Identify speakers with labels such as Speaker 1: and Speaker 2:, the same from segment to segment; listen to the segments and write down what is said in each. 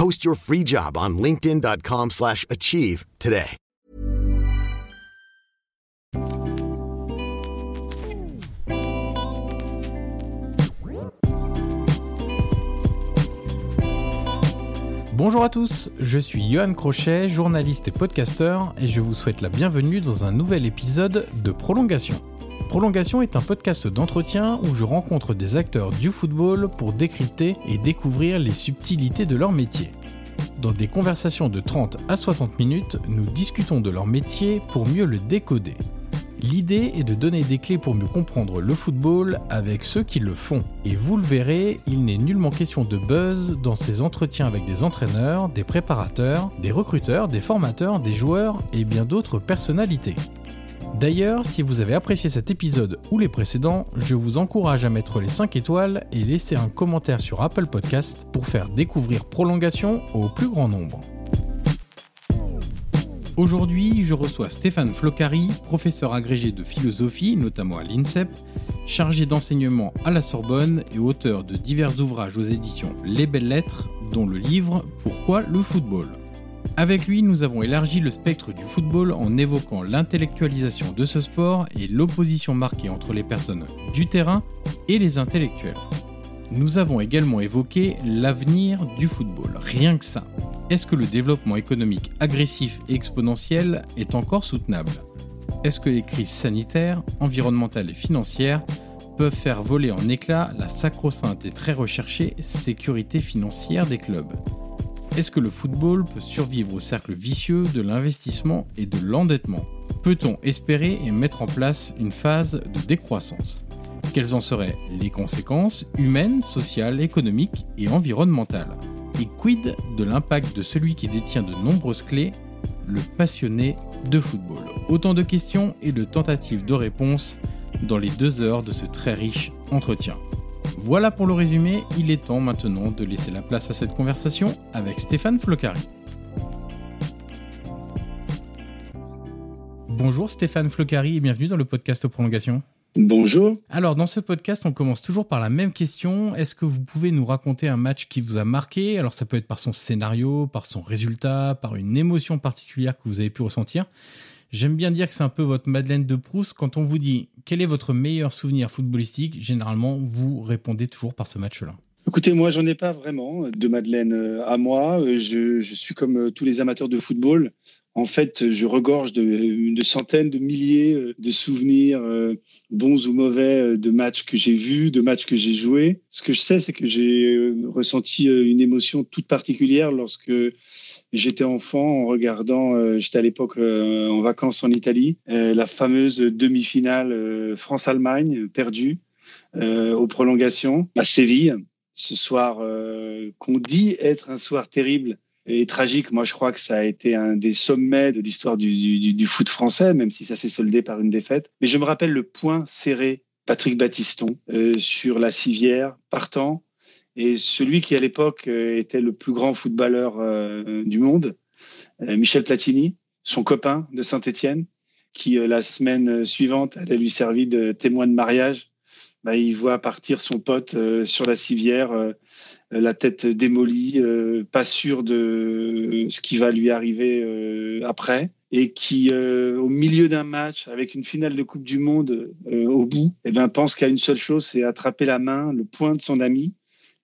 Speaker 1: Post your free job on linkedin.com/achieve slash achieve today.
Speaker 2: Bonjour à tous, je suis Johan Crochet, journaliste et podcasteur, et je vous souhaite la bienvenue dans un nouvel épisode de Prolongation. Prolongation est un podcast d'entretien où je rencontre des acteurs du football pour décrypter et découvrir les subtilités de leur métier. Dans des conversations de 30 à 60 minutes, nous discutons de leur métier pour mieux le décoder. L'idée est de donner des clés pour mieux comprendre le football avec ceux qui le font. Et vous le verrez, il n'est nullement question de buzz dans ces entretiens avec des entraîneurs, des préparateurs, des recruteurs, des formateurs, des joueurs et bien d'autres personnalités. D'ailleurs, si vous avez apprécié cet épisode ou les précédents, je vous encourage à mettre les 5 étoiles et laisser un commentaire sur Apple Podcast pour faire découvrir Prolongation au plus grand nombre. Aujourd'hui, je reçois Stéphane Flocari, professeur agrégé de philosophie, notamment à l'INSEP, chargé d'enseignement à la Sorbonne et auteur de divers ouvrages aux éditions Les Belles Lettres, dont le livre Pourquoi le football? Avec lui, nous avons élargi le spectre du football en évoquant l'intellectualisation de ce sport et l'opposition marquée entre les personnes du terrain et les intellectuels. Nous avons également évoqué l'avenir du football, rien que ça. Est-ce que le développement économique agressif et exponentiel est encore soutenable? Est-ce que les crises sanitaires, environnementales et financières peuvent faire voler en éclats la sacro-sainte et très recherchée sécurité financière des clubs? Est-ce que le football peut survivre au cercle vicieux de l'investissement et de l'endettement Peut-on espérer et mettre en place une phase de décroissance Quelles en seraient les conséquences humaines, sociales, économiques et environnementales Et quid de l'impact de celui qui détient de nombreuses clés, le passionné de football Autant de questions et de tentatives de réponses dans les deux heures de ce très riche entretien. Voilà pour le résumé, il est temps maintenant de laisser la place à cette conversation avec Stéphane Flocari. Bonjour Stéphane Flocari et bienvenue dans le podcast Prolongation.
Speaker 3: Bonjour.
Speaker 2: Alors dans ce podcast, on commence toujours par la même question. Est-ce que vous pouvez nous raconter un match qui vous a marqué? Alors ça peut être par son scénario, par son résultat, par une émotion particulière que vous avez pu ressentir. J'aime bien dire que c'est un peu votre Madeleine de Proust. Quand on vous dit quel est votre meilleur souvenir footballistique, généralement, vous répondez toujours par ce match-là.
Speaker 3: Écoutez, moi, j'en ai pas vraiment de Madeleine euh, à moi. Euh, je, suis comme euh, tous les amateurs de football. En fait, je regorge de, de centaines, de milliers de souvenirs, bons ou mauvais, de matchs que j'ai vus, de matchs que j'ai joués. Ce que je sais, c'est que j'ai ressenti une émotion toute particulière lorsque J'étais enfant en regardant, euh, j'étais à l'époque euh, en vacances en Italie, euh, la fameuse demi-finale France-Allemagne perdue aux prolongations à Séville. Ce soir qu'on dit être un soir terrible et tragique. Moi, je crois que ça a été un des sommets de l'histoire du, du, du, foot français, même si ça s'est soldé par une défaite. Mais je me rappelle le point serré Patrick Battiston sur la civière partant et celui qui à l'époque euh, était le plus grand footballeur euh, du monde, euh, Michel Platini, son copain de Saint-Étienne, qui la semaine suivante allait lui servir de témoin de mariage. Bah, il voit partir son pote sur la civière la tête démolie, pas sûr de ce qui va lui arriver après et qui, au milieu d'un match, avec une finale de Coupe du Monde au bout, eh ben, pense qu'à une seule chose, c'est attraper la main, le poing de son ami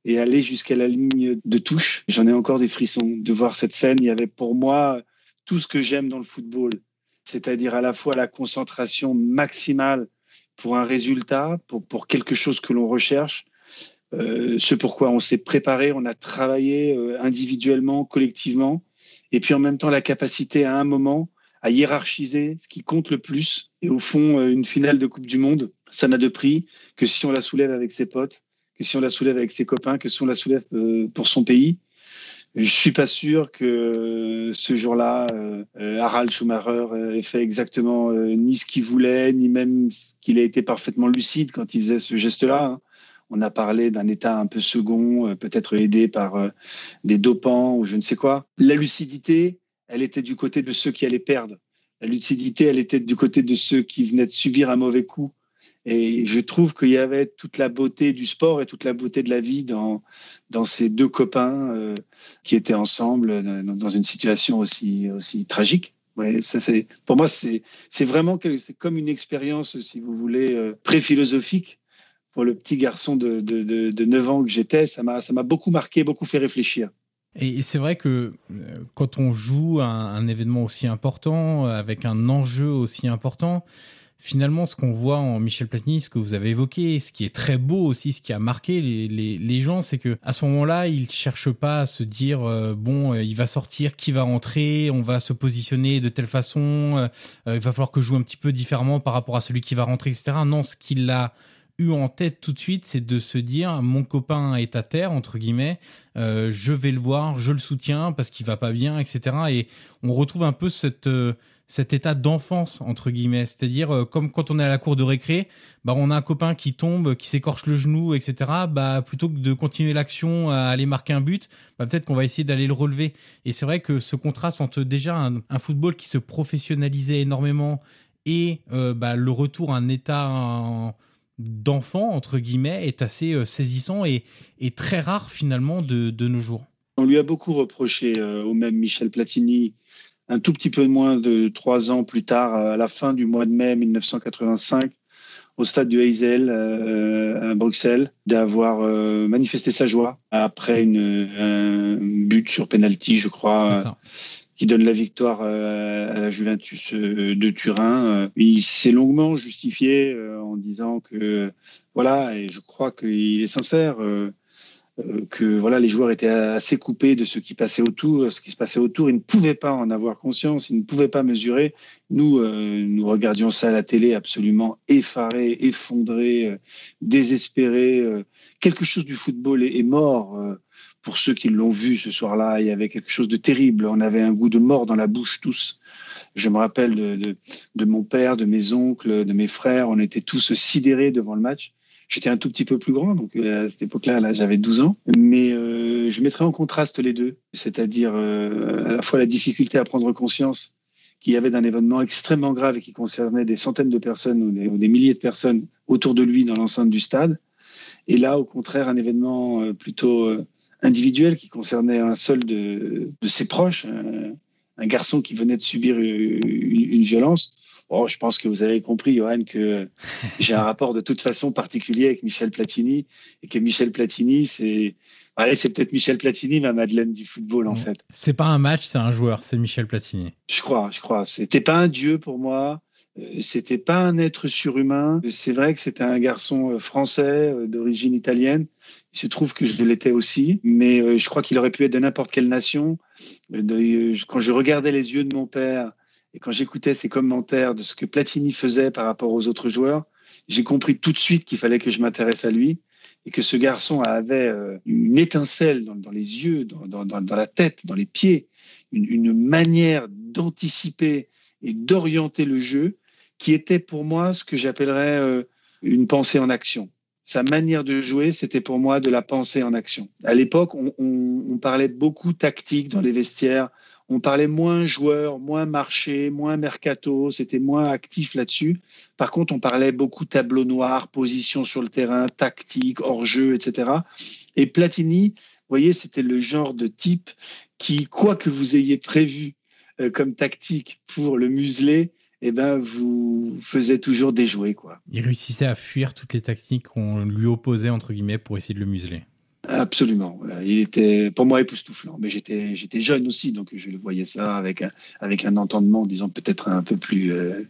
Speaker 3: et aller jusqu'à la ligne de touche. J'en ai encore des frissons de voir cette scène. Il y avait pour moi tout ce que j'aime dans le football, c'est-à-dire à la fois la concentration maximale pour un résultat, pour, pour quelque chose que l'on recherche, euh, ce pourquoi on s'est préparé, on a travaillé euh, individuellement, collectivement, et puis en même temps la capacité à un moment à hiérarchiser ce qui compte le plus. Et au fond, euh, une finale de Coupe du Monde, ça n'a de prix que si on la soulève avec ses potes, que si on la soulève avec ses copains, que si on la soulève pour son pays. Je suis pas sûr que ce jour-là, euh, Harald Schumacher ait fait exactement euh, ni ce qu'il voulait, ni même qu'il ait été parfaitement lucide quand il faisait ce geste-là. Hein. On a parlé d'un état un peu second, euh, peut-être aidé par des dopants ou je ne sais quoi. La lucidité, elle était du côté de ceux qui allaient perdre. La lucidité, elle était du côté de ceux qui venaient de subir un mauvais coup. Et je trouve qu'il y avait toute la beauté du sport et toute la beauté de la vie dans, dans ces deux copains euh, qui étaient ensemble euh, dans une situation aussi, aussi tragique. Ouais, ça c'est pour moi c'est c'est vraiment c'est comme une expérience si vous voulez euh, pré-philosophique pour le petit garçon de, de, de, de 9 ans que j'étais ça m'a ça m'a beaucoup marqué beaucoup fait réfléchir
Speaker 2: et c'est vrai que quand on joue un, un événement aussi important avec un enjeu aussi important finalement, ce qu'on voit en Michel Platini, ce que vous avez évoqué, ce qui est très beau aussi, ce qui a marqué les, gens, c'est que à ce moment-là, il cherche pas à se dire euh, bon, euh, il va sortir, qui va rentrer, on va se positionner de telle façon, euh, il va falloir que je joue un petit peu différemment par rapport à celui qui va rentrer, etc. Non, ce qu'il a eu en tête tout de suite, c'est de se dire mon copain est à terre entre guillemets, je vais le voir, je le soutiens parce qu'il va pas bien, etc. Et on retrouve un peu cette cet état d'enfance entre guillemets, c'est-à-dire euh, comme quand on est à la cour de récré, bah on a un copain qui tombe, qui s'écorche le genou, etc. Bah plutôt que de continuer l'action à aller marquer un but, bah peut-être qu'on va essayer d'aller le relever. Et c'est vrai que ce contraste entre déjà un, football qui se professionnalisait énormément et euh, bah, le retour à un état d'enfant entre guillemets est assez euh, saisissant et, et, très rare finalement de, de nos jours.
Speaker 3: On lui a beaucoup reproché au même Michel Platini un tout petit peu moins de trois ans plus tard, à la fin du mois de mai 1985, au stade du Heysel euh, à Bruxelles, d'avoir euh, manifesté sa joie après une, un but sur penalty, je crois, qui donne la victoire euh, à la Juventus de Turin. Il s'est longuement justifié en disant que voilà, et je crois qu'il est sincère. Euh, que voilà les joueurs étaient assez coupés de ce qui passait autour, ce qui se passait autour. Ils ne pouvaient pas en avoir conscience, ils ne pouvaient pas mesurer. Nous, euh, nous regardions ça à la télé, absolument effarés, effondrés, euh, désespérés. quelque chose du football est, mort. pour ceux qui l'ont vu ce soir-là, il y avait quelque chose de terrible. On avait un goût de mort dans la bouche tous. Je me rappelle de, de, de mon père, de mes oncles, de mes frères. On était tous sidérés devant le match. J'étais un tout petit peu plus grand, donc euh, à cette époque-là, là, j'avais 12 ans. Mais euh, je mettrais en contraste les deux, c'est-à-dire euh, à la fois la difficulté à prendre conscience qu'il y avait d'un événement extrêmement grave et qui concernait des centaines de personnes ou des, milliers de personnes autour de lui dans l'enceinte du stade. Et là, au contraire, un événement plutôt individuel qui concernait un seul de, ses proches, un, garçon qui venait de subir une violence Oh, je pense que vous avez compris, Johan, que j'ai un rapport de toute façon particulier avec Michel Platini et que Michel Platini, c'est ouais, c'est peut-être Michel Platini, ma Madeleine du football, en fait.
Speaker 2: C'est pas un match, c'est un joueur, c'est Michel Platini.
Speaker 3: Je crois, je crois. C'était pas un dieu pour moi. Euh, c'était pas un être surhumain. C'est vrai que c'était un garçon euh, français euh, d'origine italienne. Il se trouve que je l'étais aussi, mais je crois qu'il aurait pu être de n'importe quelle nation. Quand je regardais les yeux de mon père, et quand j'écoutais ses commentaires de ce que Platini faisait par rapport aux autres joueurs, j'ai compris tout de suite qu'il fallait que je m'intéresse à lui et que ce garçon avait euh, une étincelle dans, les yeux, dans, la tête, dans les pieds, une, manière d'anticiper et d'orienter le jeu qui était pour moi ce que j'appellerais euh, une pensée en action. Sa manière de jouer, c'était pour moi de la pensée en action. À l'époque, on parlait beaucoup tactique dans les vestiaires on parlait moins joueur, moins marché, moins mercato, c'était moins actif là-dessus. Par contre, on parlait beaucoup tableau noir, position sur le terrain, tactique, hors-jeu, etc. Et Platini voyez, c'était le genre de type qui, quoi que vous ayez prévu euh, comme tactique pour le museler, eh ben, vous faisait toujours déjouer, quoi.
Speaker 2: Il réussissait à fuir toutes les tactiques qu'on lui opposait, entre guillemets, pour essayer de le museler.
Speaker 3: Absolument. Il était pour moi époustouflant, mais j'étais j'étais jeune aussi, donc je le voyais ça avec un, entendement, disons peut-être un peu plus euh,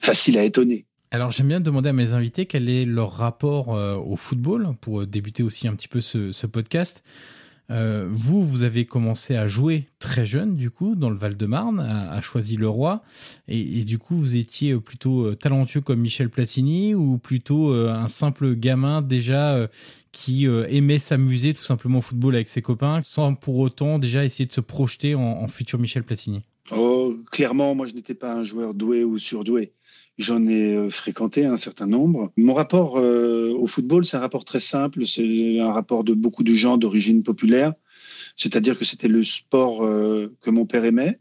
Speaker 3: facile à étonner.
Speaker 2: Alors j'aime bien demander à mes invités quel est leur rapport euh, au football pour débuter aussi un petit peu ce podcast. Euh, vous, vous avez commencé à jouer très jeune, du coup, dans le Val-de-Marne, à, Choisy-le-Roi. Et, du coup, vous étiez plutôt euh, talentueux comme Michel Platini ou plutôt euh, un simple gamin déjà qui aimait s'amuser tout simplement au football avec ses copains, sans pour autant déjà essayer de se projeter en futur Michel Platini?
Speaker 3: Oh, clairement, moi, je n'étais pas un joueur doué ou surdoué. J'en ai euh, fréquenté un certain nombre. Mon rapport euh, au football, c'est un rapport très simple. C'est un rapport de beaucoup de gens d'origine populaire. C'est-à-dire que c'était le sport euh, que mon père aimait.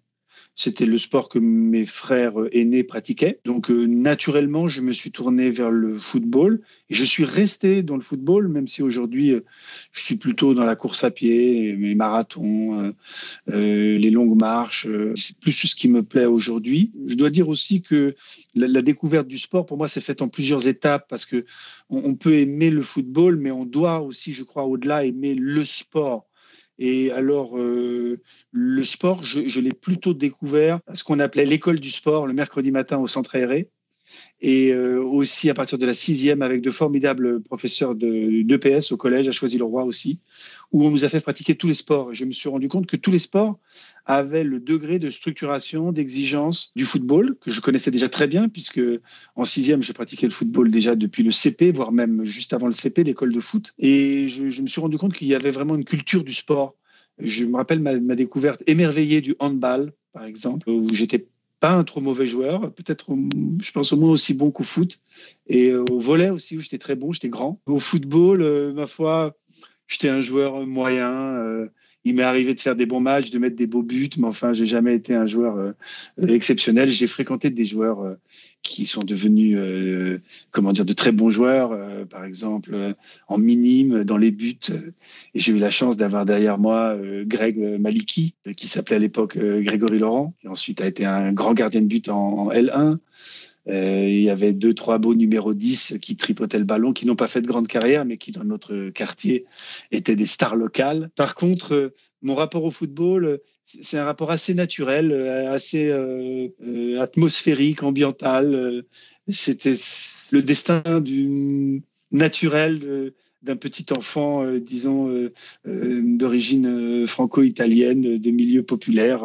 Speaker 3: C'était le sport que mes frères aînés pratiquaient. Donc euh, naturellement, je me suis tourné vers le football. Et je suis resté dans le football, même si aujourd'hui, euh, je suis plutôt dans la course à pied, les marathons, euh, les longues marches. c'est plus ce qui me plaît aujourd'hui. Je dois dire aussi que la, découverte du sport, pour moi, s'est faite en plusieurs étapes parce que on peut aimer le football, mais on doit aussi, je crois, au-delà, aimer le sport et alors, euh, le sport, je, je l'ai plutôt découvert à ce qu'on appelait l'école du sport le mercredi matin au centre aéré. Et euh, aussi à partir de la sixième avec de formidables professeurs de d'EPS au collège, à Choisy-le-Roi aussi, où on nous a fait pratiquer tous les sports. Et je me suis rendu compte que tous les sports avaient le degré de structuration, d'exigence du football, que je connaissais déjà très bien, puisque en sixième, je pratiquais le football déjà depuis le CP, voire même juste avant le CP, l'école de foot. Et je, me suis rendu compte qu'il y avait vraiment une culture du sport. Je me rappelle ma, ma découverte émerveillée du handball, par exemple, où j'étais pas un trop mauvais joueur, peut-être, je pense au moins aussi bon qu'au foot. Et euh, au volet aussi, où j'étais très bon, j'étais grand. Au football, euh, ma foi, j'étais un joueur moyen. Euh, il m'est arrivé de faire des bons matchs, de mettre des beaux buts, mais enfin, j'ai jamais été un joueur euh, exceptionnel. J'ai fréquenté des joueurs euh, qui sont devenus, euh, comment dire, de très bons joueurs, par exemple en minime, dans les buts. Et j'ai eu la chance d'avoir derrière moi Greg Maliki, qui s'appelait à l'époque Grégory Laurent, qui ensuite a été un grand gardien de but en, en L1. Euh, il y avait deux, trois beaux numéro 10 qui tripotaient le ballon, qui n'ont pas fait de grande carrière, mais qui dans notre quartier étaient des stars locales. Par contre, euh, mon rapport au football, c'est un rapport assez naturel, euh, assez atmosphérique, ambiental. C'était le destin du naturel d'un petit enfant, disons, d'origine franco-italienne, de milieu populaire,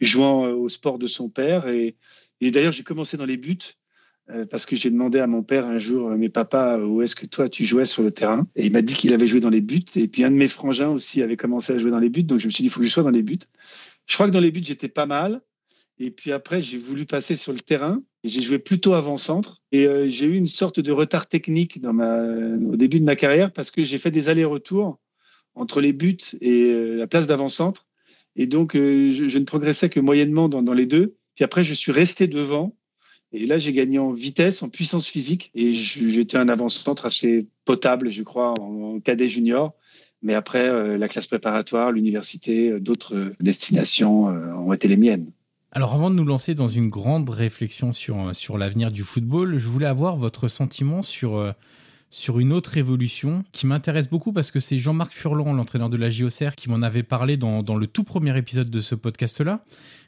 Speaker 3: jouant au sport de son père. Et, et d'ailleurs, j'ai commencé dans les buts euh, parce que j'ai demandé à mon père un jour, euh, mais papa, où est-ce que toi tu jouais sur le terrain? Et il m'a dit qu'il avait joué dans les buts. Et puis un de mes frangins aussi avait commencé à jouer dans les buts. Donc je me suis dit, il faut que je sois dans les buts. Je crois que dans les buts, j'étais pas mal. Et puis après, j'ai voulu passer sur le terrain. Et j'ai joué plutôt avant-centre. Et euh, j'ai eu une sorte de retard technique dans ma, au début de ma carrière parce que j'ai fait des allers-retours entre les buts et la place d'avant-centre. Et donc, je, je, ne progressais que moyennement dans, dans les deux. Puis après, je suis resté devant. Et là, j'ai gagné en vitesse, en puissance physique. Et j'étais un avant-centre assez potable, je crois, en cadet junior. Mais après, euh, la classe préparatoire, l'université, euh, d'autres destinations euh, ont été les miennes.
Speaker 2: Alors avant de nous lancer dans une grande réflexion sur, sur l'avenir du football, je voulais avoir votre sentiment sur sur une autre évolution qui m'intéresse beaucoup parce que c'est Jean-Marc Furlan, l'entraîneur de la JOCR, qui m'en avait parlé dans, le tout premier épisode de ce podcast-là,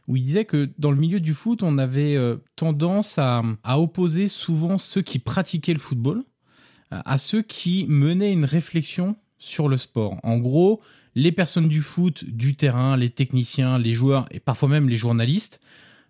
Speaker 2: où il disait que dans le milieu du foot, on avait euh, tendance à, à, opposer souvent ceux qui pratiquaient le football euh, à ceux qui menaient une réflexion sur le sport. En gros, les personnes du foot, du terrain, les techniciens, les joueurs et parfois même les journalistes,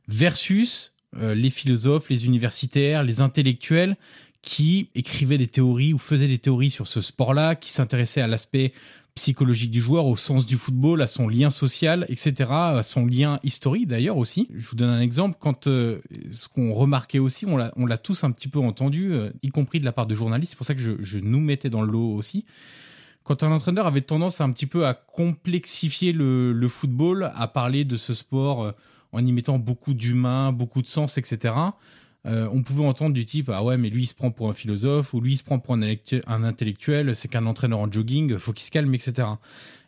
Speaker 2: versus euh, les philosophes, les universitaires, les intellectuels qui écrivait des théories ou faisait des théories sur ce sport-là, qui s'intéressait à l'aspect psychologique du joueur, au sens du football, à son lien social, etc., à son lien historique d'ailleurs aussi. Je vous donne un exemple. Quand euh, ce qu'on remarquait aussi, on l'a, tous un petit peu entendu, euh, y compris de la part de journalistes. C'est pour ça que je, nous mettais dans le lot aussi. Quand un entraîneur avait tendance un petit peu à complexifier le, football, à parler de ce sport euh, en y mettant beaucoup d'humain, beaucoup de sens, etc euh, on pouvait entendre du type ah ouais mais lui il se prend pour un philosophe ou lui il se prend pour un, intellectuel, c'est qu'un entraîneur en jogging, faut qu'il se calme, etc.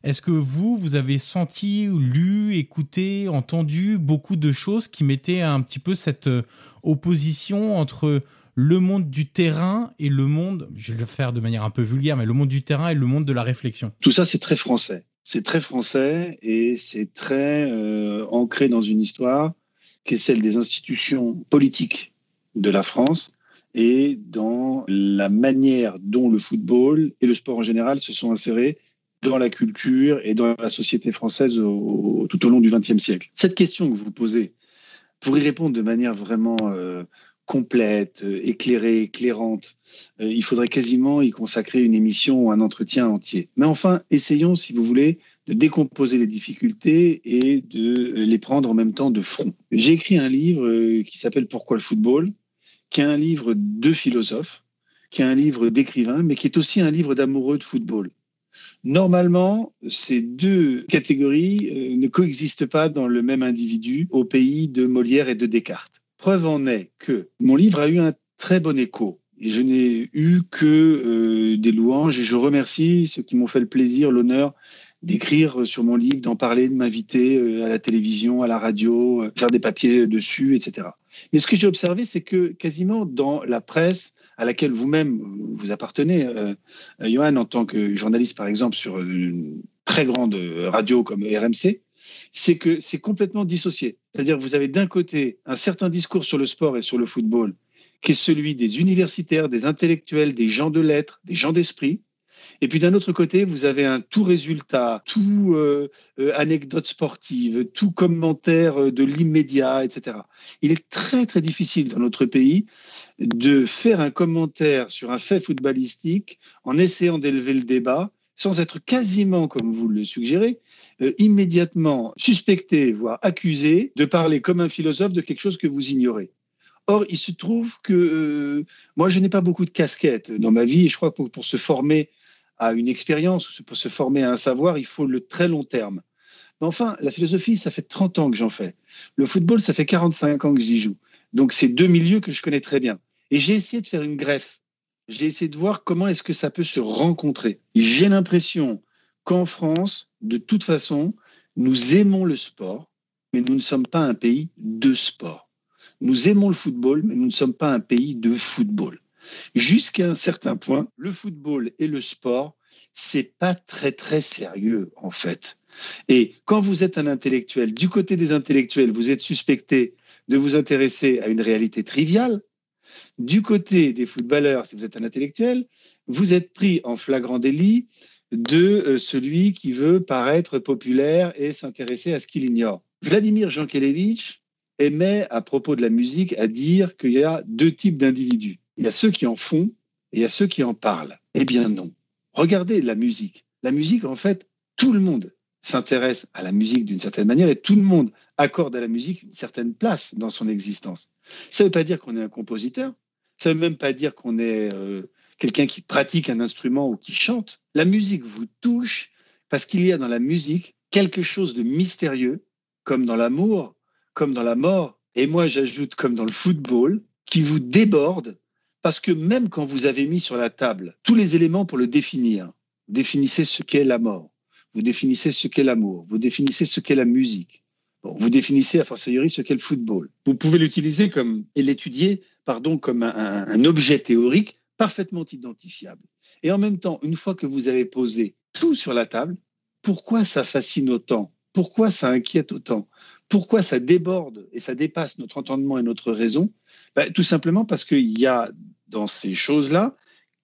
Speaker 2: Est-ce que vous, vous avez senti, lu, écouté, entendu beaucoup de choses qui mettaient un petit peu cette euh, opposition entre le monde du terrain et le monde, je vais le faire de manière un peu vulgaire, mais le monde du terrain et le monde de la réflexion?
Speaker 3: Tout ça, c'est très français. C'est très français et c'est très euh, ancré dans une histoire qui est celle des institutions politiques de la France et dans la manière dont le football et le sport en général se sont insérés dans la culture et dans la société française tout au long du XXe siècle. Cette question que vous posez, pour y répondre de manière vraiment euh, complète, euh, éclairée, éclairante, euh, il faudrait quasiment y consacrer une émission ou un entretien entier. Mais enfin, essayons, si vous voulez, de décomposer les difficultés et de les prendre en même temps de front. J'ai écrit un livre qui s'appelle Pourquoi le football, qui est un livre de philosophes, qui est un livre d'écrivains, mais qui est aussi un livre d'amoureux de football. Normalement, ces deux catégories euh, ne coexistent pas dans le même individu au pays de Molière et de Descartes. Preuve en est que mon livre a eu un très bon écho et je n'ai eu que euh, des louanges et je remercie ceux qui m'ont fait le plaisir, l'honneur d'écrire sur mon livre, d'en parler, de m'inviter euh, à la télévision, à la radio, faire des papiers dessus, etc. Mais ce que j'ai observé, c'est que quasiment dans la presse, à laquelle vous-même vous appartenez, euh, Johan, en tant que journaliste, par exemple, sur une très grande radio comme RMC, c'est que c'est complètement dissocié. C'est-à-dire que vous avez d'un côté un certain discours sur le sport et sur le football, qui est celui des universitaires, des intellectuels, des gens de lettres, des gens d'esprit, et puis d'un autre côté, vous avez un tout résultat, tout euh, euh, anecdote sportive, tout commentaire euh, de l'immédiat, etc. Il est très très difficile dans notre pays de faire un commentaire sur un fait footballistique en essayant d'élever le débat sans être quasiment, comme vous le suggérez, immédiatement suspecté, voire accusé de parler comme un philosophe de quelque chose que vous ignorez. Or, il se trouve que moi, je n'ai pas beaucoup de casquettes dans ma vie et je crois que pour se former à une expérience, pour se former à un savoir, il faut le très long terme. Mais enfin, la philosophie, ça fait 30 ans que j'en fais. Le football, ça fait 45 ans que j'y joue. Donc, c'est deux milieux que je connais très bien. Et j'ai essayé de faire une greffe. J'ai essayé de voir comment est-ce que ça peut se rencontrer. J'ai l'impression qu'en France, de toute façon, nous aimons le sport, mais nous ne sommes pas un pays de sport. Nous aimons le football, mais nous ne sommes pas un pays de football. Jusqu'à un certain point, le football et le sport, c'est pas très très sérieux en fait. Et quand vous êtes un intellectuel, du côté des intellectuels, vous êtes suspecté de vous intéresser à une réalité triviale. Du côté des footballeurs, si vous êtes un intellectuel, vous êtes pris en flagrant délit de euh, celui qui veut paraître populaire et s'intéresser à ce qu'il ignore. Vladimir Jankélévitch aimait, à propos de la musique, à dire qu'il y a deux types d'individus. Il y a ceux qui en font et il y a ceux qui en parlent. Eh bien non. Regardez la musique. La musique, en fait, tout le monde s'intéresse à la musique d'une certaine manière et tout le monde accorde à la musique une certaine place dans son existence. Ça ne veut pas dire qu'on est un compositeur, ça ne veut même pas dire qu'on est euh, quelqu'un qui pratique un instrument ou qui chante. La musique vous touche parce qu'il y a dans la musique quelque chose de mystérieux, comme dans l'amour, comme dans la mort, et moi j'ajoute comme dans le football, qui vous déborde parce que même quand vous avez mis sur la table tous les éléments pour le définir, vous définissez ce qu'est la mort, vous définissez ce qu'est l'amour, vous définissez ce qu'est la musique, vous définissez a fortiori ce qu'est le football. Vous pouvez l'utiliser comme et l'étudier, pardon, comme un objet théorique parfaitement identifiable. Et en même temps, une fois que vous avez posé tout sur la table, pourquoi ça fascine autant? Pourquoi ça inquiète autant? Pourquoi ça déborde et ça dépasse notre entendement et notre raison? Bah, tout simplement parce qu'il y a dans ces choses-là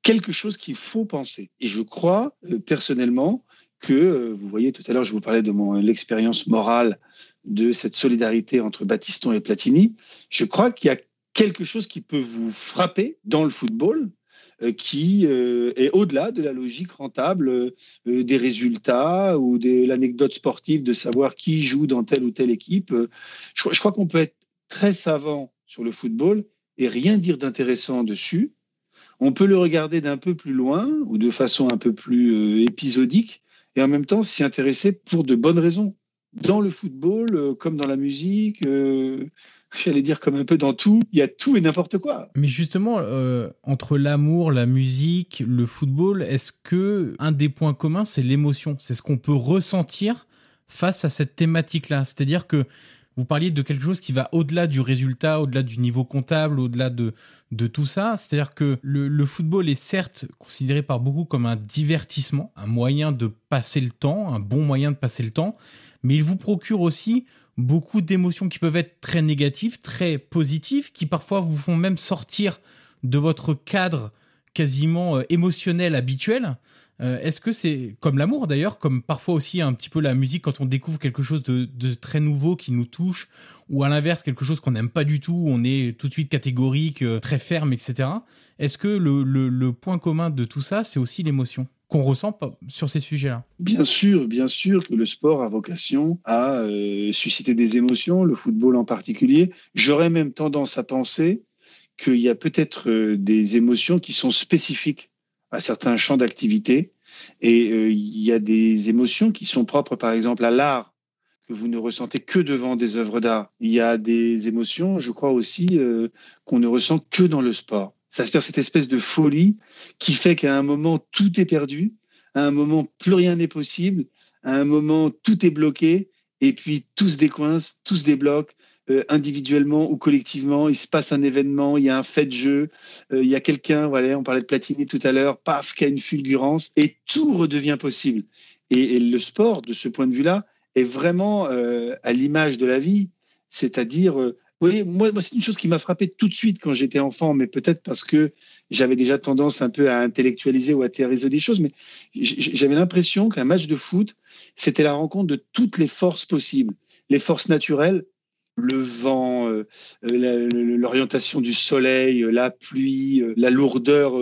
Speaker 3: quelque chose qu'il faut penser. Et je crois euh, personnellement que, euh, vous voyez, tout à l'heure, je vous parlais de mon l'expérience morale de cette solidarité entre Battiston et Platini. Je crois qu'il y a quelque chose qui peut vous frapper dans le football, euh, qui est au-delà de la logique rentable des résultats ou de l'anecdote sportive de savoir qui joue dans telle ou telle équipe. je crois qu'on peut être très savant sur le football et rien dire d'intéressant dessus. On peut le regarder d'un peu plus loin ou de façon un peu plus euh, épisodique et en même temps s'y intéresser pour de bonnes raisons. Dans le football, euh, comme dans la musique, euh, j'allais dire comme un peu dans tout, il y a tout et n'importe quoi.
Speaker 2: Mais justement, entre l'amour, la musique, le football, est-ce que un des points communs, c'est l'émotion? C'est ce qu'on peut ressentir face à cette thématique-là. C'est-à-dire que vous parliez de quelque chose qui va au-delà du résultat, au-delà du niveau comptable, au-delà de, de tout ça. C'est-à-dire que le, le, football est certes considéré par beaucoup comme un divertissement, un moyen de passer le temps, un bon moyen de passer le temps, mais il vous procure aussi beaucoup d'émotions qui peuvent être très négatives, très positives, qui parfois vous font même sortir de votre cadre quasiment euh, émotionnel habituel. Euh, est-ce que c'est comme l'amour d'ailleurs, comme parfois aussi un petit peu la musique quand on découvre quelque chose de, très nouveau qui nous touche, ou à l'inverse quelque chose qu'on n'aime pas du tout, on est tout de suite catégorique, euh, très ferme, etc. Est-ce que le, point commun de tout ça, c'est aussi l'émotion qu'on ressent sur ces sujets-là?
Speaker 3: Bien sûr, bien sûr que le sport a vocation à euh, susciter des émotions, le football en particulier. J'aurais même tendance à penser qu'il y a peut-être des émotions qui sont spécifiques à certains champs d'activité et euh, il y a des émotions qui sont propres, par exemple, à l'art que vous ne ressentez que devant des œuvres d'art. Il y a des émotions, je crois aussi, qu'on ne ressent que dans le sport. Ça se fait cette espèce de folie qui fait qu'à un moment, tout est perdu, à un moment, plus rien n'est possible, à un moment, tout est bloqué, et puis tout se décoince, tout se débloque, euh, individuellement ou collectivement. Il se passe un événement, il y a un fait de jeu, euh, il y a quelqu'un, voilà, on parlait de Platini tout à l'heure, paf, qui a une fulgurance, et tout redevient possible. Et, le sport, de ce point de vue-là, est vraiment euh, à l'image de la vie, c'est-à-dire oui, moi, moi c'est une chose qui m'a frappé tout de suite quand j'étais enfant, mais peut-être parce que j'avais déjà tendance un peu à intellectualiser ou à théoriser des choses, mais j'avais l'impression qu'un match de foot, c'était la rencontre de toutes les forces possibles. Les forces naturelles, le vent, euh, euh, l'orientation du soleil, euh, la pluie, la lourdeur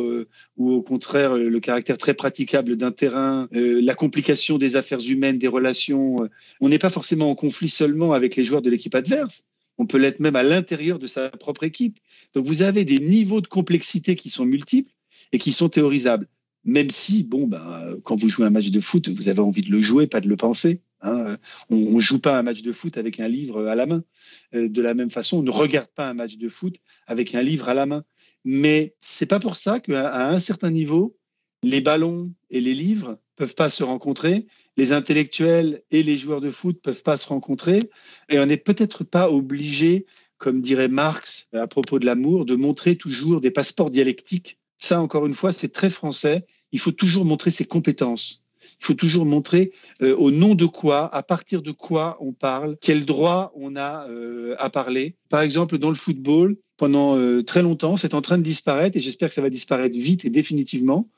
Speaker 3: ou au contraire le caractère très praticable d'un terrain, la complication des affaires humaines, des relations. On n'est pas forcément en conflit seulement avec les joueurs de l'équipe adverse, on peut l'être même à l'intérieur de sa propre équipe. Donc vous avez des niveaux de complexité qui sont multiples et qui sont théorisables. Même si, bon, ben, quand vous jouez un match de foot, vous avez envie de le jouer, pas de le penser. Hein. On ne joue pas un match de foot avec un livre à la main. Euh, de la même façon, on ne regarde pas un match de foot avec un livre à la main. Mais c'est pas pour ça qu'à un certain niveau, les ballons et les livres peuvent pas se rencontrer les intellectuels et les joueurs de foot peuvent pas se rencontrer et on n'est peut-être pas obligé, comme dirait Marx à propos de l'amour, de montrer toujours des passeports dialectiques. Ça, encore une fois, c'est très français. Il faut toujours montrer ses compétences. Il faut toujours montrer euh, au nom de quoi, à partir de quoi on parle, quel droit on a euh, à parler. Par exemple, dans le football, pendant euh, très longtemps, c'est en train de disparaître et j'espère que ça va disparaître vite et définitivement.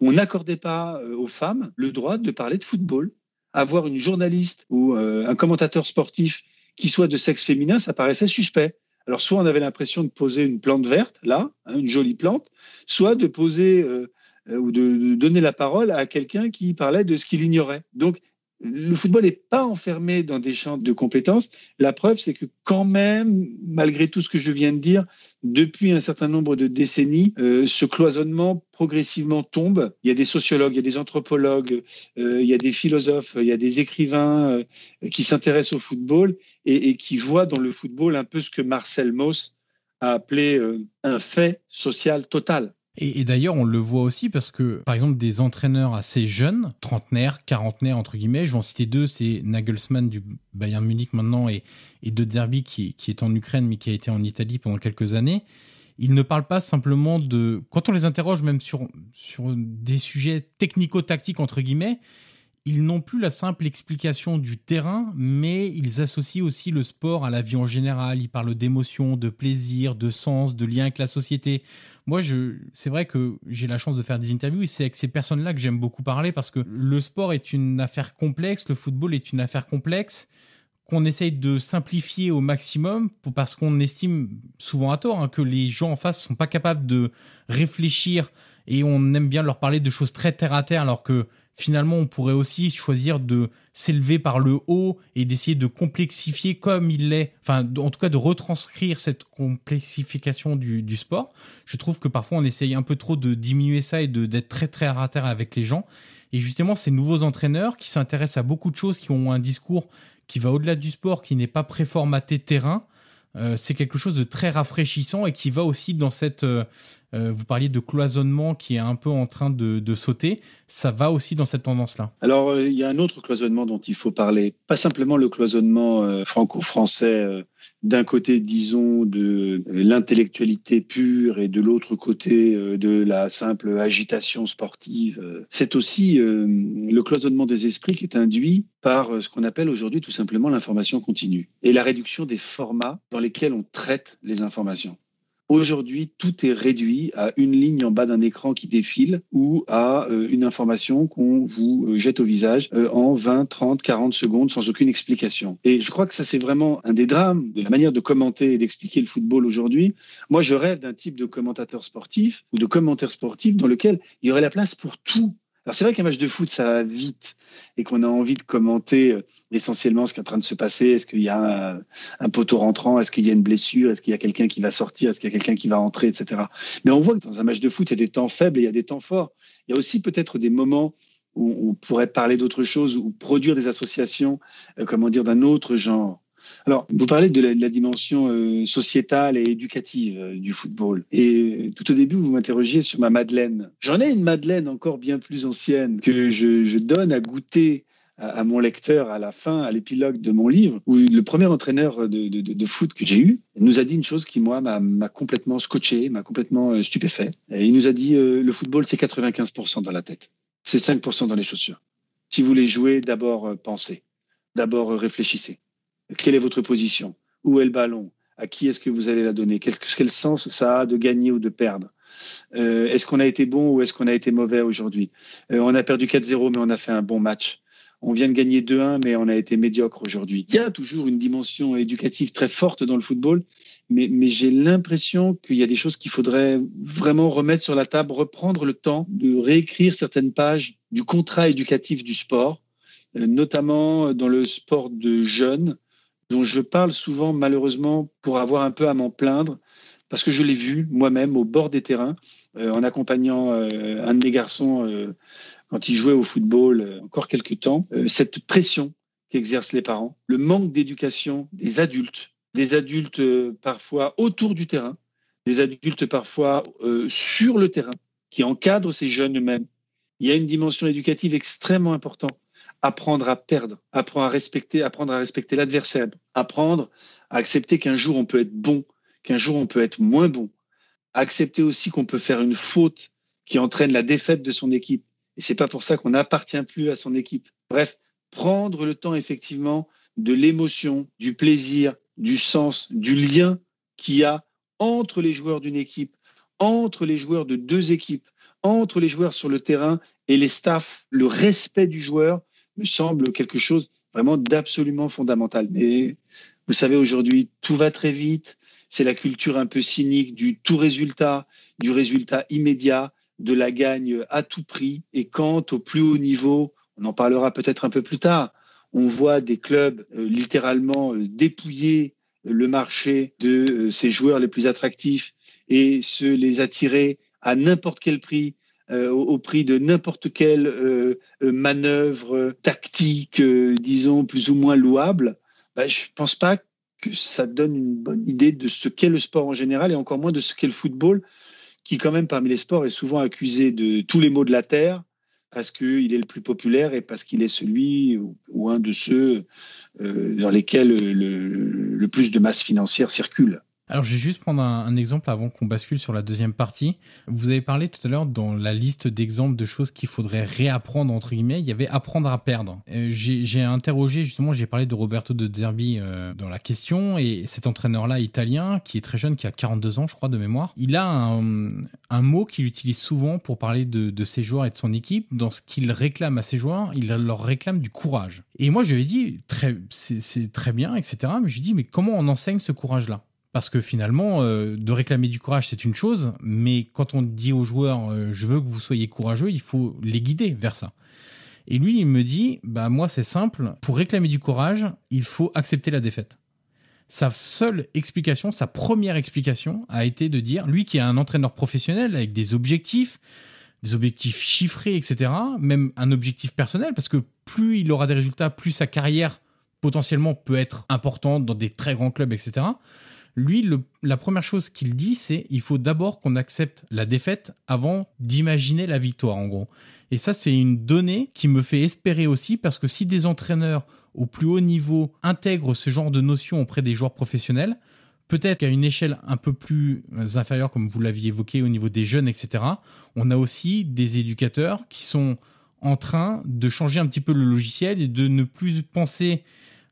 Speaker 3: On n'accordait pas aux femmes le droit de parler de football. Avoir une journaliste ou un commentateur sportif qui soit de sexe féminin, ça paraissait suspect. Alors soit on avait l'impression de poser une plante verte, là, hein, une jolie plante, soit de poser euh, ou de, donner la parole à quelqu'un qui parlait de ce qu'il ignorait. Donc, le football n'est pas enfermé dans des champs de compétences. La preuve, c'est que quand même, malgré tout ce que je viens de dire, depuis un certain nombre de décennies, euh, ce cloisonnement progressivement tombe. Il y a des sociologues, il y a des anthropologues, euh, il y a des philosophes, il y a des écrivains qui s'intéressent au football et, et, qui voient dans le football un peu ce que Marcel Mauss a appelé un fait social total.
Speaker 2: Et, d'ailleurs, on le voit aussi parce que, par exemple, des entraîneurs assez jeunes, trentenaires, quarantenaires, entre guillemets, je vais en citer deux, c'est Nagelsmann du Bayern Munich maintenant et, et De Zerbi qui, qui est en Ukraine mais qui a été en Italie pendant quelques années. Ils ne parlent pas simplement de... Quand on les interroge même sur, sur des sujets technico-tactiques, entre guillemets, ils n'ont plus la simple explication du terrain, mais ils associent aussi le sport à la vie en général. Ils parlent d'émotion, de plaisir, de sens, de lien avec la société. Moi, je, c'est vrai que j'ai la chance de faire des interviews et c'est avec ces personnes-là que j'aime beaucoup parler parce que le sport est une affaire complexe, le football est une affaire complexe qu'on essaye de simplifier au maximum parce qu'on estime souvent à tort hein, que les gens en face sont pas capables de réfléchir et on aime bien leur parler de choses très terre à terre alors que finalement on pourrait aussi choisir de s'élever par le haut et d'essayer de complexifier comme il l'est, enfin en tout cas de retranscrire cette complexification du, du, sport. Je trouve que parfois on essaye un peu trop de diminuer ça et d'être très très à terre avec les gens. Et justement ces nouveaux entraîneurs qui s'intéressent à beaucoup de choses, qui ont un discours qui va au-delà du sport, qui n'est pas préformaté terrain, c'est quelque chose de très rafraîchissant et qui va aussi dans cette euh, vous parliez de cloisonnement qui est un peu en train de, sauter. Ça va aussi dans cette tendance-là
Speaker 3: Alors, euh, il y a un autre cloisonnement dont il faut parler. Pas simplement le cloisonnement euh, franco-français d'un côté, disons, de l'intellectualité pure et de l'autre côté, de la simple agitation sportive. C'est aussi le cloisonnement des esprits qui est induit par ce qu'on appelle aujourd'hui tout simplement l'information continue et la réduction des formats dans lesquels on traite les informations. Aujourd'hui, tout est réduit à une ligne en bas d'un écran qui défile ou à euh, une information qu'on vous euh, jette au visage euh, en 20, 30, 40 secondes sans aucune explication. Et je crois que ça, c'est vraiment un des drames de la manière de commenter et d'expliquer le football aujourd'hui. Moi, je rêve d'un type de commentateur sportif ou de commentaire sportif dans lequel il y aurait la place pour tout alors c'est vrai qu'un match de foot, ça va vite et qu'on a envie de commenter euh, essentiellement ce qui est en train de se passer. Est-ce qu'il y a un, poteau rentrant? Est-ce qu'il y a une blessure? Est-ce qu'il y a quelqu'un qui va sortir? Est-ce qu'il y a quelqu'un qui va entrer, etc. Mais on voit que dans un match de foot, il y a des temps faibles et il y a des temps forts. Il y a aussi peut-être des moments où on pourrait parler d'autre chose ou produire des associations, euh, comment dire, d'un autre genre. Alors, vous parlez de la, dimension euh, sociétale et éducative euh, du football. Et tout au début, vous m'interrogiez sur ma Madeleine. J'en ai une Madeleine encore bien plus ancienne que je, donne à goûter à, mon lecteur à la fin, à l'épilogue de mon livre, où le premier entraîneur de, foot que j'ai eu nous a dit une chose qui, moi, m'a complètement scotché, m'a complètement euh, stupéfait. Il nous a dit, le football, c'est 95% dans la tête. C'est 5% dans les chaussures. Si vous voulez jouer, d'abord pensez. D'abord réfléchissez. Quelle est votre position? Où est le ballon? À qui est-ce que vous allez la donner? Quel, quel, sens ça a de gagner ou de perdre? Euh, Est-ce qu'on a été bon ou est-ce qu'on a été mauvais aujourd'hui? Euh, On a perdu 4-0 mais on a fait un bon match. On vient de gagner 2-1 mais on a été médiocre aujourd'hui. Il y a toujours une dimension éducative très forte dans le football, mais, mais j'ai l'impression qu'il y a des choses qu'il faudrait vraiment remettre sur la table, reprendre le temps de réécrire certaines pages du contrat éducatif du sport, euh, notamment dans le sport de jeunes dont je parle souvent malheureusement pour avoir un peu à m'en plaindre, parce que je l'ai vu moi-même au bord des terrains, euh, en accompagnant euh, un de mes garçons euh, quand il jouait au football encore quelques temps, cette pression qu'exercent les parents, le manque d'éducation des adultes, des adultes parfois autour du terrain, des adultes parfois sur le terrain, qui encadrent ces jeunes eux-mêmes. Il y a une dimension éducative extrêmement importante apprendre à perdre, apprendre à respecter, apprendre à respecter l'adversaire, apprendre à accepter qu'un jour on peut être bon, qu'un jour on peut être moins bon, accepter aussi qu'on peut faire une faute qui entraîne la défaite de son équipe. Et c'est pas pour ça qu'on n'appartient plus à son équipe. Bref, prendre le temps effectivement de l'émotion, du plaisir, du sens, du lien qu'il y a entre les joueurs d'une équipe, entre les joueurs de deux équipes, entre les joueurs sur le terrain et les staffs, le respect du joueur, me semble quelque chose vraiment d'absolument fondamental. Mais vous savez, aujourd'hui, tout va très vite. C'est la culture un peu cynique du tout résultat, du résultat immédiat, de la gagne à tout prix. Et quant au plus haut niveau, on en parlera peut-être un peu plus tard, on voit des clubs euh, littéralement euh, dépouiller le marché de euh, ces joueurs les plus attractifs et se les attirer à n'importe quel prix euh, au, prix de n'importe quelle euh, euh, manœuvre tactique, disons, plus ou moins louable, bah, je ne pense pas que ça donne une bonne idée de ce qu'est le sport en général et encore moins de ce qu'est le football, qui quand même parmi les sports est souvent accusé de tous les maux de la terre parce qu'il est le plus populaire et parce qu'il est celui ou, un de ceux dans lesquels le, plus de masse financière circule.
Speaker 2: Alors, je vais juste prendre un, exemple avant qu'on bascule sur la deuxième partie. Vous avez parlé tout à l'heure dans la liste d'exemples de choses qu'il faudrait réapprendre entre guillemets. Il y avait apprendre à perdre. Euh, j'ai interrogé justement, j'ai parlé de Roberto de Zerbi euh, dans la question et cet entraîneur-là italien qui est très jeune, qui a 42 ans, je crois de mémoire. Il a un, mot qu'il utilise souvent pour parler de, de ses joueurs et de son équipe. Dans ce qu'il réclame à ses joueurs, il leur réclame du courage. Et moi, je lui ai dit, c'est très bien, etc. Mais je lui ai dit, mais comment on enseigne ce courage-là? Parce que finalement, euh, de réclamer du courage, c'est une chose, mais quand on dit aux joueurs, euh, je veux que vous soyez courageux, il faut les guider vers ça. Et lui, il me dit, bah moi, c'est simple. Pour réclamer du courage, il faut accepter la défaite. Sa seule explication, sa première explication, a été de dire, lui qui est un entraîneur professionnel avec des objectifs, des objectifs chiffrés, etc., même un objectif personnel, parce que plus il aura des résultats, plus sa carrière potentiellement peut être importante dans des très grands clubs, etc Lui, la première chose qu'il dit, c'est il faut d'abord qu'on accepte la défaite avant d'imaginer la victoire, en gros. Et ça, c'est une donnée qui me fait espérer aussi, parce que si des entraîneurs au plus haut niveau intègrent ce genre de notions auprès des joueurs professionnels, peut-être qu'à une échelle un peu plus inférieure, comme vous l'aviez évoqué au niveau des jeunes, etc., on a aussi des éducateurs qui sont en train de changer un petit peu le logiciel et de ne plus penser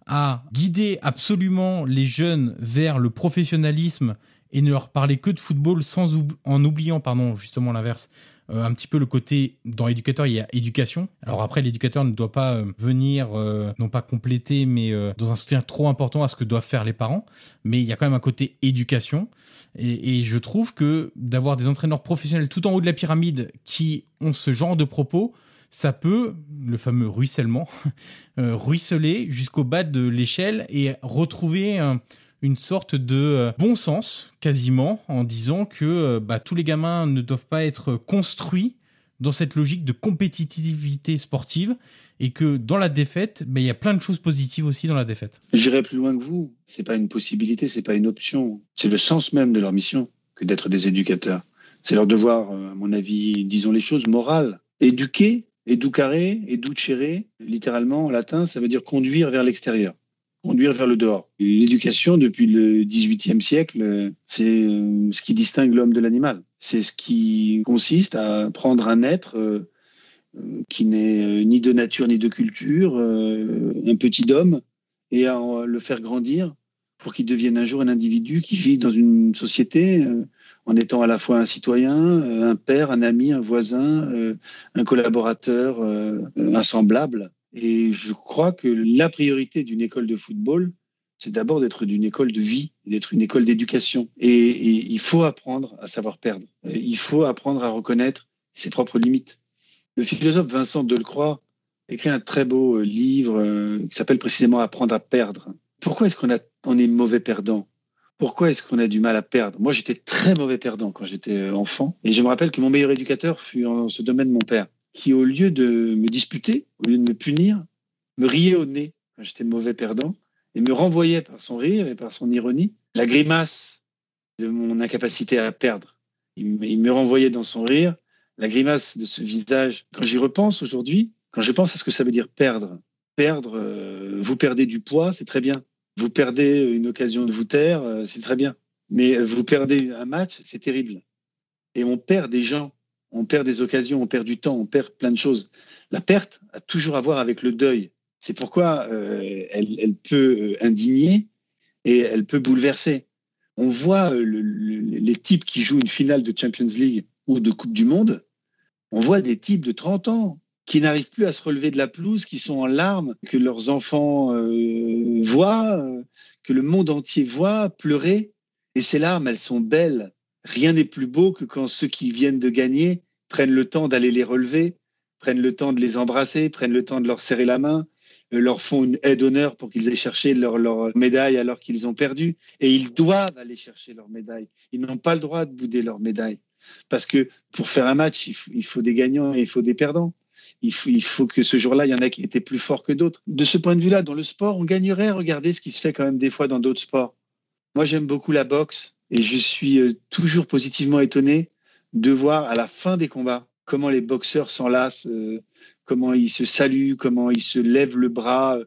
Speaker 2: à guider absolument les jeunes vers le professionnalisme et ne leur parler que de football sans en oubliant pardon justement l'inverse euh, un petit peu le côté dans éducateur il y a éducation. Alors après l'éducateur ne doit pas euh, venir euh, non pas compléter mais dans un soutien trop important à ce que doivent faire les parents. Mais il y a quand même un côté éducation. Et je trouve que d'avoir des entraîneurs professionnels tout en haut de la pyramide qui ont ce genre de propos ça peut, le fameux ruissellement, euh, ruisseler jusqu'au bas de l'échelle et retrouver une sorte de euh, bon sens quasiment en disant que euh, bah, tous les gamins ne doivent pas être construits dans cette logique de compétitivité sportive et que dans la défaite, bah, il y a plein de choses positives aussi dans la défaite.
Speaker 3: J'irai plus loin que vous. C'est pas une possibilité, c'est pas une option. C'est le sens même de leur mission que d'être des éducateurs. C'est leur devoir, à mon avis, disons les choses, morales. Éduquer Educare, educere, littéralement en latin, ça veut dire conduire vers l'extérieur, conduire vers le dehors. L'éducation, depuis le XVIIIe siècle, c'est euh, ce qui distingue l'homme de l'animal. C'est ce qui consiste à prendre un être euh, qui n'est euh, ni de nature ni de culture, un petit homme, et à le faire grandir pour qu'il devienne un jour un individu qui vit dans une société en étant à la fois un citoyen, euh, un père, un ami, un voisin, euh, un collaborateur, euh, un semblable. Et je crois que la priorité d'une école de football, c'est d'abord d'être d'une école de vie, d'être une école d'éducation. Et, il faut apprendre à savoir perdre. Il faut apprendre à reconnaître ses propres limites. Le philosophe Vincent Delcroix écrit un très beau livre qui s'appelle précisément Apprendre à perdre. Pourquoi est-ce qu'on on est mauvais perdant? Pourquoi est-ce qu'on a du mal à perdre? Moi, j'étais très mauvais perdant quand j'étais euh, enfant. Et je me rappelle que mon meilleur éducateur fut en ce domaine mon père, qui, au lieu de me disputer, au lieu de me punir, me riait au nez quand j'étais mauvais perdant et me renvoyait par son rire et par son ironie la grimace de mon incapacité à perdre. Il me renvoyait dans son rire la grimace de ce visage. Quand j'y repense aujourd'hui, quand je pense à ce que ça veut dire perdre, perdre, euh, vous perdez du poids, c'est très bien. Vous perdez une occasion de vous taire, euh, c'est très bien. Mais vous perdez un match, c'est terrible. Et on perd des gens, on perd des occasions, on perd du temps, on perd plein de choses. La perte a toujours à voir avec le deuil. C'est pourquoi euh, elle, peut euh, indigner et elle peut bouleverser. On voit les types qui jouent une finale de Champions League ou de Coupe du Monde, on voit des types de 30 ans, qui n'arrivent plus à se relever de la pelouse, qui sont en larmes, que leurs enfants euh, voient, euh, que le monde entier voit pleurer. Et ces larmes, elles sont belles. Rien n'est plus beau que quand ceux qui viennent de gagner prennent le temps d'aller les relever, prennent le temps de les embrasser, prennent le temps de leur serrer la main, euh, leur font une aide d'honneur pour qu'ils aient cherché leur, leur médaille alors qu'ils ont perdu. Et ils doivent aller chercher leur médaille. Ils n'ont pas le droit de bouder leur médaille. Parce que pour faire un match, il faut des gagnants et il faut des perdants il faut, que ce jour-là, il y en a qui étaient plus forts que d'autres. De ce point de vue-là, dans le sport, on gagnerait à regarder ce qui se fait quand même des fois dans d'autres sports. Moi, j'aime beaucoup la boxe et je suis euh, toujours positivement étonné de voir à la fin des combats comment les boxeurs s'enlacent, euh, comment ils se saluent, comment ils se lèvent le bras,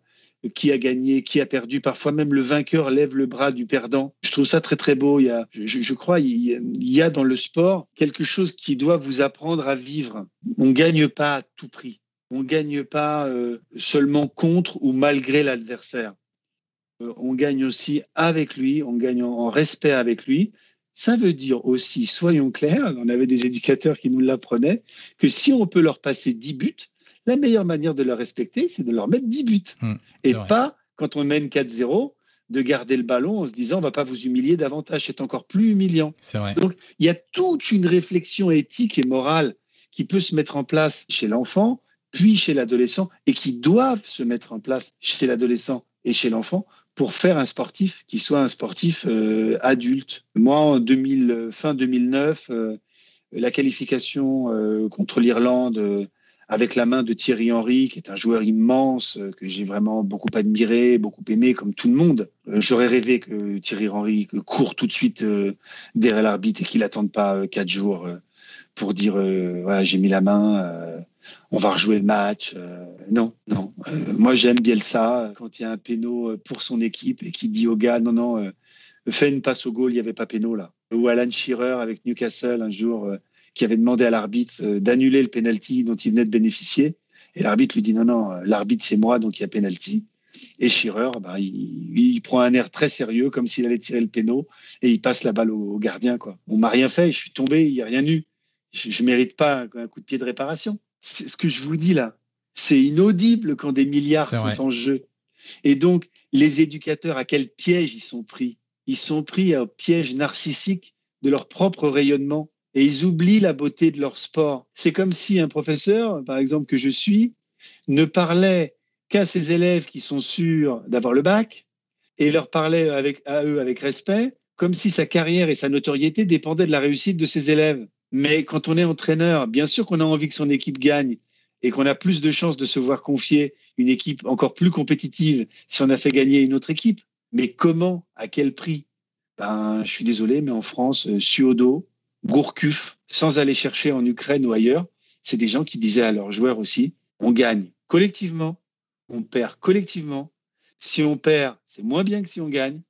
Speaker 3: qui a gagné, qui a perdu. Parfois même le vainqueur lève le bras du perdant. Je trouve ça très très beau. Il y a, je, crois, il y a dans le sport quelque chose qui doit vous apprendre à vivre. On gagne pas à tout prix. On gagne pas euh, seulement contre ou malgré l'adversaire. Euh, on gagne aussi avec lui, on gagne en respect avec lui. Ça veut dire aussi, soyons clairs, on avait des éducateurs qui nous l'apprenaient, que si on peut leur passer 10 buts, la meilleure manière de le respecter, c'est de leur mettre 10 buts. Hmm, et pas, quand on mène 4-0, de garder le ballon en se disant on va pas vous humilier davantage, c'est encore plus humiliant. Donc il y a toute une réflexion éthique et morale qui peut se mettre en place chez l'enfant, puis chez l'adolescent, et qui doivent se mettre en place chez l'adolescent et chez l'enfant pour faire un sportif qui soit un sportif euh, adulte. Moi, en 2000, fin 2009, euh, la qualification euh, contre l'Irlande avec la main de Thierry Henry, qui est un joueur immense, euh, que j'ai vraiment beaucoup admiré, beaucoup aimé, comme tout le monde. Euh, j'aurais rêvé que Thierry Henry court tout de suite euh, derrière l'arbitre et qu'il n'attende pas quatre jours pour dire voilà, j'ai mis la main, on va rejouer le match. non, non. moi, j'aime Bielsa quand il y a un péno pour son équipe et qui dit au gars non, non, fais une passe au goal, il n'y avait pas péno là. Ou Alan Shearer avec Newcastle un jour qui avait demandé à l'arbitre euh, d'annuler le penalty dont il venait de bénéficier. Et l'arbitre lui dit non, non, l'arbitre c'est moi, donc il y a penalty. Et Schirer, bah, il, prend un air très sérieux, comme s'il allait tirer le péno, et il passe la balle au, gardien. Quoi. On m'a rien fait, je suis tombé, il n'y a rien eu. Je, ne mérite pas un, coup de pied de réparation. C'est ce que je vous dis là. C'est inaudible quand des milliards sont en jeu. Et donc, les éducateurs, à quel piège ils sont pris? Ils sont pris au piège narcissique de leur propre rayonnement et ils oublient la beauté de leur sport. C'est comme si un professeur, par exemple que je suis, ne parlait qu'à ses élèves qui sont sûrs d'avoir le bac et leur parlait à eux avec respect, comme si sa carrière et sa notoriété dépendaient de la réussite de ses élèves. Mais quand on est entraîneur, bien sûr qu'on a envie que son équipe gagne et qu'on a plus de chances de se voir confier une équipe encore plus compétitive si on a fait gagner une autre équipe. Mais comment? À quel prix? Ben, je suis désolé, mais en France, euh, Suodo, Gourcuff, sans aller chercher en Ukraine ou ailleurs, c'est des gens qui disaient à leurs joueurs aussi, on gagne collectivement, on perd collectivement. Si on perd, c'est moins bien que si on gagne.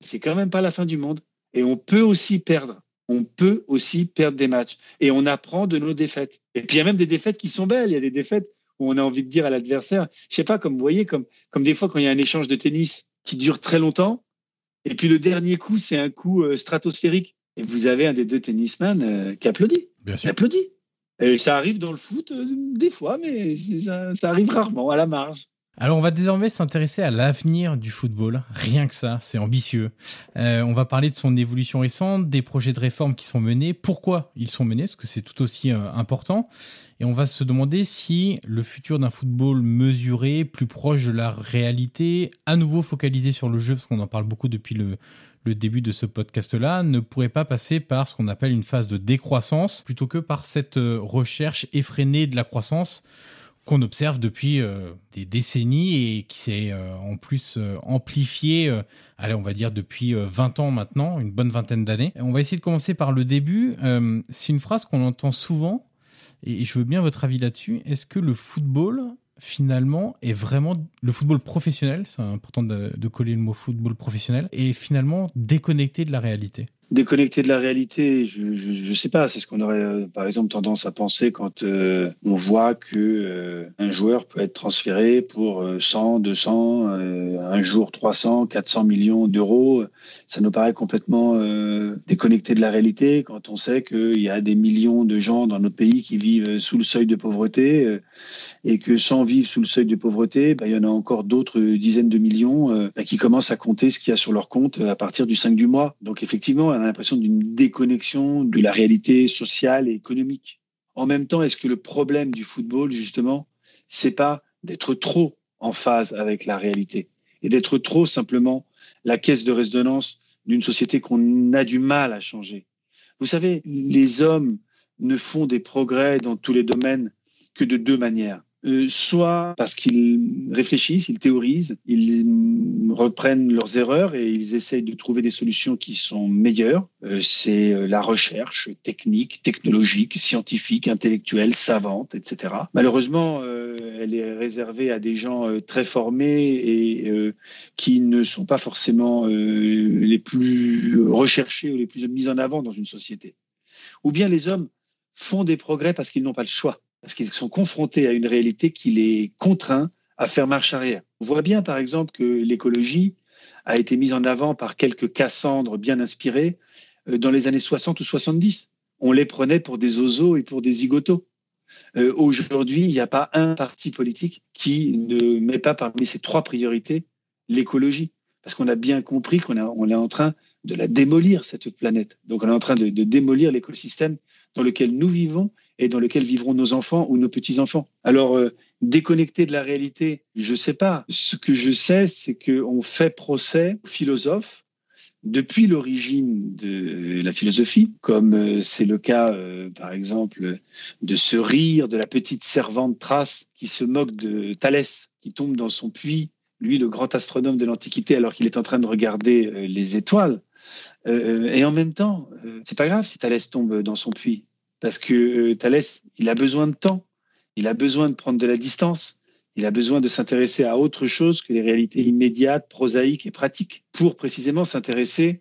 Speaker 3: C'est quand même pas la fin du monde. Et on peut aussi perdre. On peut aussi perdre des matchs. Et on apprend de nos défaites. Et puis il y a même des défaites qui sont belles. Il y a des défaites où on a envie de dire à l'adversaire, je sais pas, comme vous voyez, comme, comme des fois quand il y a un échange de tennis qui dure très longtemps. Et puis le dernier coup, c'est un coup euh, stratosphérique. Et vous avez un des deux tennisman euh, qui applaudit.
Speaker 2: Bien sûr.
Speaker 3: Qui applaudit. Et ça arrive dans le foot euh, des fois, mais ça, ça, arrive rarement, à la marge.
Speaker 2: Alors on va désormais s'intéresser à l'avenir du football. Rien que ça, c'est ambitieux. Euh, on va parler de son évolution récente, des projets de réforme qui sont menés, pourquoi ils sont menés, parce que c'est tout aussi euh, important. Et on va se demander si le futur d'un football mesuré, plus proche de la réalité, à nouveau focalisé sur le jeu, parce qu'on en parle beaucoup depuis le, le début de ce podcast-là ne pourrait pas passer par ce qu'on appelle une phase de décroissance plutôt que par cette euh, recherche effrénée de la croissance qu'on observe depuis euh, des décennies et qui s'est euh, en plus amplifié, allez, on va dire depuis 20 ans maintenant, une bonne vingtaine d'années. On va essayer de commencer par le début. c'est une phrase qu'on entend souvent et je veux bien votre avis là-dessus. Est-ce que le football finalement est vraiment le football professionnel, c'est important de, coller le mot football professionnel, est finalement déconnecté de la réalité
Speaker 3: déconnecté de la réalité, je je, sais pas. C'est ce qu'on aurait, euh, par exemple, tendance à penser quand euh, on voit que euh, un joueur peut être transféré pour 100, 200, un jour 300, 400 millions d'euros. Ça nous paraît complètement déconnecté de la réalité quand on sait qu'il y a des millions de gens dans notre pays qui vivent sous le seuil de pauvreté et que sans vivre sous le seuil de pauvreté, bah, il y en a encore d'autres dizaines de millions bah, qui commencent à compter ce qu'il y a sur leur compte à partir du 5 du mois. Donc effectivement, a l'impression d'une déconnexion de la réalité sociale et économique. En même temps, est-ce que le problème du football, justement, c'est pas d'être trop en phase avec la réalité et d'être trop simplement la caisse de résonance d'une société qu'on a du mal à changer? Vous savez, les hommes ne font des progrès dans tous les domaines que de deux manières. Euh, soit parce qu'ils réfléchissent, ils théorisent, ils reprennent leurs erreurs et ils essayent de trouver des solutions qui sont meilleures. Euh, c'est euh, la recherche technique, technologique, scientifique, intellectuelle, savante, etc. Malheureusement, elle est réservée à des gens très formés et qui ne sont pas forcément les plus recherchés ou les plus mis en avant dans une société. Ou bien les hommes font des progrès parce qu'ils n'ont pas le choix parce qu'ils sont confrontés à une réalité qui les contraint à faire marche arrière. On voit bien, par exemple, que l'écologie a été mise en avant par quelques Cassandres bien inspirés euh, dans les années 60 ou 70. On les prenait pour des oiseaux et pour des zigotos. Euh, aujourd'hui, il n'y a pas un parti politique qui ne met pas parmi ses trois priorités l'écologie. Parce qu'on a bien compris qu'on on est en train de la démolir, cette planète. Donc on est en train de démolir l'écosystème dans lequel nous vivons et dans lequel vivront nos enfants ou nos petits-enfants. Alors, euh, déconnecté de la réalité, je ne sais pas. Ce que je sais, c'est qu'on fait procès aux philosophes depuis l'origine de la philosophie, comme euh, c'est le cas, euh, par exemple, de se rire de la petite servante Thrace qui se moque de Thalès, qui tombe dans son puits, lui le grand astronome de l'Antiquité, alors qu'il est en train de regarder les étoiles. et en même temps, c'est pas grave si Thalès tombe dans son puits, parce que Thalès, il a besoin de temps, il a besoin de prendre de la distance, il a besoin de s'intéresser à autre chose que les réalités immédiates, prosaïques et pratiques, pour précisément s'intéresser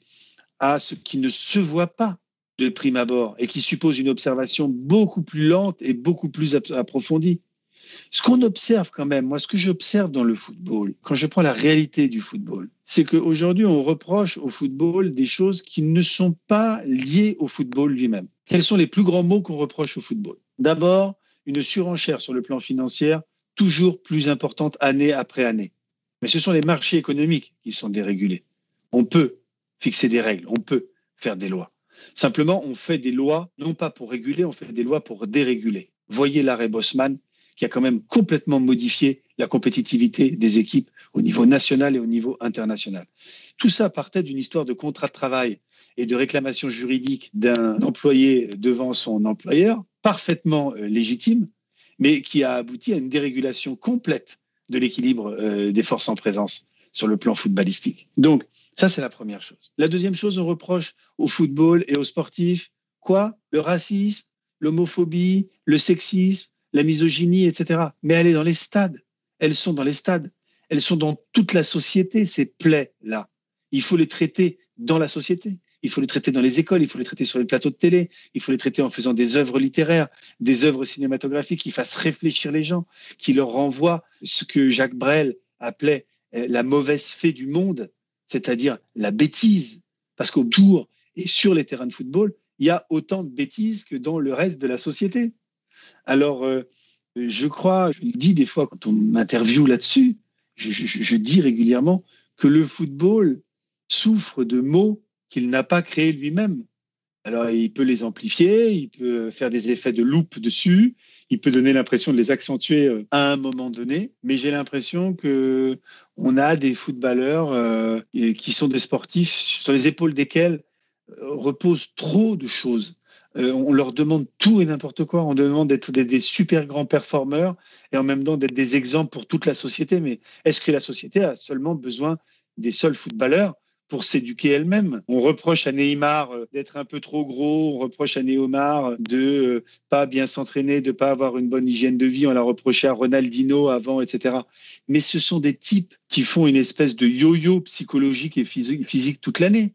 Speaker 3: à ce qui ne se voit pas de prime abord et qui suppose une observation beaucoup plus lente et beaucoup plus approfondie. Ce qu'on observe quand même, moi, ce que j'observe dans le football, quand je prends la réalité du football, c'est qu'aujourd'hui, on reproche au football des choses qui ne sont pas liées au football lui-même. Quels sont les plus grands mots qu'on reproche au football? D'abord, une surenchère sur le plan financier toujours plus importante année après année. Mais ce sont les marchés économiques qui sont dérégulés. On peut fixer des règles, on peut faire des lois. Simplement, on fait des lois non pas pour réguler, on fait des lois pour déréguler. Voyez l'arrêt Bosman qui a quand même complètement modifié la compétitivité des équipes au niveau national et au niveau international. Tout ça partait d'une histoire de contrat de travail et de réclamation juridique d'un employé devant son employeur, parfaitement euh, légitime, mais qui a abouti à une dérégulation complète de l'équilibre euh, des forces en présence sur le plan footballistique. Donc, ça, c'est la première chose. La deuxième chose, on reproche au football et aux sportifs quoi? Le racisme, l'homophobie, le sexisme, la misogynie, etc. Mais elle est dans les stades. Elles sont dans les stades. Elles sont dans toute la société, ces plaies-là. Il faut les traiter dans la société il faut les traiter dans les écoles, il faut les traiter sur les plateaux de télé, il faut les traiter en faisant des œuvres littéraires, des œuvres cinématographiques qui fassent réfléchir les gens, qui leur renvoient ce que Jacques Brel appelait euh, la mauvaise fée du monde, c'est-à-dire la bêtise. Parce qu'autour et sur les terrains de football, il y a autant de bêtises que dans le reste de la société. Alors, euh, je crois, je le dis des fois quand on m'interviewe là-dessus, je, dis régulièrement que le football souffre de mots qu'il n'a pas créé lui-même. Alors, il peut les amplifier, il peut faire des effets de loupe dessus, il peut donner l'impression de les accentuer euh, à un moment donné, mais j'ai l'impression que on a des footballeurs euh, qui sont des sportifs sur les épaules desquels euh, reposent trop de choses. on leur demande tout et n'importe quoi. On demande d'être des, des, super grands performeurs et en même temps d'être des exemples pour toute la société. Mais est-ce que la société a seulement besoin des seuls footballeurs? Pour s'éduquer elle-même. On reproche à Neymar euh, d'être un peu trop gros, on reproche à Neymar de euh, pas bien s'entraîner, de pas avoir une bonne hygiène de vie, on l'a reproché à Ronaldinho avant, etc. Mais ce sont des types qui font une espèce de yo-yo psychologique et physique toute l'année.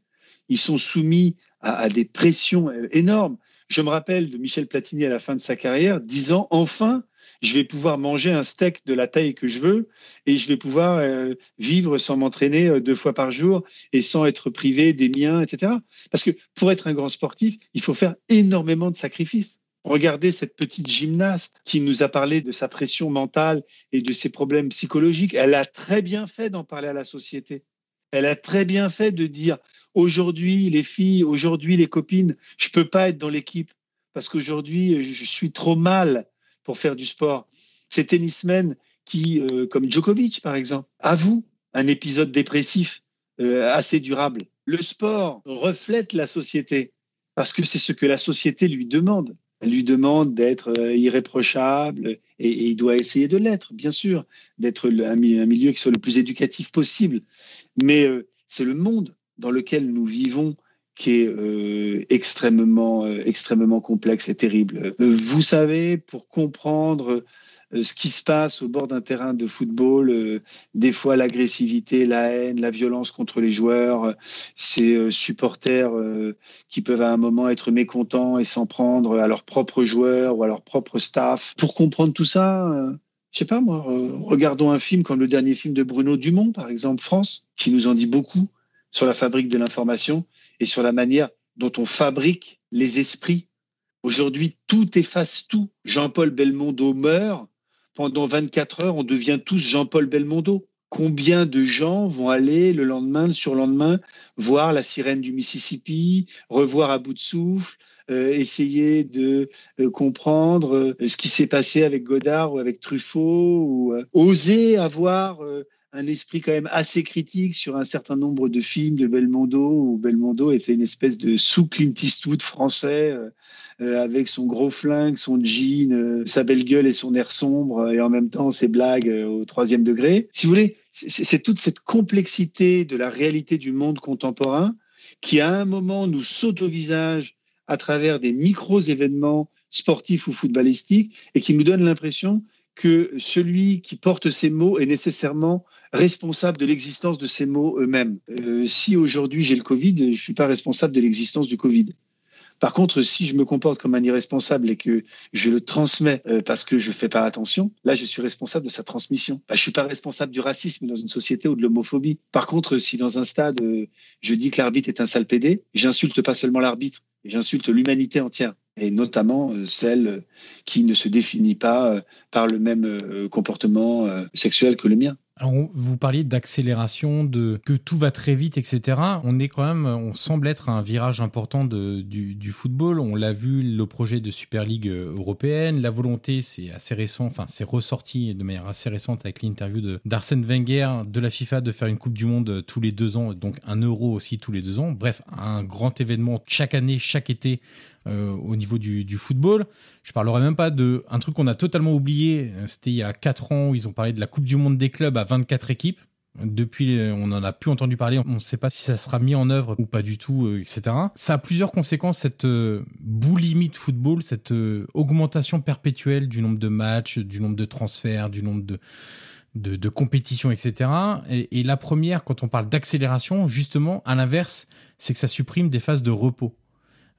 Speaker 3: Ils sont soumis à, des pressions euh, énormes. Je me rappelle de Michel Platini à la fin de sa carrière disant enfin je vais pouvoir manger un steak de la taille que je veux et je vais pouvoir euh, vivre sans m'entraîner euh, deux fois par jour et sans être privé des miens, etc. Parce que pour être un grand sportif, il faut faire énormément de sacrifices. Regardez cette petite gymnaste qui nous a parlé de sa pression mentale et de ses problèmes psychologiques. Elle a très bien fait d'en parler à la société. Elle a très bien fait de dire aujourd'hui les filles, aujourd'hui les copines, je peux pas être dans l'équipe parce qu'aujourd'hui je suis trop mal pour faire du sport. Ces tennismen qui, euh, comme Djokovic par exemple, avouent un épisode dépressif euh, assez durable. Le sport reflète la société parce que c'est ce que la société lui demande. Elle lui demande d'être euh, irréprochable et, il doit essayer de l'être, bien sûr, d'être un, milieu qui soit le plus éducatif possible. Mais c'est le monde dans lequel nous vivons qui est euh, extrêmement, euh, extrêmement complexe et terrible. Euh, vous savez, pour comprendre ce qui se passe au bord d'un terrain de football, des fois l'agressivité, la haine, la violence contre les joueurs, ces supporters qui peuvent à un moment être mécontents et s'en prendre à leurs propres joueurs ou à leur propre staff. Pour comprendre tout ça, je sais pas moi, regardons un film comme le dernier film de Bruno Dumont, par exemple, France, qui nous en dit beaucoup sur la fabrique de l'information et sur la manière dont on fabrique les esprits. Aujourd'hui, tout efface tout. Jean-Paul Belmondo meurt. Pendant 24 heures, on devient tous Jean-Paul Belmondo. Combien de gens vont aller le lendemain, le surlendemain, voir la sirène du Mississippi, revoir à bout de souffle, euh, essayer de euh, comprendre euh, ce qui s'est passé avec Godard ou avec Truffaut, ou oser avoir un esprit quand même assez critique sur un certain nombre de films de Belmondo, où Belmondo était une espèce de sous Clint Eastwood français, euh, euh, avec son gros flingue, son jean, euh, sa belle gueule et son air sombre, et en même temps ses blagues au troisième degré. Si vous voulez, c'est toute cette complexité de la réalité du monde contemporain qui, à un moment, nous saute au visage à travers des micros-événements sportifs ou footballistiques et qui nous donne l'impression que celui qui porte ces mots est nécessairement responsable de l'existence de ces mots eux-mêmes. Euh, si aujourd'hui j'ai le Covid, je ne suis pas responsable de l'existence du Covid. Par contre, si je me comporte comme un irresponsable et que je le transmets euh, parce que je fais pas attention, là, je suis responsable de sa transmission. Bah, je suis pas responsable du racisme dans une société ou de l'homophobie. Par contre, si dans un stade, euh, je dis que l'arbitre est un sale pédé, j'insulte pas seulement l'arbitre, j'insulte l'humanité entière et notamment euh, celle qui ne se définit pas par le même comportement sexuel que le mien.
Speaker 2: Vous parliez d'accélération, de que tout va très vite, etc. On est quand même, on semble être un virage important du, football. On l'a vu, le projet de Super League européenne, la volonté, c'est assez récent, enfin c'est ressorti de manière assez récente avec l'interview d'Arsène Wenger de la FIFA de faire une Coupe du Monde tous les deux ans, donc un Euro aussi tous les deux ans. Bref, un grand événement chaque année, chaque été euh, au niveau du, football. Je parlerai même pas de un truc qu'on a totalement oublié. Euh, c'était il y a quatre ans où ils ont parlé de la Coupe du Monde des clubs à 24 équipes. Depuis, euh, on en a plus entendu parler. On ne sait pas si ça sera mis en œuvre ou pas du tout, etc. Ça a plusieurs conséquences cette boulimie de football, cette augmentation perpétuelle du nombre de matchs, du nombre de transferts, du nombre de compétitions, etc. Et, et la première, quand on parle d'accélération, justement, à l'inverse, c'est que ça supprime des phases de repos.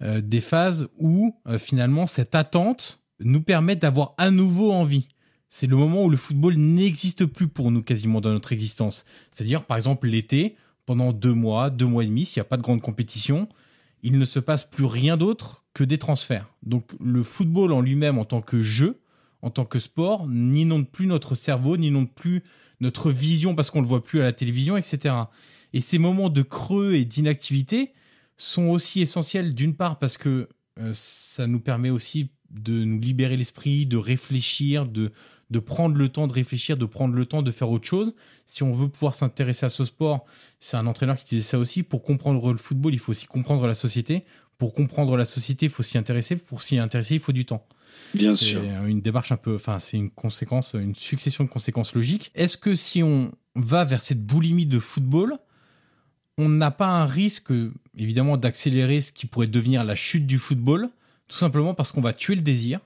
Speaker 2: Euh, des phases où euh, finalement cette attente nous permet d'avoir à nouveau envie. C'est le moment où le football n'existe plus pour nous quasiment dans notre existence. C'est-à-dire par exemple l'été, pendant deux mois, deux mois et demi, s'il n'y a pas de grande compétition, il ne se passe plus rien d'autre que des transferts. Donc le football en lui-même en tant que jeu, en tant que sport, n'inonde plus notre cerveau, n'inonde plus notre vision parce qu'on le voit plus à la télévision, etc. Et ces moments de creux et d'inactivité, sont aussi essentiels d'une part parce que euh, ça nous permet aussi de nous libérer l'esprit, de réfléchir, de, de prendre le temps de réfléchir, de prendre le temps de faire autre chose. Si on veut pouvoir s'intéresser à ce sport, c'est un entraîneur qui disait ça aussi, pour comprendre le football, il faut aussi comprendre la société. Pour comprendre la société, il faut s'y intéresser. Pour s'y intéresser, il faut du temps.
Speaker 3: Bien sûr.
Speaker 2: C'est une démarche un peu, enfin, c'est une conséquence, une succession de conséquences logiques. Est-ce que si on va vers cette boulimie de football, on n'a pas un risque, évidemment, d'accélérer ce qui pourrait devenir la chute du football, tout simplement parce qu'on va tuer le désir.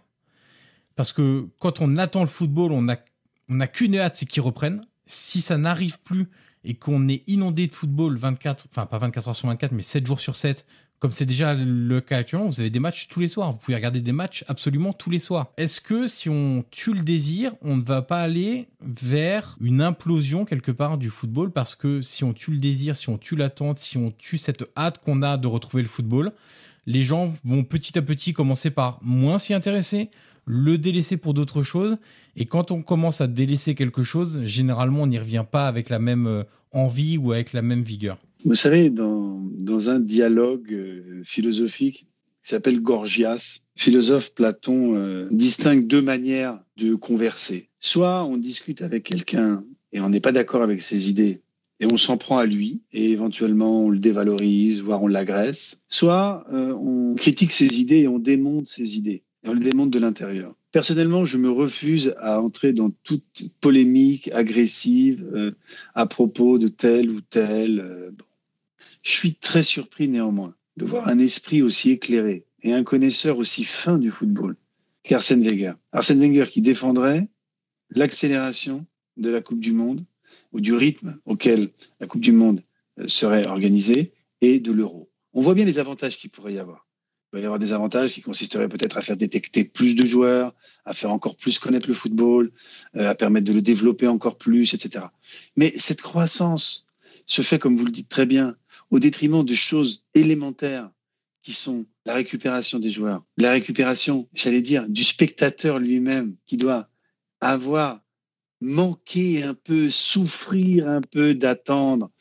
Speaker 2: Parce que quand on attend le football, on n'a qu'une hâte, c'est qu'il reprenne. Si ça n'arrive plus et qu'on est inondé de football 24, enfin pas 24 heures sur 24, mais 7 jours sur 7, comme c'est déjà le cas actuellement, vous avez des matchs tous les soirs. Vous pouvez regarder des matchs absolument tous les soirs. Est-ce que si on tue le désir, on ne va pas aller vers une implosion quelque part du football Parce que si on tue le désir, si on tue l'attente, si on tue cette hâte qu'on a de retrouver le football, les gens vont petit à petit commencer par moins s'y intéresser, le délaisser pour d'autres choses. Et quand on commence à délaisser quelque chose, généralement, on n'y revient pas avec la même euh, envie ou avec la même vigueur.
Speaker 3: Vous savez, dans, un dialogue euh, philosophique qui s'appelle Gorgias, philosophe Platon euh, distingue deux manières de converser. Soit on discute avec quelqu'un et on n'est pas d'accord avec ses idées et on s'en prend à lui et éventuellement on le dévalorise, voire on l'agresse. Soit euh, on critique ses idées et on démonte ses idées et on le démonte de l'intérieur. Personnellement, je me refuse à entrer dans toute polémique agressive à propos de tel ou tel. Bon je suis très surpris néanmoins de voir un esprit aussi éclairé et un connaisseur aussi fin du football qu'Arsène Wenger. Arsène Wenger qui défendrait l'accélération de la Coupe du Monde ou du rythme auquel la Coupe du Monde euh, serait organisée et de l'euro. On voit bien les avantages qu'il pourrait y avoir. Il pourrait y avoir des avantages qui consisteraient peut-être à faire détecter plus de joueurs, à faire encore plus connaître le football, euh, à permettre de le développer encore plus, etc. Mais cette croissance se fait, comme vous le dites très bien, au détriment de choses élémentaires qui sont la récupération des joueurs, la récupération, j'allais dire, du spectateur lui-même qui doit avoir manqué un peu, souffrir un peu d'attendre,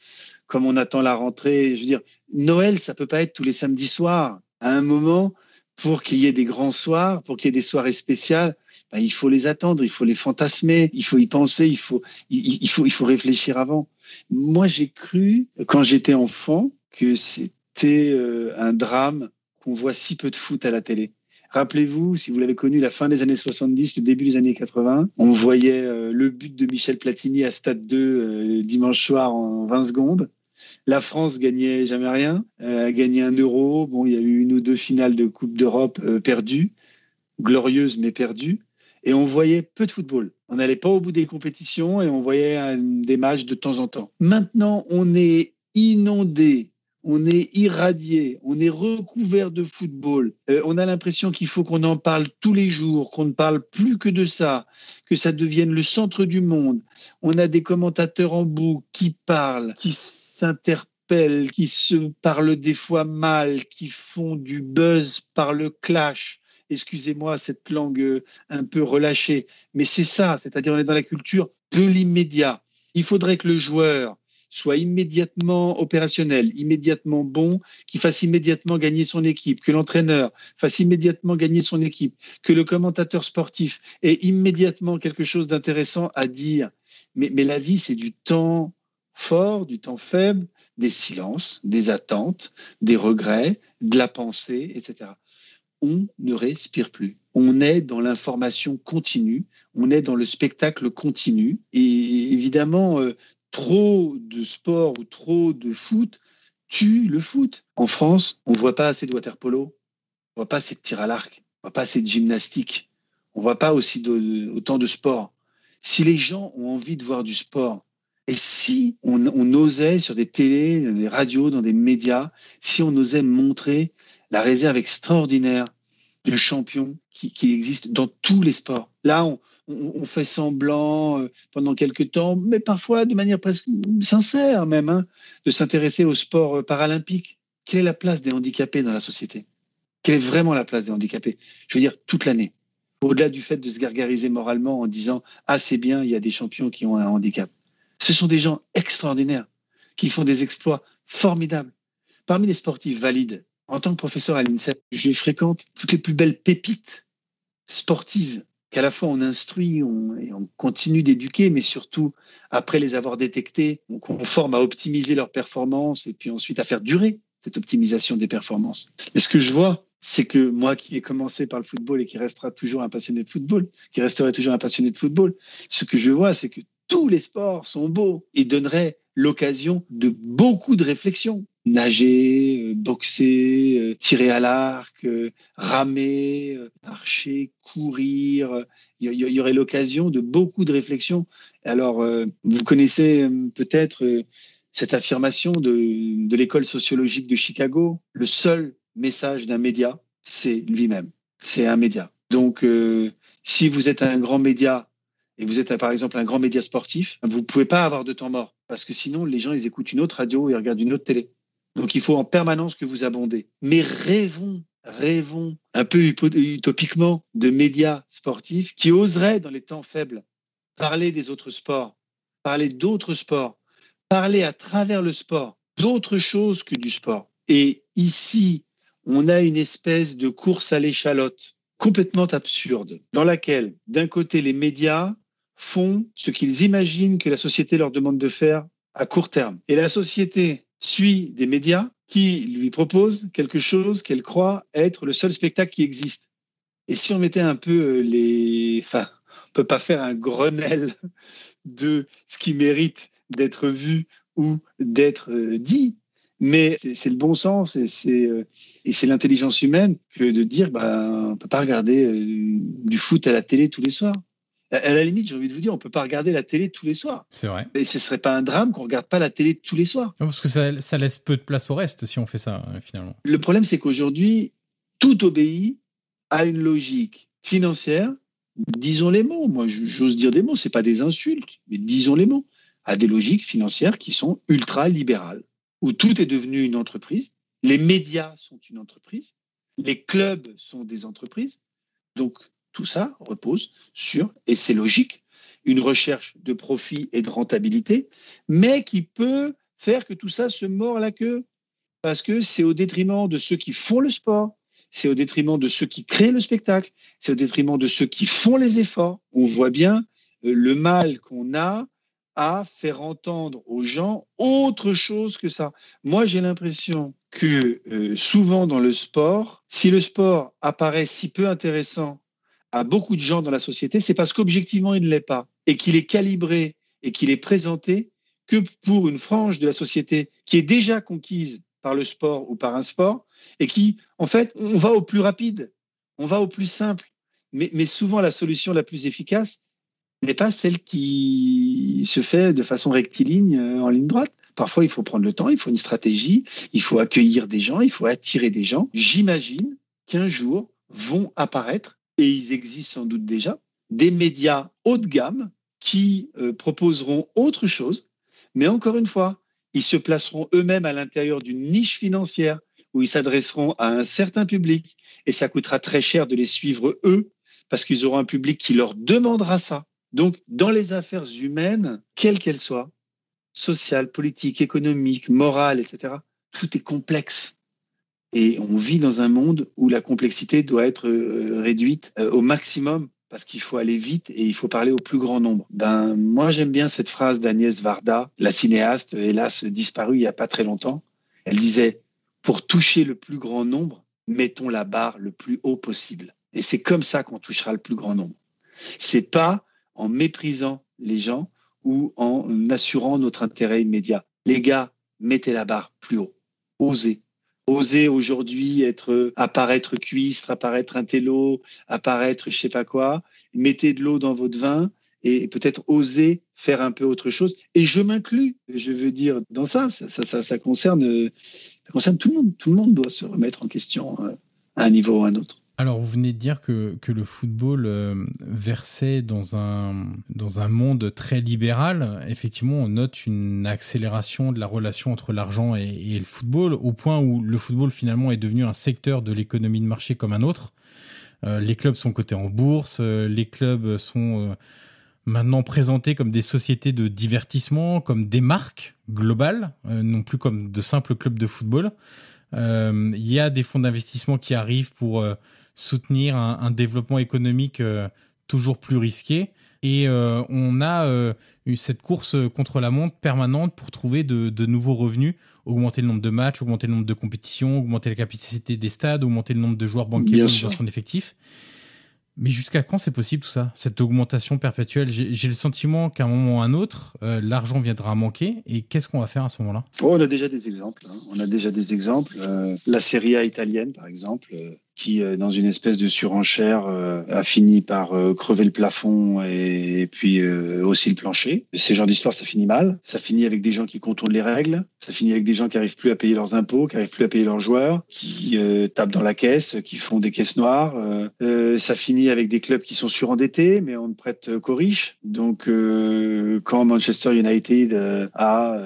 Speaker 3: comme on attend la rentrée. Je veux dire, Noël, ça peut pas être tous les samedis soirs. À un moment, pour qu'il y ait des grands soirs, pour qu'il y ait des soirées spéciales, bah, il faut les attendre, il faut les fantasmer, il faut y penser, il faut, il, faut, il faut réfléchir avant. Moi, j'ai cru, quand j'étais enfant, que c'était euh, un drame qu'on voit si peu de foot à la télé. Rappelez-vous, si vous l'avez connu, la fin des années 70, le début des années 80, on voyait euh, le but de Michel Platini à Stade 2 euh, dimanche soir en 20 secondes. La France gagnait jamais rien, a gagné un euro. Bon, il y a eu une ou deux finales de Coupe d'Europe perdues, glorieuses mais perdues et on voyait peu de football. On n'allait pas au bout des compétitions et on voyait des matchs de temps en temps. Maintenant, on est inondé, on est irradié, on est recouvert de football. Euh, on a l'impression qu'il faut qu'on en parle tous les jours, qu'on ne parle plus que de ça, que ça devienne le centre du monde. On a des commentateurs en boucle qui parlent, qui s'interpellent, qui se parlent des fois mal, qui font du buzz par le clash excusez-moi cette langue euh, un peu relâchée, mais c'est ça, c'est-à-dire on est dans la culture de l'immédiat. Il faudrait que le joueur soit immédiatement opérationnel, immédiatement bon, qu'il fasse immédiatement gagner son équipe, que l'entraîneur fasse immédiatement gagner son équipe, que le commentateur sportif ait immédiatement quelque chose d'intéressant à dire. Mais, mais la vie, c'est du temps fort, du temps faible, des silences, des attentes, des regrets, de la pensée, etc on ne respire plus. On est dans l'information continue, on est dans le spectacle continu. Et évidemment, euh, trop de sport ou trop de foot tue le foot. En France, on ne voit pas assez de water polo, on voit pas assez de tir à l'arc, on voit pas assez de gymnastique, on voit pas aussi autant de sport. Si les gens ont envie de voir du sport, et si on, osait sur des télés, des radios, dans des médias, si on osait montrer la réserve extraordinaire de champions qui, existe dans tous les sports. Là, on, on, fait semblant euh, pendant quelques temps, mais parfois de manière presque sincère même, hein, de s'intéresser au sport euh, paralympique. Quelle est la place des handicapés dans la société? Quelle est vraiment la place des handicapés? Je veux dire, toute l'année. Au-delà du fait de se gargariser moralement en disant Ah, c'est bien, il y a des champions qui ont un handicap. Ce sont des gens extraordinaires qui font des exploits formidables. Parmi les sportifs valides, en tant que professeur à l'INSEP, je fréquente toutes les plus belles pépites sportives qu'à la fois on instruit on, et on continue d'éduquer, mais surtout, après les avoir détectés, on, on forme à optimiser leurs performances et puis ensuite à faire durer cette optimisation des performances. Et ce que je vois, c'est que moi qui ai commencé par le football et qui restera toujours un passionné de football, qui resterai toujours un passionné de football, ce que je vois, c'est que tous les sports sont beaux et donneraient l'occasion de beaucoup de réflexions. Nager, euh, boxer, euh, tirer à l'arc, euh, ramer, marcher, courir. Il y, aurait l'occasion de beaucoup de réflexions. Alors, vous connaissez peut-être cette affirmation de, de l'école sociologique de Chicago. Le seul message d'un média, c'est lui-même. C'est un média. Donc, si vous êtes un grand média et vous êtes par exemple un grand média sportif, vous ne pouvez pas avoir de temps mort parce que sinon les gens ils écoutent une autre radio et regardent une autre télé. Donc il faut en permanence que vous abondez. Mais rêvons, rêvons un peu utopiquement de médias sportifs qui oseraient dans les temps faibles parler des autres sports, parler d'autres sports, parler à travers le sport d'autres choses que du sport. Et ici, on a une espèce de course à l'échalote complètement absurde, dans laquelle, d'un côté, les médias font ce qu'ils imaginent que la société leur demande de faire à court terme. Et la société suit des médias qui lui proposent quelque chose qu'elle croit être le seul spectacle qui existe. Et si on mettait un peu euh, les... Enfin, on peut pas faire un Grenelle de ce qui mérite d'être vu ou d'être euh, dit, mais c'est le bon sens et c'est euh, et c'est l'intelligence humaine que de dire bah on peut pas regarder du foot à la télé tous les soirs à la limite, j'ai envie de vous dire, on peut pas regarder la télé tous les soirs.
Speaker 2: C'est vrai.
Speaker 3: Et ce serait pas un drame qu'on regarde pas la télé tous les soirs.
Speaker 2: parce que ça, laisse peu de place au reste si on fait ça, euh, finalement.
Speaker 3: Le problème, c'est qu'aujourd'hui, tout obéit à une logique financière. Disons les mots. Moi, j'ose dire des mots. C'est pas des insultes, mais disons les mots. À des logiques financières qui sont ultra libérales, où tout est devenu une entreprise. Les médias sont une entreprise. Les clubs sont des entreprises. Donc, tout ça repose sur, et c'est logique, une recherche de profit et de rentabilité, mais qui peut faire que tout ça se mord la queue, parce que c'est au détriment de ceux qui font le sport, c'est au détriment de ceux qui créent le spectacle, c'est au détriment de ceux qui font les efforts. On voit bien euh, le mal qu'on a à faire entendre aux gens autre chose que ça. Moi, j'ai l'impression que euh, souvent dans le sport, si le sport apparaît si peu intéressant à beaucoup de gens dans la société, c'est parce qu'objectivement, il ne l'est pas et qu'il est calibré et qu'il est présenté que pour une frange de la société qui est déjà conquise par le sport ou par un sport et qui, en fait, on va au plus rapide, on va au plus simple. Mais, mais souvent, la solution la plus efficace n'est pas celle qui se fait de façon rectiligne euh, en ligne droite. Parfois, il faut prendre le temps, il faut une stratégie, il faut accueillir des gens, il faut attirer des gens. J'imagine qu'un jour vont apparaître, et ils existent sans doute déjà, des médias haut de gamme qui euh, proposeront autre chose, mais encore une fois, ils se placeront eux-mêmes à l'intérieur d'une niche financière où ils s'adresseront à un certain public et ça coûtera très cher de les suivre eux parce qu'ils auront un public qui leur demandera ça. Donc, dans les affaires humaines, quelles qu'elles soient, sociales, politiques, économiques, morales, etc., tout est complexe. Et on vit dans un monde où la complexité doit être euh, réduite euh, au maximum parce qu'il faut aller vite et il faut parler au plus grand nombre. Ben, moi, j'aime bien cette phrase d'Agnès Varda, la cinéaste, hélas disparue il n'y a pas très longtemps. Elle disait, pour toucher le plus grand nombre, mettons la barre le plus haut possible. Et c'est comme ça qu'on touchera le plus grand nombre. C'est pas en méprisant les gens ou en assurant notre intérêt immédiat. Les gars, mettez la barre plus haut. Osez. Osez aujourd'hui être, apparaître cuistre, apparaître un télo, apparaître je sais pas quoi. Mettez de l'eau dans votre vin et peut-être oser faire un peu autre chose. Et je m'inclus, je veux dire, dans ça. Ça, ça, ça, concerne, ça concerne tout le monde. Tout le monde doit se remettre en question euh, à un niveau ou à un autre.
Speaker 2: Alors, vous venez de dire que, que le football euh, versait dans un, dans un monde très libéral. Effectivement, on note une accélération de la relation entre l'argent et, le football, au point où le football finalement est devenu un secteur de l'économie de marché comme un autre. Euh, les clubs sont cotés en bourse, euh, les clubs sont euh, maintenant présentés comme des sociétés de divertissement, comme des marques globales, non plus comme de simples clubs de football. Il y a des fonds d'investissement qui arrivent pour soutenir un, un développement économique euh, toujours plus risqué. Et euh, on a euh, eu cette course contre la montre permanente pour trouver de, de, nouveaux revenus, augmenter le nombre de matchs, augmenter le nombre de compétitions, augmenter la capacité des stades, augmenter le nombre de joueurs banquiers dans son effectif. Mais jusqu'à quand c'est possible tout ça? Cette augmentation perpétuelle J'ai le sentiment qu'à un moment ou à un autre, euh, l'argent viendra à manquer. Et qu'est-ce qu'on va faire à ce moment-là?
Speaker 3: Oh, On a déjà des exemples. Hein. On a déjà des exemples. Euh, la Serie A italienne, par exemple, euh, qui, euh, dans une espèce de surenchère, euh, a fini par crever le plafond et, et puis aussi le plancher. Ces genres d'histoires, ça finit mal. Ça finit avec des gens qui contournent les règles. Ça finit avec des gens qui arrivent plus à payer leurs impôts, qui arrivent plus à payer leurs joueurs, qui tapent dans la caisse, qui font des caisses noires. ça finit avec des clubs qui sont surendettés, mais on ne prête qu'aux riches. Donc, quand Manchester United a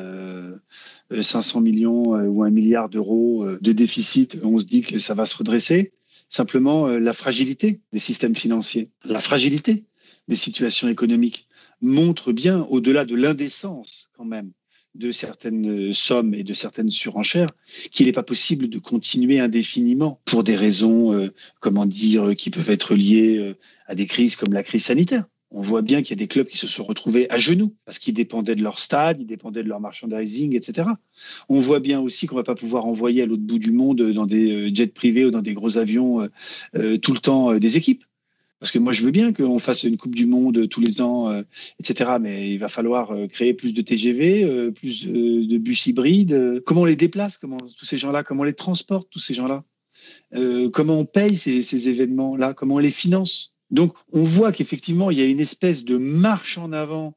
Speaker 3: 500 millions ou un milliard d'euros de déficit, on se dit que ça va se redresser simplement euh, la fragilité des systèmes financiers, la fragilité des situations économiques montre bien, au-delà de l'indécence quand même de certaines sommes et de certaines surenchères, qu'il n'est pas possible de continuer indéfiniment pour des raisons, euh, comment dire, qui peuvent être liées euh, à des crises comme la crise sanitaire on voit bien qu'il y a des clubs qui se sont retrouvés à genoux parce qu'ils dépendaient de leur stade, ils dépendaient de leur merchandising, etc. On voit bien aussi qu'on va pas pouvoir envoyer à l'autre bout du monde dans des euh, jets privés ou dans des gros avions euh, euh, tout le temps des équipes. Parce que moi, je veux bien qu'on fasse une Coupe du Monde tous les ans, etc. Mais il va falloir créer plus de TGV, plus de bus hybrides. Comment on les déplace Comment tous ces gens-là Comment on les transporte tous ces gens-là Comment on paye ces événements-là Comment on les finance donc, on voit qu'effectivement, il y a une espèce de marche en avant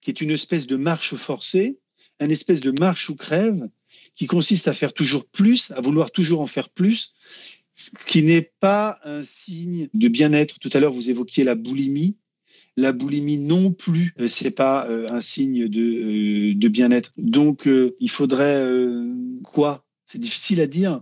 Speaker 3: qui est une espèce de marche forcée, une espèce de marche ou crève qui consiste à faire toujours plus, à vouloir toujours en faire plus, ce qui n'est pas un signe de bien-être. Tout à l'heure, vous évoquiez la boulimie. La boulimie non plus, euh, c'est pas euh, un signe de, euh, de bien-être. Donc, il faudrait quoi? C'est difficile à dire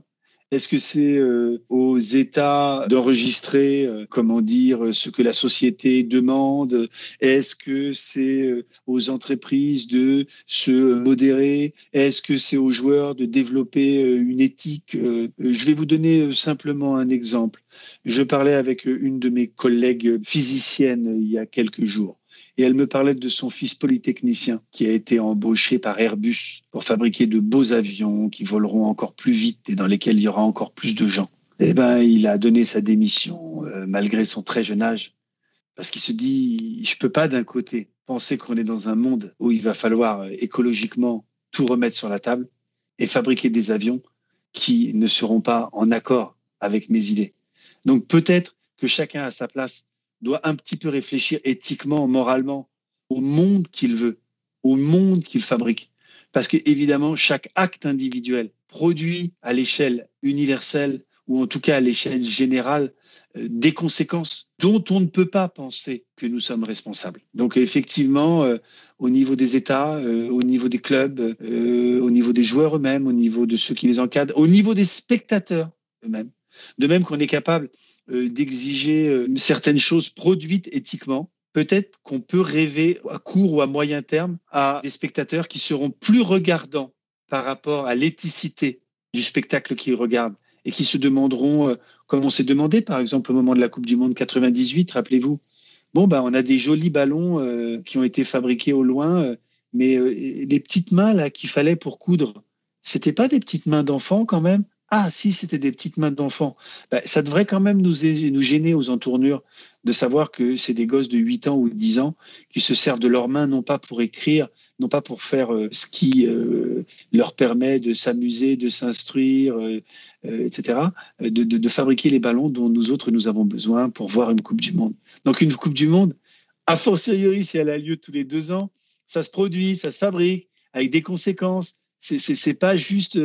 Speaker 3: Est-ce que c'est euh, aux États d'enregistrer, euh, comment dire, ce que la société demande? Est-ce que c'est euh, aux entreprises de se modérer? Est-ce que c'est aux joueurs de développer une éthique? Je vais vous donner simplement un exemple. Je parlais avec une de mes collègues physiciennes il y a quelques jours et elle me parlait de son fils polytechnicien qui a été embauché par Airbus pour fabriquer de beaux avions qui voleront encore plus vite et dans lesquels il y aura encore plus de gens. Eh ben, il a donné sa démission euh, malgré son très jeune âge parce qu'il se dit je peux pas d'un côté penser qu'on est dans un monde où il va falloir euh, écologiquement tout remettre sur la table et fabriquer des avions qui ne seront pas en accord avec mes idées. Donc peut-être que chacun a sa place doit un petit peu réfléchir éthiquement, moralement au monde qu'il veut, au monde qu'il fabrique. Parce que évidemment, chaque acte individuel produit à l'échelle universelle ou en tout cas à l'échelle générale euh, des conséquences dont on ne peut pas penser que nous sommes responsables. Donc effectivement, euh, au niveau des États, euh, au niveau des clubs, au niveau des joueurs eux-mêmes, au niveau de ceux qui les encadrent, au niveau des spectateurs eux-mêmes, de même qu'on est capable d'exiger euh, certaines choses produites éthiquement, peut-être qu'on peut rêver à court ou à moyen terme à des spectateurs qui seront plus regardants par rapport à l'éthicité du spectacle qu'ils regardent et qui se demanderont, euh, comme on s'est demandé par exemple au moment de la Coupe du Monde 98, rappelez-vous, bon ben on a des jolis ballons qui ont été fabriqués au loin, mais les petites mains là qu'il fallait pour coudre, c'était pas des petites mains d'enfants quand même? Ah, si c'était des petites mains d'enfants, ben, ça devrait quand même nous, nous gêner aux entournures de savoir que c'est des gosses de 8 ans ou 10 ans qui se servent de leurs mains non pas pour écrire, non pas pour faire euh, ce qui euh, leur permet de s'amuser, de s'instruire, euh, etc., de, de, fabriquer les ballons dont nous autres nous avons besoin pour voir une Coupe du Monde. Donc une Coupe du Monde, a fortiori si elle a lieu tous les deux ans, ça se produit, ça se fabrique avec des conséquences. C'est pas juste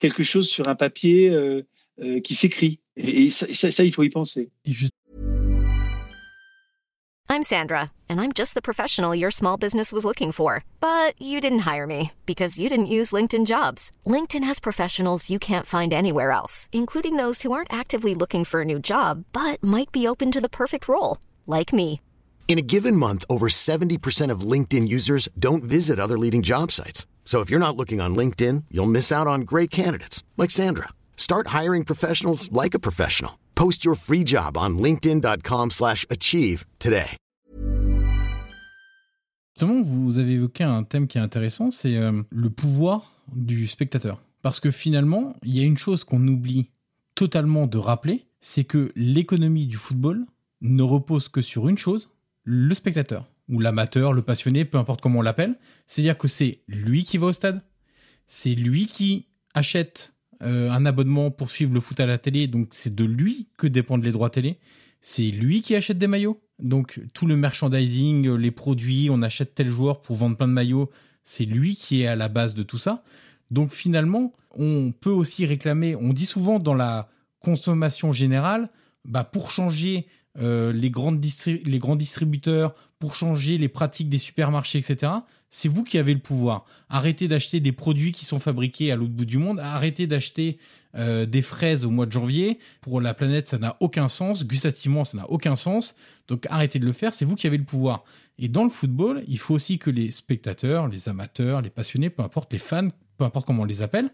Speaker 3: quelque chose sur un papier euh, euh, qui s'écrit. Et, et ça, ça, ça, il faut y penser.
Speaker 4: I'm Sandra, and I'm just the professional your small business was looking for. But you didn't hire me because you didn't use LinkedIn jobs. LinkedIn has professionals you can't find anywhere else, including those who aren't actively looking for a new job, but might be open to the perfect role, like me.
Speaker 1: In a given month, over 70% of LinkedIn users don't visit other leading job sites. So if you're not looking on LinkedIn, you'll miss out on great candidates like Sandra. Start hiring professionals like a professional. Post your free job on linkedin.com/achieve today.
Speaker 2: Justement, vous avez évoqué un thème qui est intéressant, c'est euh, le pouvoir du spectateur. Parce que finalement, il y a une chose qu'on oublie totalement de rappeler, c'est que l'économie du football ne repose que sur une chose, le spectateur ou l'amateur, le passionné, peu importe comment on l'appelle. C'est-à-dire que c'est lui qui va au stade, c'est lui qui achète euh, un abonnement pour suivre le foot à la télé, donc c'est de lui que dépendent les droits télé. C'est lui qui achète des maillots. Donc tout le merchandising, les produits, on achète tel joueur pour vendre plein de maillots, c'est lui qui est à la base de tout ça. Donc finalement, on peut aussi réclamer, on dit souvent dans la consommation générale, bah pour changer euh, les, grandes les grands distributeurs, pour changer les pratiques des supermarchés, etc. C'est vous qui avez le pouvoir. Arrêtez d'acheter des produits qui sont fabriqués à l'autre bout du monde. Arrêtez d'acheter euh, des fraises au mois de janvier. Pour la planète, ça n'a aucun sens. Gustativement, ça n'a aucun sens. Donc arrêtez de le faire. C'est vous qui avez le pouvoir. Et dans le football, il faut aussi que les spectateurs, les amateurs, les passionnés, peu importe les fans, peu importe comment on les appelle,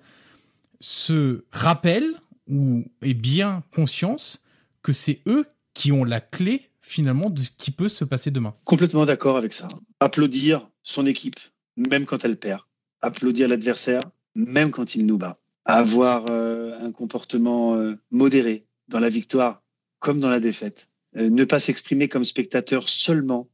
Speaker 2: se rappellent ou aient bien conscience que c'est eux qui ont la clé finalement de ce qui peut se passer demain.
Speaker 3: Complètement d'accord avec ça. Applaudir son équipe, même quand elle perd. Applaudir l'adversaire, même quand il nous bat. Avoir euh, un comportement euh, modéré dans la victoire comme dans la défaite. Euh, ne pas s'exprimer comme spectateur seulement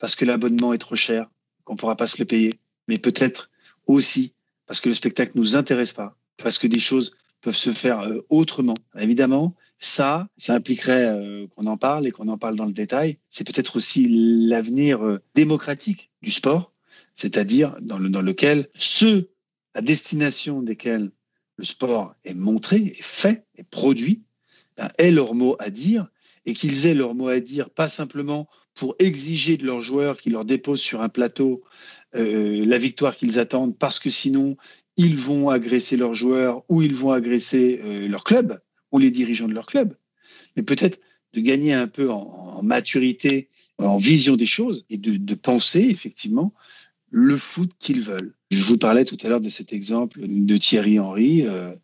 Speaker 3: parce que l'abonnement est trop cher, qu'on ne pourra pas se le payer, mais peut-être aussi parce que le spectacle ne nous intéresse pas, parce que des choses peuvent se faire autrement. Évidemment, ça, ça impliquerait euh, qu'on en parle et qu'on en parle dans le détail. C'est peut-être aussi l'avenir euh, démocratique du sport, c'est-à-dire dans, le, dans lequel ceux à destination desquels le sport est montré, est fait, est produit, ben, aient leur mot à dire et qu'ils aient leur mot à dire, pas simplement pour exiger de leurs joueurs qui leur déposent sur un plateau euh, la victoire qu'ils attendent, parce que sinon ils vont agresser leurs joueurs ou ils vont agresser leur club ou les dirigeants de leur club, mais peut-être de gagner un peu en, maturité, en vision des choses et de, penser effectivement le foot qu'ils veulent. Je vous parlais tout à l'heure de cet exemple de Thierry Henry. Euh,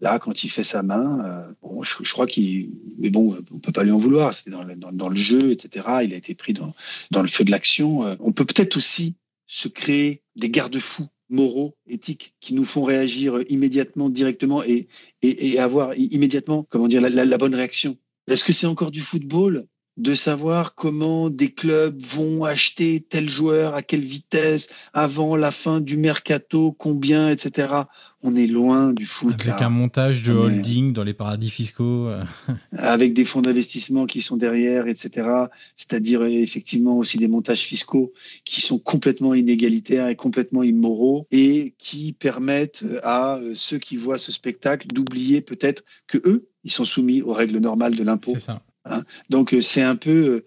Speaker 3: là, quand il fait sa main, euh, bon, je, crois qu'il, mais bon, on peut pas lui en vouloir. C'était dans, le jeu, etc. Il a été pris dans, dans le feu de l'action. on peut peut-être aussi se créer des garde-fous moraux, éthiques, qui nous font réagir immédiatement, directement et, et, avoir immédiatement, comment dire, la, bonne réaction. Est-ce que c'est encore du football? De savoir comment des clubs vont acheter tel joueur, à quelle vitesse, avant la fin du mercato, combien, etc. On est loin du foot.
Speaker 2: Avec un montage de holding dans les paradis fiscaux. Euh.
Speaker 3: Avec des fonds d'investissement qui sont derrière, etc. C'est-à-dire effectivement aussi des montages fiscaux qui sont complètement inégalitaires et complètement immoraux et qui permettent à ceux qui voient ce spectacle d'oublier peut-être que eux, ils sont soumis aux règles normales de l'impôt. Hein. Donc euh, c'est un peu euh,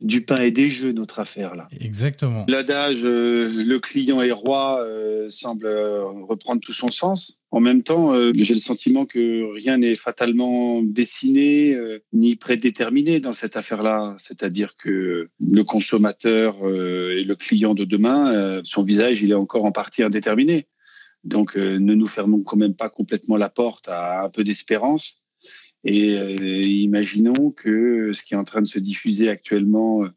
Speaker 3: du pain et des jeux notre affaire là.
Speaker 2: Exactement.
Speaker 3: L'adage euh, le client est roi semble reprendre tout son sens. En même temps, j'ai le sentiment que rien n'est fatalement dessiné ni prédéterminé dans cette affaire-là. C'est-à-dire que le consommateur et le client de demain, son visage, il est encore en partie indéterminé. Donc ne nous fermons quand même pas complètement la porte à un peu d'espérance et euh, imaginons que ce qui est en train de se diffuser actuellement euh,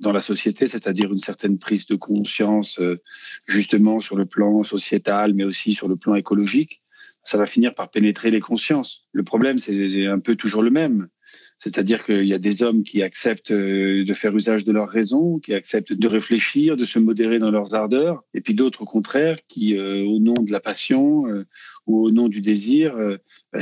Speaker 3: dans la société, c'est-à-dire une certaine prise de conscience euh, justement sur le plan sociétal, mais aussi sur le plan écologique, ça va finir par pénétrer les consciences. Le problème, c'est un peu toujours le même. C'est-à-dire qu'il y a des hommes qui acceptent de faire usage de leur raison, qui acceptent de réfléchir, de se modérer dans leurs ardeurs, et puis d'autres au contraire qui, au nom de la passion ou au nom du désir,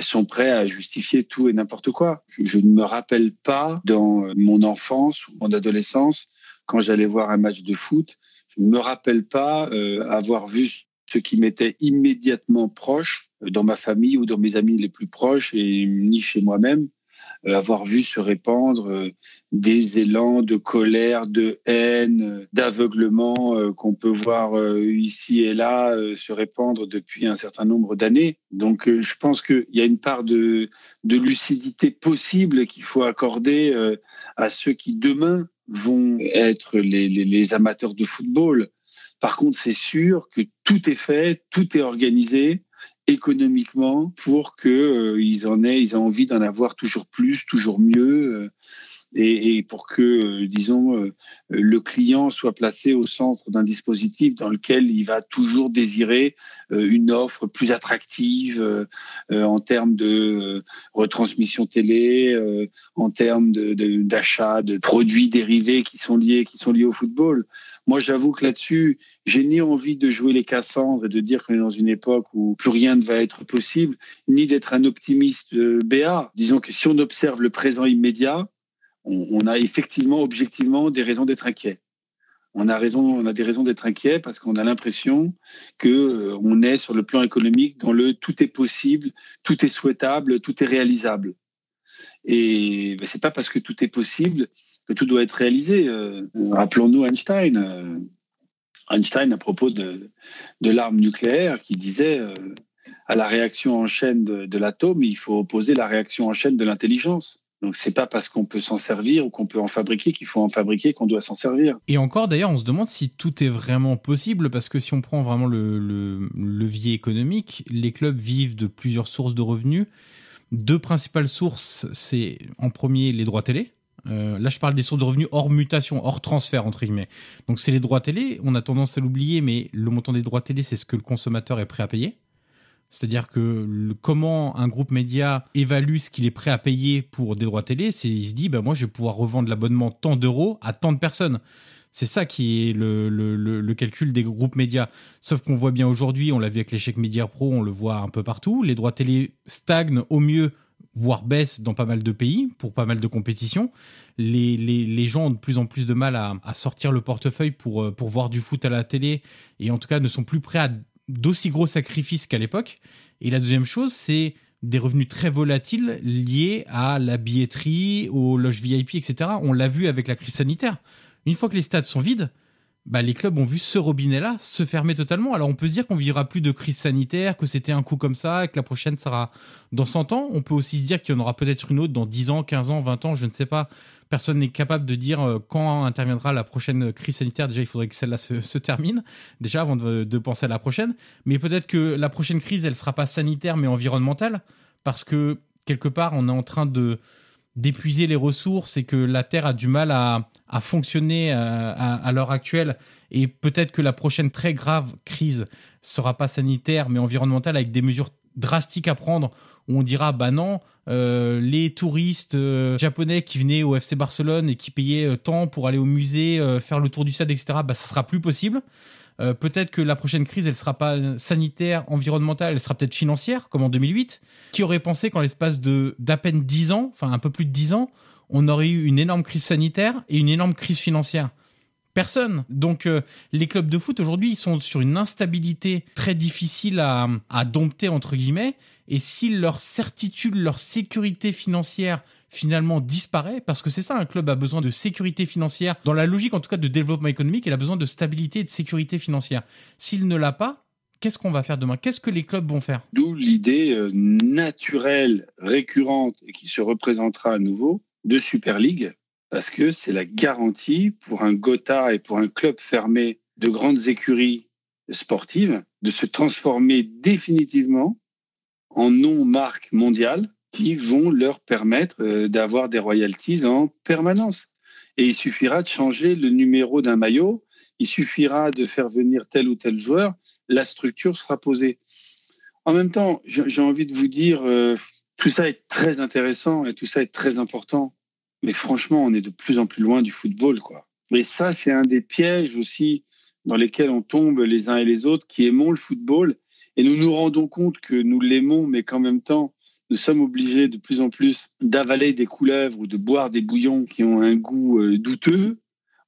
Speaker 3: sont prêts à justifier tout et n'importe quoi. Je, ne me rappelle pas dans mon enfance ou mon adolescence, quand j'allais voir un match de foot, je ne me rappelle pas euh, avoir vu ce qui m'était immédiatement proche euh, dans ma famille ou dans mes amis les plus proches et ni chez moi-même euh, avoir vu se répandre euh, des élans de colère, de haine, euh, d'aveuglement qu'on peut voir ici et là se répandre depuis un certain nombre d'années. Donc je pense qu'il y a une part de, de lucidité possible qu'il faut accorder à ceux qui demain vont être les, les, les amateurs de football. Par contre, c'est sûr que tout est fait, tout est organisé économiquement pour que euh, en aient, ils aient envie d'en avoir toujours plus, toujours mieux, euh, et, pour que, euh, disons, le client soit placé au centre d'un dispositif dans lequel il va toujours désirer une offre plus attractive en termes de retransmission télé, en termes d'achat de, produits dérivés qui sont liés, qui sont liés au football. Moi, j'avoue que là-dessus, j'ai ni envie de jouer les Cassandres et de dire qu'on est dans une époque où plus rien ne va être possible, ni d'être un optimiste euh. Disons que si on observe le présent immédiat, on, a effectivement, objectivement, des raisons d'être inquiet. On a raison, on a des raisons d'être inquiet parce qu'on a l'impression que euh, on est sur le plan économique dans le tout est possible, tout est souhaitable, tout est réalisable. Et ben, c'est pas parce que tout est possible que tout doit être réalisé. Euh, rappelons-nous Einstein. Euh, Einstein à propos de, l'arme nucléaire qui disait à la réaction en chaîne de l'atome, il faut opposer la réaction en chaîne de l'intelligence. Donc c'est pas parce qu'on peut s'en servir ou qu'on peut en fabriquer qu'il faut en fabriquer qu'on doit s'en servir.
Speaker 2: Et encore d'ailleurs, on se demande si tout est vraiment possible parce que si on prend vraiment le, le levier économique, les clubs vivent de plusieurs sources de revenus deux principales sources, c'est en premier les droits télé. Euh, là, je parle des sources de revenus hors mutation, hors transfert entre guillemets. Donc, c'est les droits télé. On a tendance à l'oublier, mais le montant des droits télé, c'est ce que le consommateur est prêt à payer. C'est-à-dire que comment un groupe média évalue ce qu'il est prêt à payer pour des droits télé, c'est il se dit bah moi je vais pouvoir revendre l'abonnement tant d'euros à tant de personnes. C'est ça qui est le, le, le, calcul des groupes médias. Sauf qu'on voit bien aujourd'hui, on l'a vu avec l'échec Média Pro, on le voit un peu partout. Les droits télé stagnent au mieux, voire baissent dans pas mal de pays, pour pas mal de compétitions. Les, les, les gens ont de plus en plus de mal à, à sortir le portefeuille pour, euh, pour voir du foot à la télé, et en tout cas ne sont plus prêts à d'aussi gros sacrifices qu'à l'époque. Et la deuxième chose, c'est des revenus très volatiles liés à la billetterie, aux loges VIP, etc. On l'a vu avec la crise sanitaire une fois que les stades sont vides, bah, les clubs ont vu ce robinet-là se fermer totalement. Alors on peut se dire qu'on vivra plus de crise sanitaire, que c'était un coup comme ça, et que la prochaine sera dans 100 ans. On peut aussi se dire qu'il y en aura peut-être une autre dans 10 ans, 15 ans, 20 ans, je ne sais pas. Personne n'est capable de dire euh, quand interviendra la prochaine crise sanitaire. Déjà, il faudrait que celle-là se, termine, déjà avant de, penser à la prochaine. Mais peut-être que la prochaine crise, elle sera pas sanitaire, mais environnementale, parce que quelque part, on est en train de d'épuiser les ressources et que la Terre a du mal à, à fonctionner euh, à, à, l'heure actuelle et peut-être que la prochaine très grave crise sera pas sanitaire mais environnementale avec des mesures drastiques à prendre où on dira bah non euh, les touristes euh, japonais qui venaient au FC Barcelone et qui payaient euh, tant pour aller au musée faire le tour du stade etc bah ça sera plus possible peut-être que la prochaine crise, elle sera pas sanitaire, environnementale, elle sera peut-être financière, comme en 2008. Qui aurait pensé qu'en l'espace de d'à peine 10 ans, enfin un peu plus de 10 ans, on aurait eu une énorme crise sanitaire et une énorme crise financière? Personne. Donc les clubs de foot aujourd'hui, ils sont sur une instabilité très difficile à, à dompter entre guillemets. Et si leur certitude, leur sécurité financière finalement disparaît parce que c'est ça un club a besoin de sécurité financière dans la logique en tout cas de développement économique il a besoin de stabilité et de sécurité financière. S'il ne l'a pas qu'est-ce qu'on va faire demain? Qu'est-ce que les clubs vont faire?
Speaker 3: D'où l'idée euh, naturelle, récurrente et qui se représentera à nouveau de Super League, parce que c'est la garantie pour un Gotha et pour un club fermé de grandes écuries sportives de se transformer définitivement en non-marque mondiale qui vont leur permettre euh, d'avoir des royalties en permanence. Et il suffira de changer le numéro d'un maillot, il suffira de faire venir tel ou tel joueur, la structure sera posée. En même temps, j'ai envie de vous dire, euh, tout ça est très intéressant et tout ça est très important, mais franchement, on est de plus en plus loin du football, quoi. Et ça, c'est un des pièges aussi dans lesquels on tombe les uns et les autres qui aimons le football et nous nous rendons compte que nous l'aimons, mais qu'en même temps, nous sommes obligés de plus en plus d'avaler des couleuvres ou de boire des bouillons qui ont un goût euh, douteux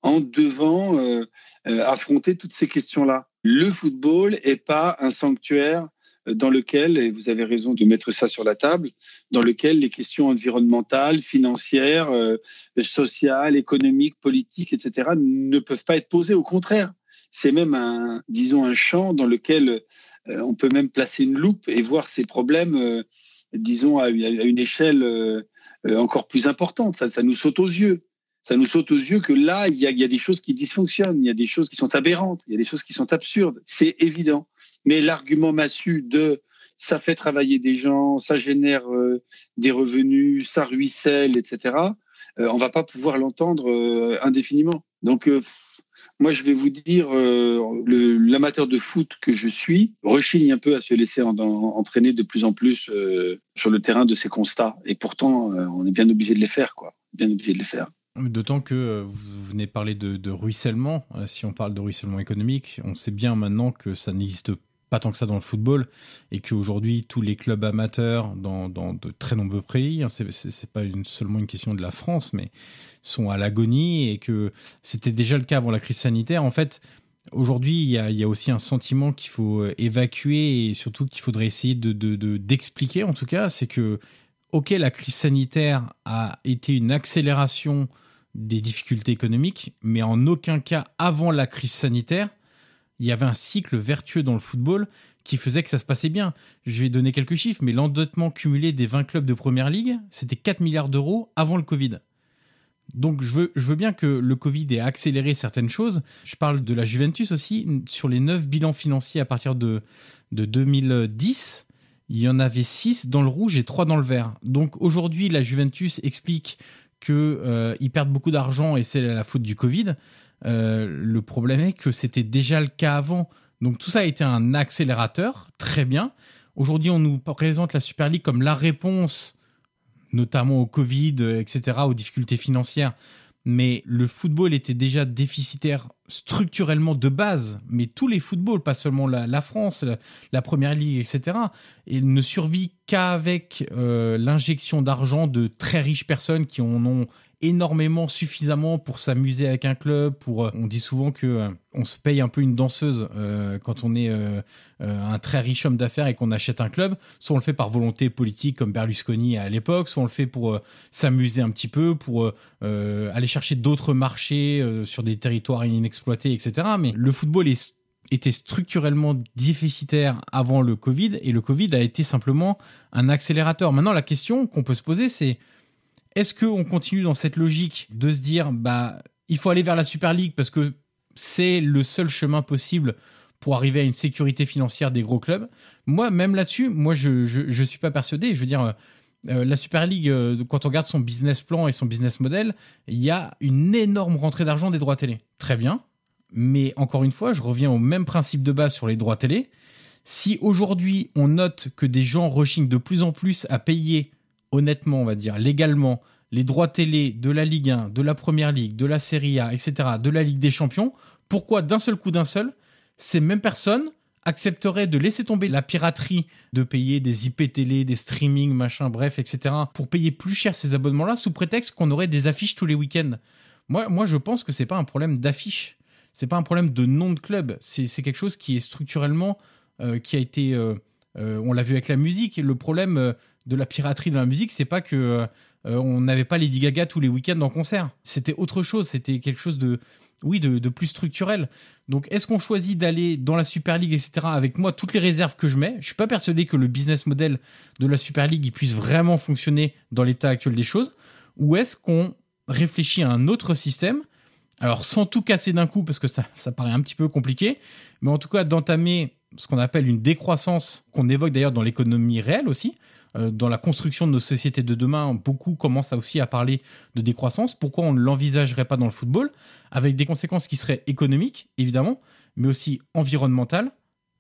Speaker 3: en devant euh, euh, affronter toutes ces questions-là. Le football est pas un sanctuaire dans lequel, et vous avez raison de mettre ça sur la table, dans lequel les questions environnementales, financières, sociales, économiques, politiques, etc., ne peuvent pas être posées. Au contraire, c'est même un, disons, un champ dans lequel on peut même placer une loupe et voir ces problèmes disons, à, une échelle euh, euh, encore plus importante. Ça, ça, nous saute aux yeux. Ça nous saute aux yeux que là, il y, a, il y a des choses qui dysfonctionnent, il y a des choses qui sont aberrantes, il y a des choses qui sont absurdes. C'est évident. Mais l'argument massu de ça fait travailler des gens, ça génère euh, des revenus, ça ruisselle, etc. Euh, on va pas pouvoir l'entendre indéfiniment. Donc moi, je vais vous dire, euh, l'amateur de foot que je suis rechigne un peu à se laisser entraîner de plus en plus euh, sur le terrain de ces constats. Et pourtant, euh, on est bien obligé de les faire, quoi. Bien obligé de les faire.
Speaker 2: D'autant que vous venez parler de, de ruissellement. Si on parle de ruissellement économique, on sait bien maintenant que ça n'existe pas pas tant que ça dans le football et qu'aujourd'hui tous les clubs amateurs dans, de très nombreux pays, hein, c'est pas seulement une question de la France, mais sont à l'agonie et que c'était déjà le cas avant la crise sanitaire. En fait, aujourd'hui, il y a, aussi un sentiment qu'il faut euh, évacuer et surtout qu'il faudrait essayer de d'expliquer de, en tout cas, c'est que ok, la crise sanitaire a été une accélération des difficultés économiques, mais en aucun cas avant la crise sanitaire il y avait un cycle vertueux dans le football qui faisait que ça se passait bien. Je vais donner quelques chiffres, mais l'endettement cumulé des 20 clubs de première ligue, c'était 4 milliards d'euros avant le Covid. Donc je veux, bien que le Covid ait accéléré certaines choses. Je parle de la Juventus aussi. Sur les 9 bilans financiers à partir de, de 2010, il y en avait 6 dans le rouge et 3 dans le vert. Donc aujourd'hui, la Juventus explique qu'ils euh, perdent beaucoup d'argent et c'est la faute du Covid. Euh, le problème est que c'était déjà le cas avant. Donc tout ça a été un accélérateur, très bien. Aujourd'hui, on nous présente la Super League comme la réponse, notamment au Covid, etc., aux difficultés financières. Mais le football était déjà déficitaire structurellement de base, mais tous les footballs, pas seulement la, France, la, Première Ligue, etc., et ne survit qu'avec euh, l'injection d'argent de très riches personnes qui en ont énormément, suffisamment pour s'amuser avec un club. Pour, euh, on dit souvent que euh, on se paye un peu une danseuse euh, quand on est un très riche homme d'affaires et qu'on achète un club. Soit on le fait par volonté politique comme Berlusconi à l'époque, soit on le fait pour s'amuser un petit peu, pour aller chercher d'autres marchés sur des territoires inexploités, etc. Mais le football était structurellement déficitaire avant le Covid et le Covid a été simplement un accélérateur. Maintenant, la question qu'on peut se poser, c'est est-ce qu'on continue dans cette logique de se dire, bah, il faut aller vers la Super League parce que c'est le seul chemin possible pour arriver à une sécurité financière des gros clubs? Moi, même là-dessus, moi, je, je, suis pas persuadé. Je veux dire, euh, la Super League, euh, quand on regarde son business plan et son business model, il y a une énorme rentrée d'argent des droits télé. Très bien. Mais encore une fois, je reviens au même principe de base sur les droits télé. Si aujourd'hui on note que des gens rechignent de plus en plus à payer honnêtement, on va dire, légalement, les droits télé de la Ligue 1, de la Première Ligue, de la Serie A, etc., de la Ligue des Champions, pourquoi d'un seul coup d'un seul, ces mêmes personnes accepteraient de laisser tomber la piraterie, de payer des IP télé, des streamings, machin, bref, etc., pour payer plus cher ces abonnements-là, sous prétexte qu'on aurait des affiches tous les week-ends? Moi, moi, je pense que c'est pas un problème d'affiche. C'est pas un problème de nom de club. C'est quelque chose qui est structurellement, euh, qui a été, euh, euh, on l'a vu avec la musique. Le problème de la piraterie dans la musique, c'est pas que euh, on n'avait pas Lady Gaga tous les week-ends en concert. C'était autre chose. C'était quelque chose de, oui, de, plus structurel. Donc, est-ce qu'on choisit d'aller dans la Super League, etc. Avec moi, toutes les réserves que je mets, je suis pas persuadé que le business model de la Super League puisse vraiment fonctionner dans l'état actuel des choses. Ou est-ce qu'on réfléchit à un autre système? Alors sans tout casser d'un coup parce que ça, ça paraît un petit peu compliqué, mais en tout cas d'entamer ce qu'on appelle une décroissance qu'on évoque d'ailleurs dans l'économie réelle aussi, euh, dans la construction de nos sociétés de demain, beaucoup commencent aussi à parler de décroissance. Pourquoi on ne l'envisagerait pas dans le football? Avec des conséquences qui seraient économiques, évidemment, mais aussi environnementales,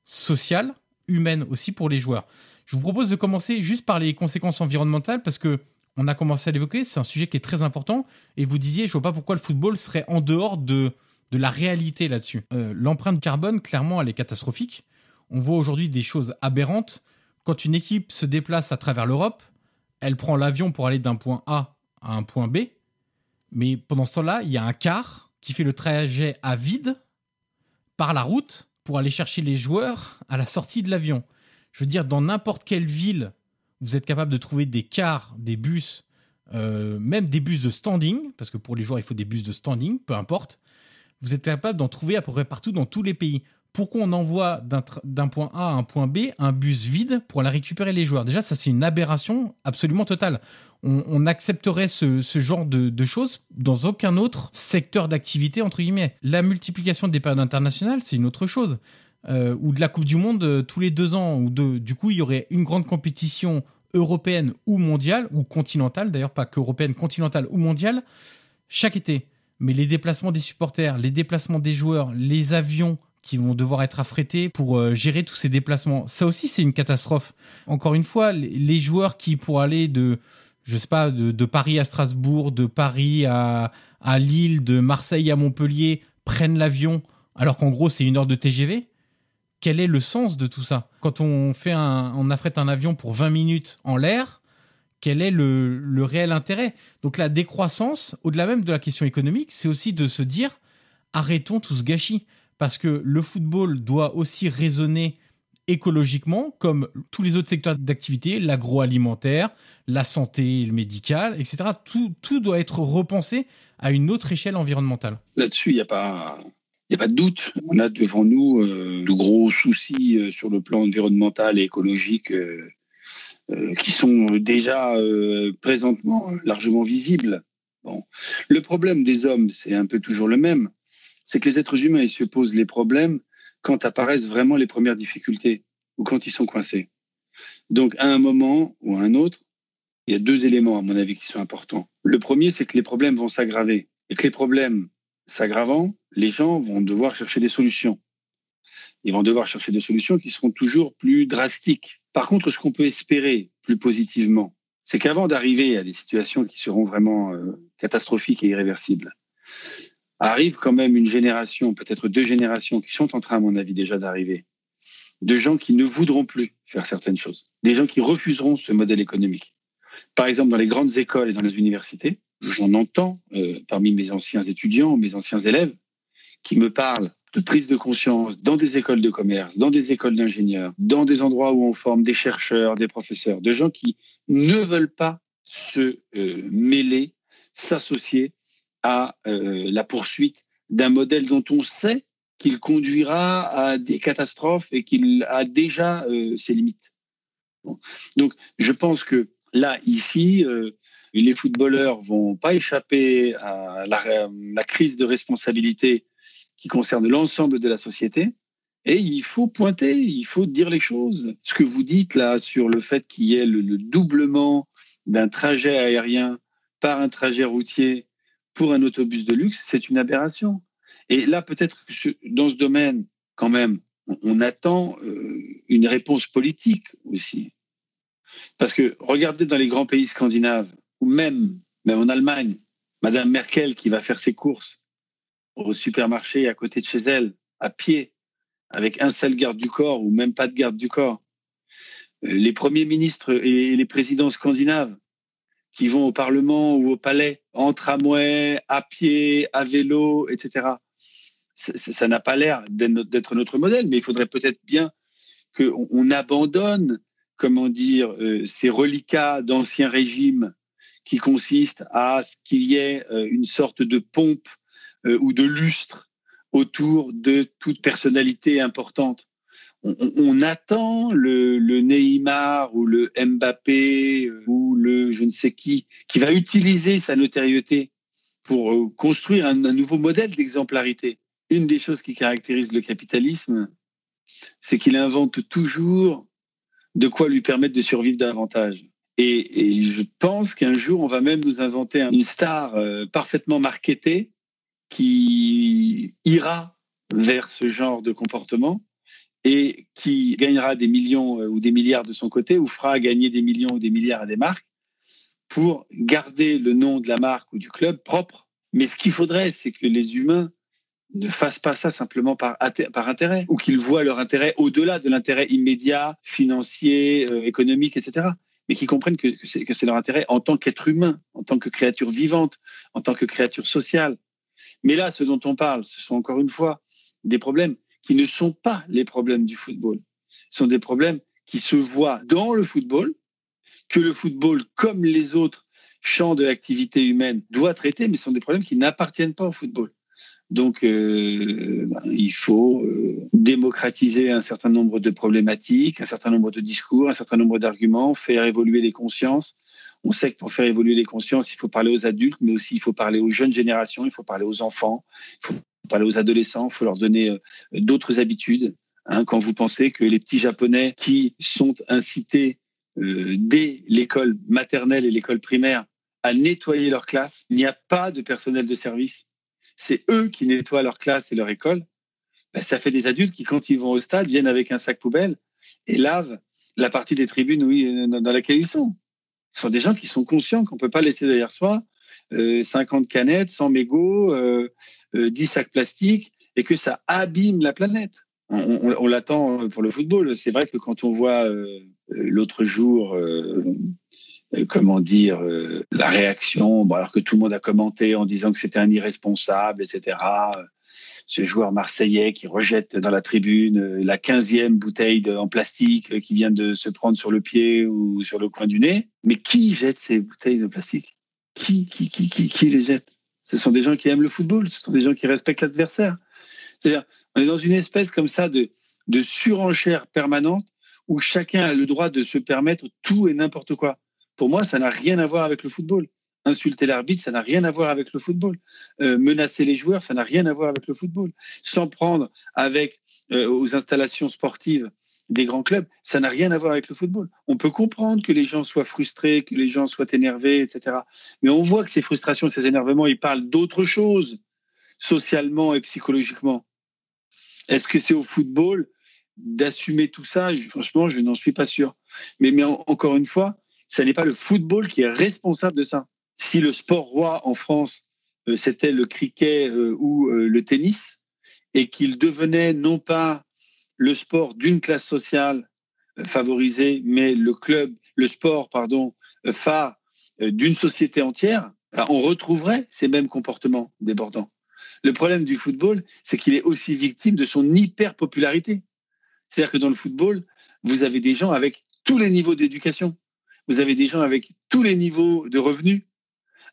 Speaker 2: sociales, humaines aussi pour les joueurs. Je vous propose de commencer juste par les conséquences environnementales parce que on a commencé à l'évoquer, c'est un sujet qui est très important et vous disiez, je vois pas pourquoi le football serait en dehors de, de la réalité là-dessus. Euh, l'empreinte carbone, clairement, elle est catastrophique. On voit aujourd'hui des choses aberrantes quand une équipe se déplace à travers l'Europe, elle prend l'avion pour aller d'un point A à un point B, mais pendant ce temps-là, il y a un car qui fait le trajet à vide par la route pour aller chercher les joueurs à la sortie de l'avion. Je veux dire, dans n'importe quelle ville, vous êtes capable de trouver des cars, des bus, euh, même des bus de standing, parce que pour les joueurs, il faut des bus de standing, peu importe. Vous êtes capable d'en trouver à peu près partout dans tous les pays pourquoi on envoie d'un point A à un point B un bus vide pour aller récupérer les joueurs Déjà, ça c'est une aberration absolument totale. On, accepterait ce, genre de, choses dans aucun autre secteur d'activité, entre guillemets. La multiplication des périodes internationales, c'est une autre chose. Euh, ou de la Coupe du Monde euh, tous les deux ans, ou de, du coup il y aurait une grande compétition européenne ou mondiale, ou continentale, d'ailleurs pas qu'européenne, continentale ou mondiale, chaque été. Mais les déplacements des supporters, les déplacements des joueurs, les avions, qui vont devoir être affrétés pour euh, gérer tous ces déplacements. Ça aussi, c'est une catastrophe. Encore une fois, les joueurs qui, pour aller de, je sais pas, de, Paris à Strasbourg, de Paris à, à Lille, de Marseille à Montpellier, prennent l'avion, alors qu'en gros, c'est une heure de TGV. Quel est le sens de tout ça? Quand on fait un, on affrète un avion pour 20 minutes en l'air, quel est le, le réel intérêt? Donc la décroissance, au-delà même de la question économique, c'est aussi de se dire arrêtons tout ce gâchis parce que le football doit aussi raisonner écologiquement comme tous les autres secteurs d'activité, l'agroalimentaire, la santé, le médical, etc. Tout, doit être repensé à une autre échelle environnementale.
Speaker 3: Là-dessus, il n'y a pas... Il a pas de doute. On a devant nous euh, de gros soucis euh, sur le plan environnemental et écologique euh, qui sont déjà présentement largement visibles. Bon. Le problème des hommes, c'est un peu toujours le même c'est que les êtres humains, ils se posent les problèmes quand apparaissent vraiment les premières difficultés ou quand ils sont coincés. Donc, à un moment ou à un autre, il y a deux éléments, à mon avis, qui sont importants. Le premier, c'est que les problèmes vont s'aggraver et que les problèmes s'aggravant, les gens vont devoir chercher des solutions. Ils vont devoir chercher des solutions qui seront toujours plus drastiques. Par contre, ce qu'on peut espérer plus positivement, c'est qu'avant d'arriver à des situations qui seront vraiment euh, catastrophiques et irréversibles, arrive quand même une génération, peut-être deux générations, qui sont en train, à mon avis, déjà d'arriver, de gens qui ne voudront plus faire certaines choses, des gens qui refuseront ce modèle économique. Par exemple, dans les grandes écoles et dans les universités, j'en entends euh, parmi mes anciens étudiants, mes anciens élèves, qui me parlent de prise de conscience dans des écoles de commerce, dans des écoles d'ingénieurs, dans des endroits où on forme des chercheurs, des professeurs, de gens qui ne veulent pas se euh, mêler, s'associer à euh, la poursuite d'un modèle dont on sait qu'il conduira à des catastrophes et qu'il a déjà euh, ses limites. Donc, je pense que là, ici, les footballeurs vont pas échapper à la, la crise de responsabilité qui concerne l'ensemble de la société. Et il faut pointer, il faut dire les choses. Ce que vous dites là sur le fait qu'il y ait le, doublement d'un trajet aérien par un trajet routier pour un autobus de luxe, c'est une aberration. Et là, peut-être que dans ce domaine, quand même, on, attend euh, une réponse politique aussi. Parce que regardez dans les grands pays scandinaves, ou même, même en Allemagne, Madame Merkel qui va faire ses courses au supermarché à côté de chez elle, à pied, avec un seul garde du corps ou même pas de garde du corps. Euh, les premiers ministres et les présidents scandinaves qui vont au Parlement ou au Palais en tramway, à pied, à vélo, etc. Ça n'a pas l'air d'être notre modèle, mais il faudrait peut-être bien qu'on abandonne, comment dire, euh, ces reliquats d'anciens régimes qui consistent à ce qu'il y ait euh, une sorte de pompe euh, ou de lustre autour de toute personnalité importante. On, attend le, Neymar ou le Mbappé euh, ou le je ne sais qui qui va utiliser sa notoriété pour euh, construire un, nouveau modèle d'exemplarité. Une des choses qui caractérise le capitalisme, c'est qu'il invente toujours de quoi lui permettre de survivre davantage. Et, et je pense qu'un jour, on va même nous inventer une star parfaitement marketée qui ira vers ce genre de comportement et qui gagnera des millions euh, ou des milliards de son côté ou fera gagner des millions ou des milliards à des marques pour garder le nom de la marque ou du club propre. Mais ce qu'il faudrait, c'est que les humains ne fassent pas ça simplement par, intérêt ou qu'ils voient leur intérêt au-delà de l'intérêt immédiat, financier, euh, économique, etc. Mais qu'ils comprennent que c'est leur intérêt en tant qu'être humain, en tant que créature vivante, en tant que créature sociale. Mais là, ce dont on parle, ce sont encore une fois des problèmes qui ne sont pas les problèmes du football. Ce sont des problèmes qui se voient dans le football, que le football, comme les autres champs de l'activité humaine, doit traiter, mais ce sont des problèmes qui n'appartiennent pas au football. Donc, euh, ben, il faut euh, démocratiser un certain nombre de problématiques, un certain nombre de discours, un certain nombre d'arguments, faire évoluer les consciences, on sait que pour faire évoluer les consciences, il faut parler aux adultes, mais aussi il faut parler aux jeunes générations, il faut parler aux enfants, parler aux adolescents, il faut leur donner euh, d'autres habitudes. Hein, quand vous pensez que les petits Japonais qui sont incités euh, dès l'école maternelle et l'école primaire à nettoyer leur classe, il n'y a pas de personnel de service. C'est eux qui nettoient leur classe et leur école. Ben, ça fait des adultes qui, quand ils vont au stade, viennent avec un sac poubelle et lavent la partie des tribunes oui, dans laquelle ils sont. Ce sont des gens qui sont conscients qu'on peut pas laisser derrière soi euh, 50 canettes, 100 mégots, euh, 10 euh, sacs plastiques et que ça abîme la planète. On, l'attend pour le football. C'est vrai que quand on voit euh, l'autre jour, euh, comment dire, la réaction, alors que tout le monde a commenté en disant que c'était un irresponsable, etc ce joueur marseillais qui rejette dans la tribune la quinzième bouteille en plastique qui vient de se prendre sur le pied ou sur le coin du nez. Mais qui jette ces bouteilles de plastique? Qui, qui, qui, qui, qui les jette? Ce sont des gens qui aiment le football, ce sont des gens qui respectent l'adversaire. C'est-à-dire, on est dans une espèce comme ça de, surenchère permanente où chacun a le droit de se permettre tout et n'importe quoi. Pour moi, ça n'a rien à voir avec le football insulter l'arbitre, ça n'a rien à voir avec le football. Euh, menacer les joueurs, ça n'a rien à voir avec le football. S'en prendre avec euh, aux installations sportives des grands clubs, ça n'a rien à voir avec le football. On peut comprendre que les gens soient frustrés, que les gens soient énervés, etc. Mais on voit que ces frustrations, ces énervements, ils parlent d'autre chose, socialement et psychologiquement. Est-ce que c'est au football d'assumer tout ça? Franchement, je n'en suis pas sûr. Mais, encore une fois, ce n'est pas le football qui est responsable de ça si le sport roi en France, euh, c'était le cricket euh, ou euh, le tennis, et qu'il devenait non pas le sport d'une classe sociale favorisée, mais le club, le sport, pardon, phare d'une société entière, on retrouverait ces mêmes comportements débordants. Le problème du football, c'est qu'il est aussi victime de son hyper-popularité. C'est-à-dire que dans le football, vous avez des gens avec tous les niveaux d'éducation. Vous avez des gens avec tous les niveaux de revenus,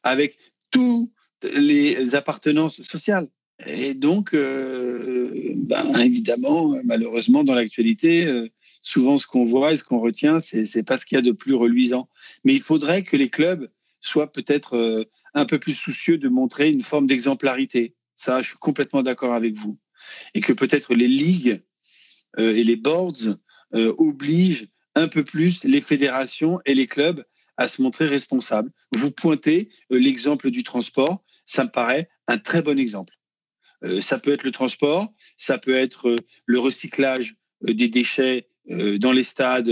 Speaker 3: avec toutes les appartenances sociales. Et donc, euh, ben, évidemment, malheureusement, dans l'actualité, euh, souvent ce qu'on voit et ce qu'on retient, c'est pas ce qu'il y a de plus reluisant. Mais il faudrait que les clubs soient peut-être euh, un peu plus soucieux de montrer une forme d'exemplarité. Ça, je suis complètement d'accord avec vous. Et que peut-être les ligues et les boards obligent un peu plus les fédérations et les clubs à se montrer responsables. Vous pointez l'exemple du transport, ça me paraît un très bon exemple. Euh, ça peut être le transport, ça peut être euh, le recyclage euh, des déchets dans les stades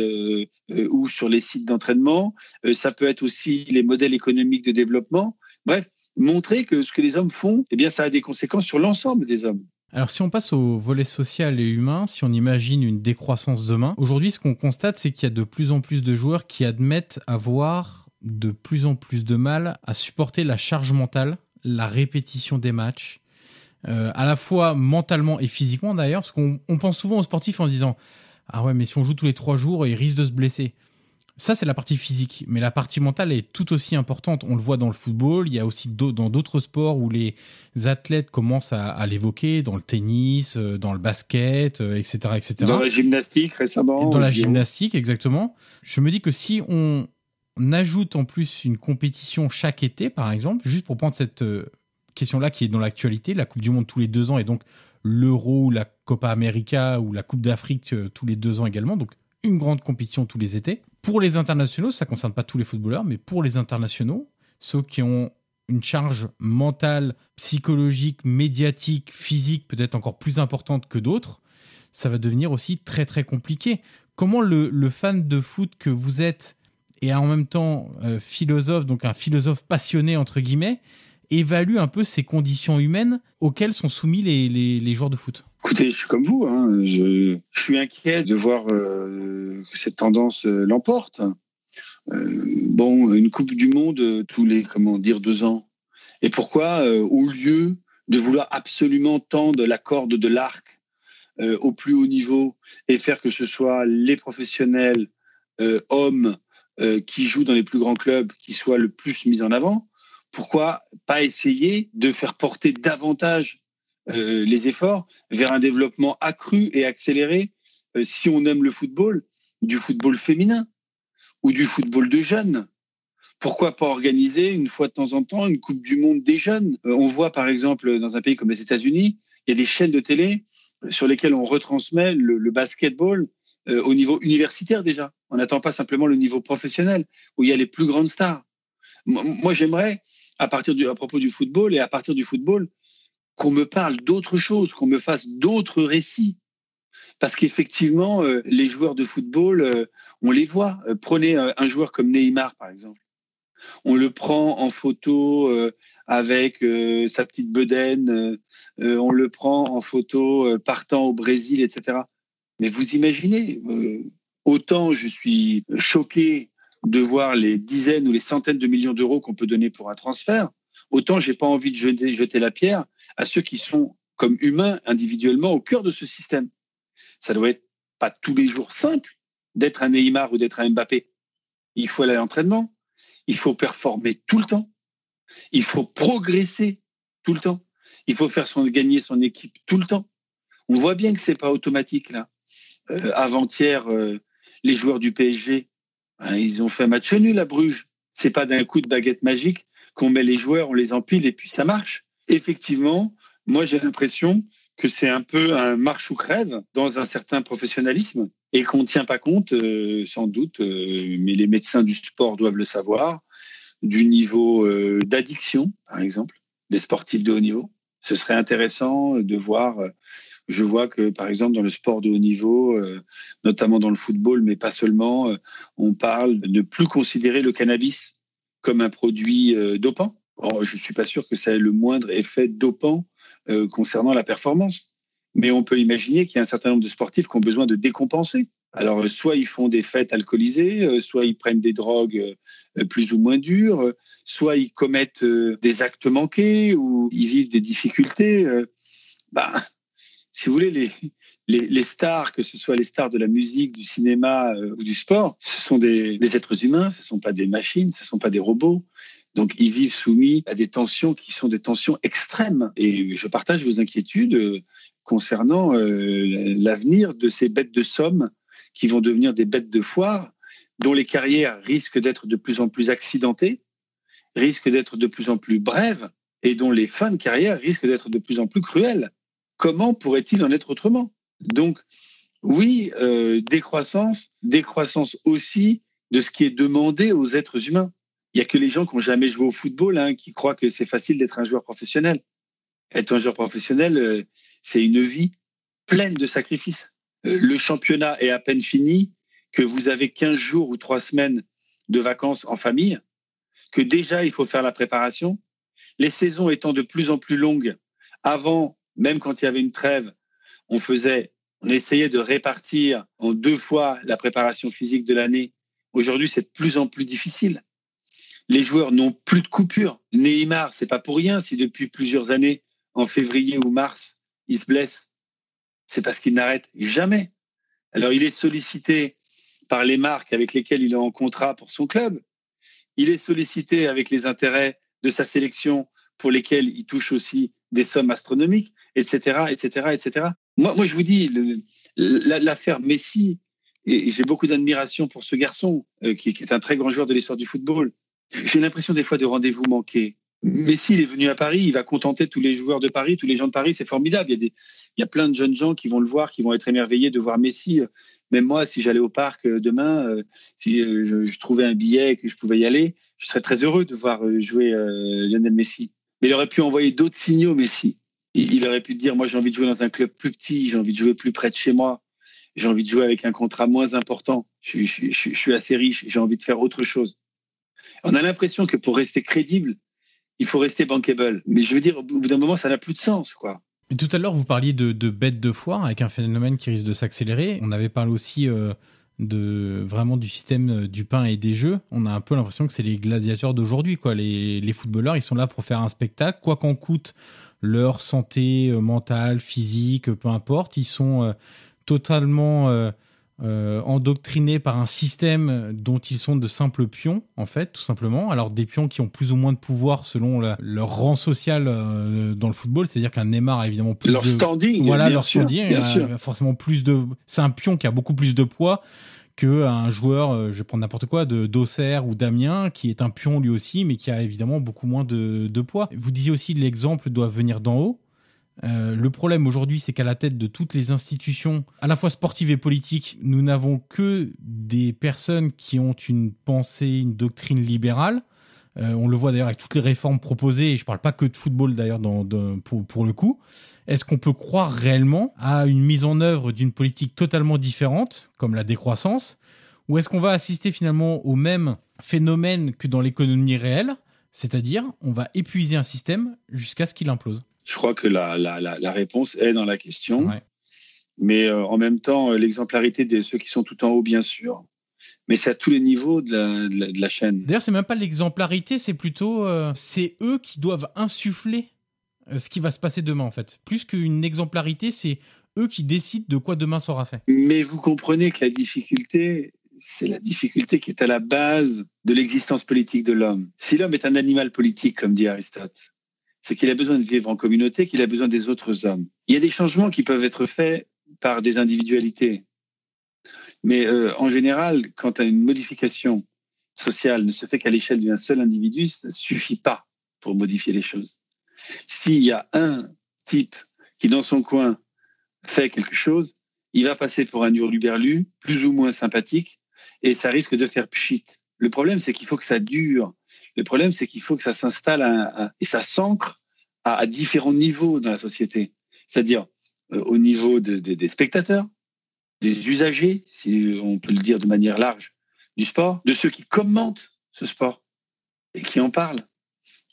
Speaker 3: ou sur les sites d'entraînement. ça peut être aussi les modèles économiques de développement. Bref, montrer que ce que les hommes font, eh bien, ça a des conséquences sur l'ensemble des hommes.
Speaker 2: Alors si on passe au volet social et humain, si on imagine une décroissance demain, aujourd'hui ce qu'on constate c'est qu'il y a de plus en plus de joueurs qui admettent avoir de plus en plus de mal à supporter la charge mentale, la répétition des matchs, euh, à la fois mentalement et physiquement d'ailleurs, parce qu'on pense souvent aux sportifs en disant ah ouais mais si on joue tous les trois jours, il risque de se blesser. Ça c'est la partie physique, mais la partie mentale est tout aussi importante. On le voit dans le football, il y a aussi dans d'autres sports où les athlètes commencent à, l'évoquer, dans le tennis, euh, dans le basket, etc., euh, etc.
Speaker 3: Dans la gymnastique récemment.
Speaker 2: Dans la gymnastique exactement. Je me dis que si on ajoute en plus une compétition chaque été, par exemple, juste pour prendre cette question-là qui est dans l'actualité, la Coupe du Monde tous les deux ans et donc l'Euro la Copa América ou la Coupe d'Afrique euh, tous les deux ans également. Donc une grande compétition tous les étés. Pour les internationaux, ça concerne pas tous les footballeurs, mais pour les internationaux, ceux qui ont une charge mentale, psychologique, médiatique, physique peut-être encore plus importante que d'autres, ça va devenir aussi très très compliqué. Comment le, fan de foot que vous êtes et en même temps euh, philosophe, donc un philosophe passionné entre guillemets, évalue un peu ces conditions humaines auxquelles sont soumis les, joueurs de foot
Speaker 3: Écoutez, je suis comme vous. Hein. Je, je, suis inquiet de voir euh, que cette tendance euh, l'emporte. Euh, bon, une Coupe du Monde tous les comment dire deux ans. Et pourquoi, au lieu de vouloir absolument tendre la corde de l'arc au plus haut niveau et faire que ce soit les professionnels hommes qui jouent dans les plus grands clubs qui soient le plus mis en avant, pourquoi pas essayer de faire porter davantage euh, les efforts vers un développement accru et accéléré, euh, si on aime le football, du football féminin ou du football de jeunes pourquoi pas organiser une fois de temps en temps une Coupe du Monde des jeunes? Euh, On voit par exemple dans un pays comme les États-Unis, il y a des chaînes de télé sur lesquelles on retransmet le, le basketball au niveau universitaire déjà. On n'attend pas simplement le niveau professionnel où il y a les plus grandes stars. Moi, j'aimerais à partir du, à propos du football et à partir du football, qu'on me parle d'autre chose, qu'on me fasse d'autres récits. Parce qu'effectivement, euh, les joueurs de football, euh, on les voit. Euh, prenez un joueur comme Neymar, par exemple. On le prend en photo avec sa petite bedaine, on le prend en photo partant au Brésil, etc. Mais vous imaginez, autant je suis choqué de voir les dizaines ou les centaines de millions d'euros qu'on peut donner pour un transfert, autant j'ai pas envie de jeter, la pierre à ceux qui sont comme humains individuellement au cœur de ce système. Ça doit être pas tous les jours simple d'être un Neymar ou d'être un Mbappé. Il faut aller à l'entraînement, il faut performer tout le temps, il faut progresser tout le temps, il faut faire son, gagner son équipe tout le temps. On voit bien que c'est pas automatique là. Euh, avant-hier, euh, les joueurs du PSG ils ont fait un match nul à Bruges. C'est pas d'un coup de baguette magique qu'on met les joueurs, on les empile et puis ça marche. Effectivement, moi j'ai l'impression que c'est un peu un marche ou crève dans un certain professionnalisme et qu'on ne tient pas compte, euh, sans doute, euh, mais les médecins du sport doivent le savoir, du niveau euh, d'addiction, par exemple, des sportifs de haut niveau. Ce serait intéressant de voir je vois que, par exemple, dans le sport de haut niveau, euh, notamment dans le football, mais pas seulement, euh, on parle de ne plus considérer le cannabis comme un produit euh, dopant. Je suis pas sûr que ça ait le moindre effet dopant concernant la performance. Mais on peut imaginer qu'il y a un certain nombre de sportifs qui ont besoin de décompenser Alors, soit ils font des fêtes alcoolisées, soit ils prennent des drogues plus ou moins dures, soit ils commettent des actes manqués ou ils vivent des difficultés. Bah, si vous voulez, les, stars, que ce soit les stars de la musique, du cinéma euh, ou du sport, ce sont des, êtres humains, ce ne sont pas des machines, ce ne sont pas des robots. Donc ils vivent soumis à des tensions qui sont des tensions extrêmes. Et je partage vos inquiétudes euh, concernant euh, l'avenir de ces bêtes de somme qui vont devenir des bêtes de foire, dont les carrières risquent d'être de plus en plus accidentées, risquent d'être de plus en plus brèves, et dont les fins de carrière risquent d'être de plus en plus cruelles. Comment pourrait-il en être autrement? Donc, oui, euh, décroissance, décroissance aussi de ce qui est demandé aux êtres humains. Il n'y a que les gens qui n'ont jamais joué au football hein, qui croient que c'est facile d'être un joueur professionnel. Être un joueur professionnel, euh, c'est une vie pleine de sacrifices. Euh, le championnat est à peine fini, que vous avez 15 jours ou 3 semaines de vacances en famille, que déjà il faut faire la préparation. Les saisons étant de plus en plus longues, avant, même quand il y avait une trêve, on faisait, on essayait de répartir en deux fois la préparation physique de l'année. Aujourd'hui, c'est de plus en plus difficile. Les joueurs n'ont plus de coupure. Neymar, c'est pas pour rien si depuis plusieurs années, en février ou mars, il se blesse. C'est parce qu'il n'arrête jamais. Alors, il est sollicité par les marques avec lesquelles il est en contrat pour son club. Il est sollicité avec les intérêts de sa sélection pour lesquels il touche aussi des sommes astronomiques, etc., etc., etc. Moi, moi, je vous dis, l'affaire Messi, et j'ai beaucoup d'admiration pour ce garçon, euh, qui, est un très grand joueur de l'histoire du football. J'ai l'impression des fois de rendez-vous manqués. Messi, il est venu à Paris, il va contenter tous les joueurs de Paris, tous les gens de Paris, c'est formidable. Il y, a des, il y a plein de jeunes gens qui vont le voir, qui vont être émerveillés de voir Messi. Même moi, si j'allais au parc euh, demain, euh, si je, trouvais un billet que je pouvais y aller, je serais très heureux de voir jouer Lionel Messi. Mais il aurait pu envoyer d'autres signaux, Messi il aurait pu dire, moi j'ai envie de jouer dans un club plus petit, j'ai envie de jouer plus près de chez moi, j'ai envie de jouer avec un contrat moins important, je, suis assez riche, j'ai envie de faire autre chose. On a l'impression que pour rester crédible, il faut rester bankable. Mais je veux dire, au bout d'un moment, ça n'a plus de sens, quoi.
Speaker 2: tout à l'heure, vous parliez de, de bêtes de foire avec un phénomène qui risque de s'accélérer. On avait parlé aussi euh, de vraiment du système euh, du pain et des jeux. On a un peu l'impression que c'est les gladiateurs d'aujourd'hui, quoi. Les, les footballeurs, ils sont là pour faire un spectacle, quoi qu'en coûte leur santé euh, mentale, physique, peu importe. Ils sont euh, totalement euh, endoctrinés par un système dont ils sont de simples pions, en fait, tout simplement. Alors des pions qui ont plus ou moins de pouvoir selon leur rang social dans le football, c'est-à-dire qu'un Neymar a évidemment plus
Speaker 3: leur
Speaker 2: de...
Speaker 3: standing,
Speaker 2: voilà, leur standing, a forcément plus de, c'est un pion qui a beaucoup plus de poids que un joueur, euh, je vais prendre n'importe quoi, de d'Auxerre ou d'Amiens, qui est un pion lui aussi, mais qui a évidemment beaucoup moins de, de poids. Vous disiez aussi l'exemple doit venir d'en haut. Euh, le problème aujourd'hui, c'est qu'à la tête de toutes les institutions, à la fois sportives et politiques, nous n'avons que des personnes qui ont une pensée, une doctrine libérale. Euh, on le voit d'ailleurs avec toutes les réformes proposées, et je parle pas que de football d'ailleurs dans, pour, pour le coup. Est-ce qu'on peut croire réellement à une mise en œuvre d'une politique totalement différente, comme la décroissance, ou est-ce qu'on va assister finalement au même phénomène que dans l'économie réelle, c'est-à-dire on va épuiser un système jusqu'à ce qu'il implose
Speaker 3: Je crois que la, la, la, réponse est dans la question. Mais euh, en même temps, euh, l'exemplarité de ceux qui sont tout en haut, bien sûr, mais c'est à tous les niveaux de la, de la, chaîne.
Speaker 2: D'ailleurs, c'est même pas l'exemplarité, c'est plutôt euh, c'est eux qui doivent insuffler ce qui va se passer demain en fait. Plus qu'une exemplarité, c'est eux qui décident de quoi demain sera fait.
Speaker 3: Mais vous comprenez que la difficulté, c'est la difficulté qui est à la base de l'existence politique de l'homme. Si l'homme est un animal politique, comme dit Aristote, c'est qu'il a besoin de vivre en communauté, qu'il a besoin des autres hommes. Il y a des changements qui peuvent être faits par des individualités. Mais euh, en général, quand une modification sociale ne se fait qu'à l'échelle d'un seul individu, ça ne suffit pas pour modifier les choses. S'il y a un type qui, dans son coin, fait quelque chose, il va passer pour un hurluberlu, plus ou moins sympathique, et ça risque de faire pchit. Le problème, c'est qu'il faut que ça dure. Le problème, c'est qu'il faut que ça s'installe et ça s'ancre à, différents niveaux dans la société. C'est-à-dire euh, au niveau des spectateurs, des usagers, si on peut le dire de manière large, du sport, de ceux qui commentent ce sport et qui en parlent,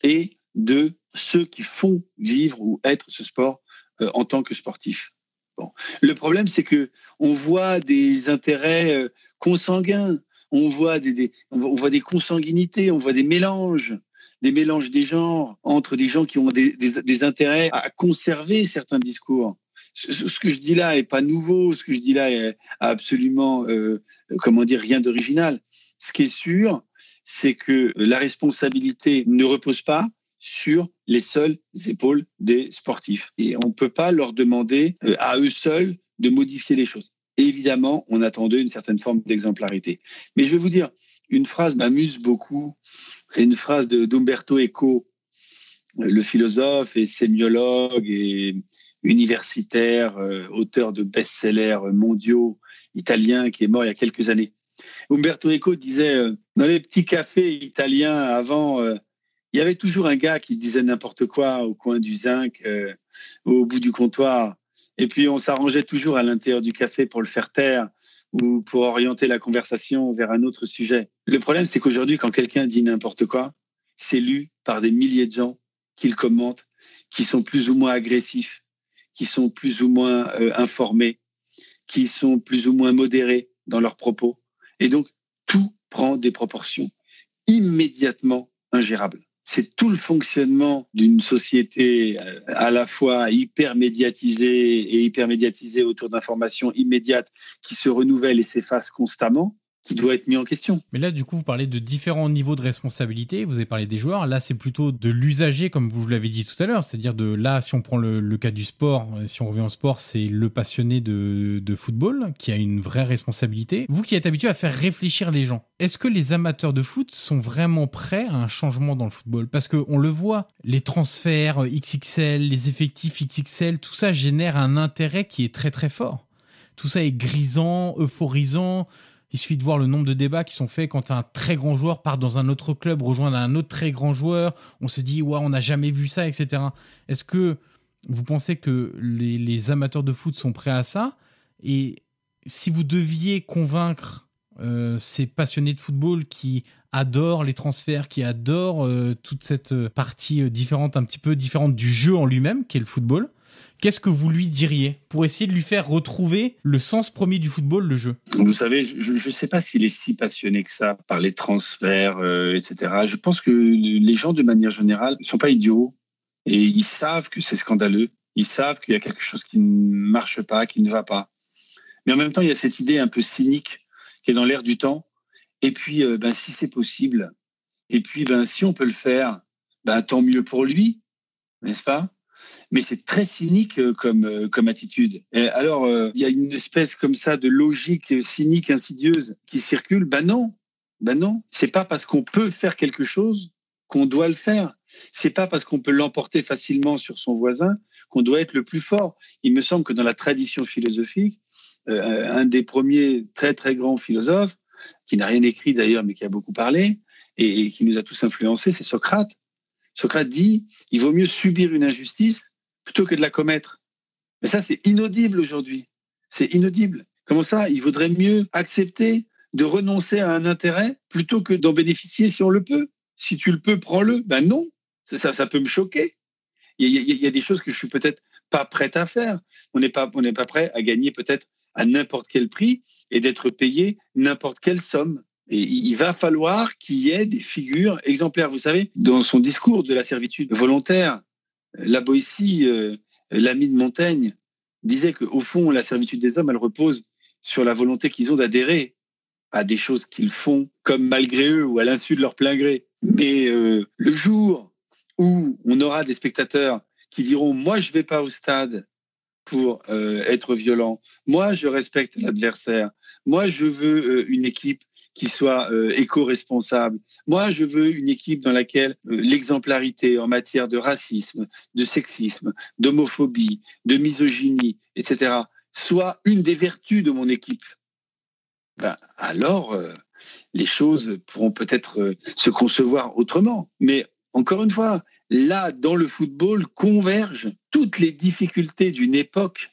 Speaker 3: et de ceux qui font vivre ou être ce sport euh, en tant que sportif. Le problème, c'est que on voit des intérêts euh, consanguins, on voit des consanguinités, on voit des mélanges des mélanges des genres entre des gens qui ont des, intérêts à conserver certains discours. Ce, ce, que je dis là est pas nouveau, ce que je dis là est absolument, euh, comment dire, rien d'original. Ce qui est sûr, c'est que la responsabilité ne repose pas sur les seules épaules des sportifs. Et on ne peut pas leur demander euh, à eux seuls de modifier les choses. évidemment, on attendait une certaine forme d'exemplarité. Mais je vais vous dire, une phrase m'amuse beaucoup. C'est une phrase d'Umberto Eco, le philosophe et sémiologue et universitaire, euh, auteur de best-sellers mondiaux italien qui est mort il y a quelques années. Umberto Eco disait euh, dans les petits cafés italiens avant, euh, il y avait toujours un gars qui disait n'importe quoi au coin du zinc, au bout du comptoir, et puis on s'arrangeait toujours à l'intérieur du café pour le faire taire ou pour orienter la conversation vers un autre sujet. Le problème, c'est qu'aujourd'hui, quand quelqu'un dit n'importe quoi, c'est lu par des milliers de gens qui le commentent, qui sont plus ou moins agressifs, qui sont plus ou moins euh, informés, qui sont plus ou moins modérés dans leurs propos. Et donc, tout prend des proportions immédiatement ingérables c'est tout le fonctionnement d'une société euh, à la fois hyper médiatisée et hyper médiatisée autour d'informations immédiates qui se renouvellent et s'effacent constamment qui doit être mis en question.
Speaker 2: Mais là, du coup, vous parlez de différents niveaux de responsabilité. Vous avez parlé des joueurs. Là, c'est plutôt de l'usager, comme vous l'avez dit tout à l'heure. C'est-à-dire de là, si on prend le, cas du sport, si on revient au sport, c'est le passionné de, de football qui a une vraie responsabilité. Vous qui êtes habitué à faire réfléchir les gens, est-ce que les amateurs de foot sont vraiment prêts à un changement dans le football? Parce que on le voit, les transferts XXL, les effectifs XXL, tout ça génère un intérêt qui est très très fort. Tout ça est grisant, euphorisant il suffit de voir le nombre de débats qui sont faits quand un très grand joueur part dans un autre club, rejoindre un autre très grand joueur. On se dit, ouais, on n'a jamais vu ça, etc. Est-ce que vous pensez que les, amateurs de foot sont prêts à ça? Et si vous deviez convaincre euh, ces passionnés de football qui adorent les transferts, qui adorent euh, toute cette partie euh, différente, un petit peu différente du jeu en lui-même, qui est le football, qu'est-ce que vous lui diriez pour essayer de lui faire retrouver le sens premier du football, le jeu?
Speaker 3: Vous savez, je ne sais pas s'il est si passionné que ça par les transferts, euh, etc. Je pense que les gens, de manière générale, ne sont pas idiots et ils savent que c'est scandaleux. Ils savent qu'il y a quelque chose qui ne marche pas, qui ne va pas. Mais en même temps, il y a cette idée un peu cynique qui est dans l'air du temps. Et puis, euh, ben, si c'est possible, et puis, ben, si on peut le faire, ben, tant mieux pour lui, n'est-ce pas? Mais c'est très cynique euh, comme, euh, comme attitude. Alors, euh, il y a une espèce comme ça de logique cynique, insidieuse qui circule. Ben non, ben non. C'est pas parce qu'on peut faire quelque chose qu'on doit le faire. C'est pas parce qu'on peut l'emporter facilement sur son voisin qu'on doit être le plus fort. Il me semble que dans la tradition philosophique, un des premiers très très grands philosophes, qui n'a rien écrit d'ailleurs mais qui a beaucoup parlé et qui nous a tous influencés, c'est Socrate. Socrate dit, il vaut mieux subir une injustice plutôt que de la commettre. Mais ça, c'est inaudible aujourd'hui. C'est inaudible. Comment ça Il vaudrait mieux accepter de renoncer à un intérêt plutôt que d'en bénéficier si on le peut. Si tu le peux, prends-le. Ben non, ça, ça, peut me choquer. Il y, a, des choses que je suis peut-être pas prête à faire. On n'est pas, on n'est pas prêt à gagner peut-être à n'importe quel prix et d'être payé n'importe quelle somme. Et il va falloir qu'il y ait des figures exemplaires. Vous savez, dans son discours de la servitude volontaire, la Boétie, euh, l'ami de Montaigne, disait qu'au fond, la servitude des hommes, elle repose sur la volonté qu'ils ont d'adhérer à des choses qu'ils font comme malgré eux ou à l'insu de leur plein gré. Mais euh, le jour où on aura des spectateurs qui diront moi je vais pas au stade pour euh, être violent, moi je respecte l'adversaire, moi je veux une équipe qui soit euh, éco-responsable. Moi, je veux une équipe dans laquelle euh, l'exemplarité en matière de racisme, de sexisme, d'homophobie, de misogynie, etc., soit une des vertus de mon équipe. Ben, alors, euh, les choses pourront peut-être se concevoir autrement. Mais encore une fois, là, dans le football, convergent toutes les difficultés d'une époque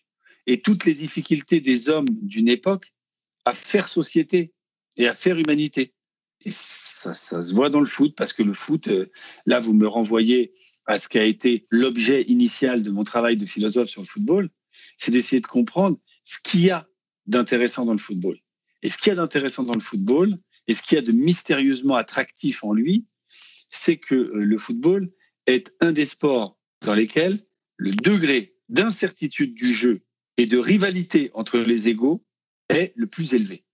Speaker 3: et toutes les difficultés des hommes d'une époque à faire société et à faire humanité. Et ça, se voit dans le foot parce que le foot, euh, là, vous me renvoyez à ce qui a été l'objet initial de mon travail de philosophe sur le football. c'est d'essayer de comprendre ce qu'il y a d'intéressant dans le football. Et ce qu'il y a d'intéressant dans le football, et ce qu'il y a de mystérieusement attractif en lui, c'est que euh, le football est un des sports dans lesquels le degré d'incertitude du jeu et de rivalité entre les égaux est le plus élevé.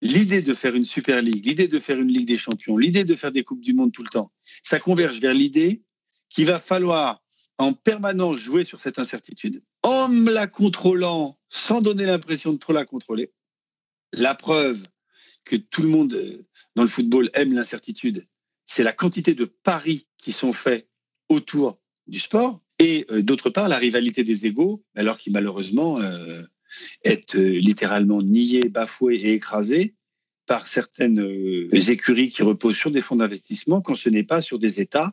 Speaker 3: L'idée de faire une Super League, l'idée de faire une Ligue des Champions, l'idée de faire des Coupes du Monde tout le temps, ça converge vers l'idée qu'il va falloir en permanence jouer sur cette incertitude, en la contrôlant sans donner l'impression de trop la contrôler. La preuve que tout le monde euh, dans le football aime l'incertitude, c'est la quantité de paris qui sont faits autour du sport et euh, d'autre part la rivalité des égaux, alors qui malheureusement euh, est littéralement niée, bafouée et écrasée par certaines écuries qui reposent sur des fonds d'investissement quand ce n'est pas sur des États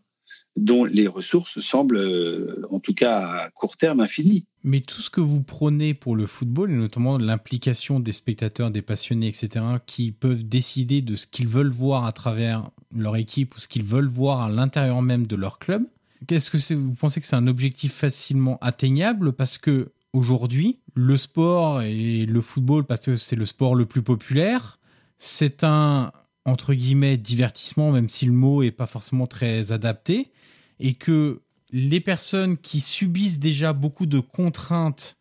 Speaker 3: dont les ressources semblent, euh, en tout cas à court terme, infinies.
Speaker 2: Mais tout ce que vous prenez pour le football, et notamment l'implication des spectateurs, des passionnés, etc., qui peuvent décider de ce qu'ils veulent voir à travers leur équipe ou ce qu'ils veulent voir à l'intérieur même de leur club, qu'est-ce que vous pensez que c'est un objectif facilement atteignable? Parce que aujourd'hui, le sport et le football, parce que c'est le sport le plus populaire, c'est un entre guillemets divertissement, même si le mot est pas forcément très adapté et que les personnes qui subissent déjà beaucoup de contraintes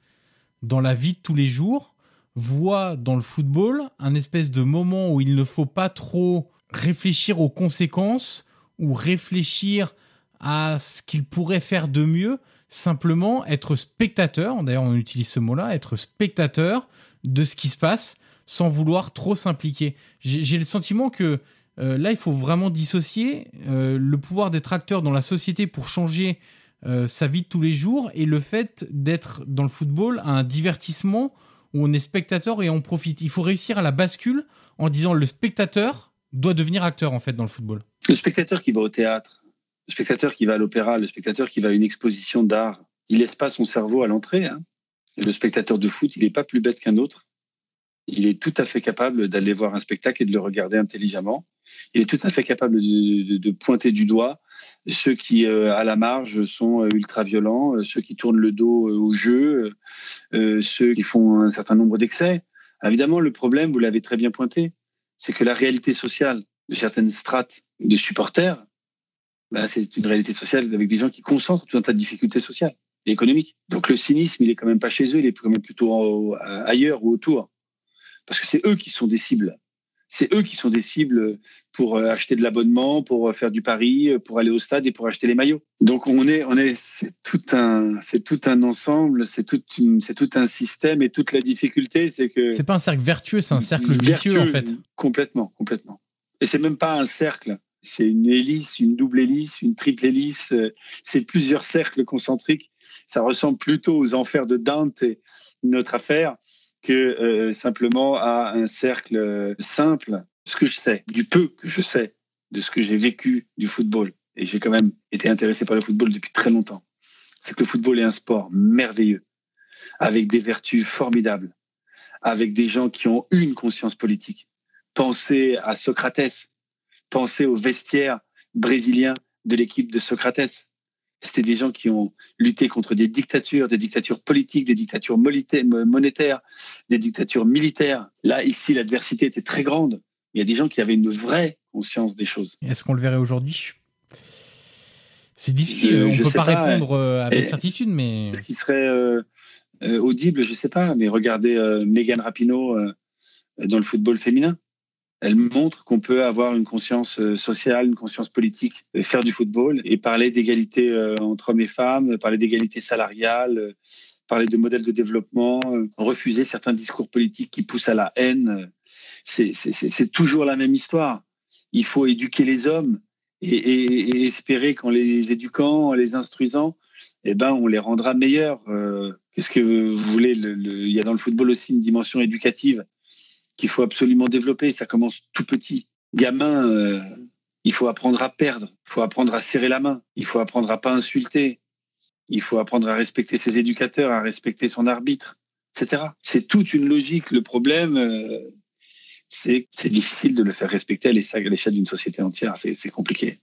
Speaker 2: dans la vie de tous les jours voient dans le football un espèce de moment où il ne faut pas trop réfléchir aux conséquences ou réfléchir à ce qu'ils pourraient faire de mieux, simplement être spectateur, d'ailleurs on utilise ce mot-là, être spectateur de ce qui se passe sans vouloir trop s'impliquer. J'ai le sentiment que euh, là, il faut vraiment dissocier euh, le pouvoir d'être acteur dans la société pour changer euh, sa vie de tous les jours et le fait d'être dans le football un divertissement où on est spectateur et on profite. Il faut réussir à la bascule en disant le spectateur doit devenir acteur en fait dans le football.
Speaker 3: Le spectateur qui va au théâtre, le spectateur qui va à l'opéra, le spectateur qui va à une exposition d'art, il laisse pas son cerveau à l'entrée. Hein. Le spectateur de foot, il n'est pas plus bête qu'un autre. Il est tout à fait capable d'aller voir un spectacle et de le regarder intelligemment il est tout à fait capable de, pointer du doigt ceux qui, euh, à la marge, sont euh, ultra violents, euh, ceux qui tournent le dos au jeu, ceux qui font un certain nombre d'excès. Évidemment, le problème, vous l'avez très bien pointé, c'est que la réalité sociale de certaines strates de supporters, bah, c'est une réalité sociale avec des gens qui concentrent tout un tas de difficultés sociales et économiques. Donc le cynisme, il est quand même pas chez eux, il est quand même plutôt ailleurs ou autour. Parce que c'est eux qui sont des cibles c'est eux qui sont des cibles pour euh, acheter de l'abonnement, pour euh, faire du pari, euh, pour aller au stade et pour acheter les maillots. Donc on est, on est, c'est tout un, c'est tout un ensemble, c'est tout, c'est tout un système et toute la difficulté, c'est que
Speaker 2: c'est pas un cercle vertueux, c'est un cercle vicieux en fait.
Speaker 3: Complètement, complètement. Et c'est même pas un cercle, c'est une hélice, une double hélice, une triple hélice, c'est plusieurs cercles concentriques. Ça ressemble plutôt aux enfers de Dante, notre affaire que euh, simplement à un cercle euh, simple. Ce que je sais, du peu que je sais de ce que j'ai vécu du football, et j'ai quand même été intéressé par le football depuis très longtemps, c'est que le football est un sport merveilleux, avec des vertus formidables, avec des gens qui ont une conscience politique. Pensez à Socrates, pensez au vestiaire brésilien de l'équipe de Socrates. C'était des gens qui ont lutté contre des dictatures, des dictatures politiques, des dictatures monétaires, des dictatures militaires. Là, ici, l'adversité était très grande. Il y a des gens qui avaient une vraie conscience des choses.
Speaker 2: Est-ce qu'on le verrait aujourd'hui? C'est difficile. On ne peut pas, répondre euh, avec certitude, mais.
Speaker 3: Ce qui serait euh, euh, audible, je ne sais pas. Mais regardez Megan Rapinoe dans le football féminin elle montre qu'on peut avoir une conscience euh, sociale, une conscience politique, euh, faire du football et parler d'égalité euh, entre hommes et femmes, parler d'égalité salariale, parler de modèles de développement, refuser certains discours politiques qui poussent à la haine. C'est toujours la même histoire. Il faut éduquer les hommes et, espérer qu'en les éduquant, en les instruisant, eh ben, on les rendra meilleurs. Qu'est-ce que vous voulez Il y a dans le football aussi une dimension éducative qu'il faut absolument développer. Ça commence tout petit. Gamin, euh, il faut apprendre à perdre, il faut apprendre à serrer la main, il faut apprendre à pas insulter, il faut apprendre à respecter ses éducateurs, à respecter son arbitre, etc. C'est toute une logique. Le problème, euh, c'est c'est difficile de le faire respecter à l'échelle d'une société entière. C'est compliqué.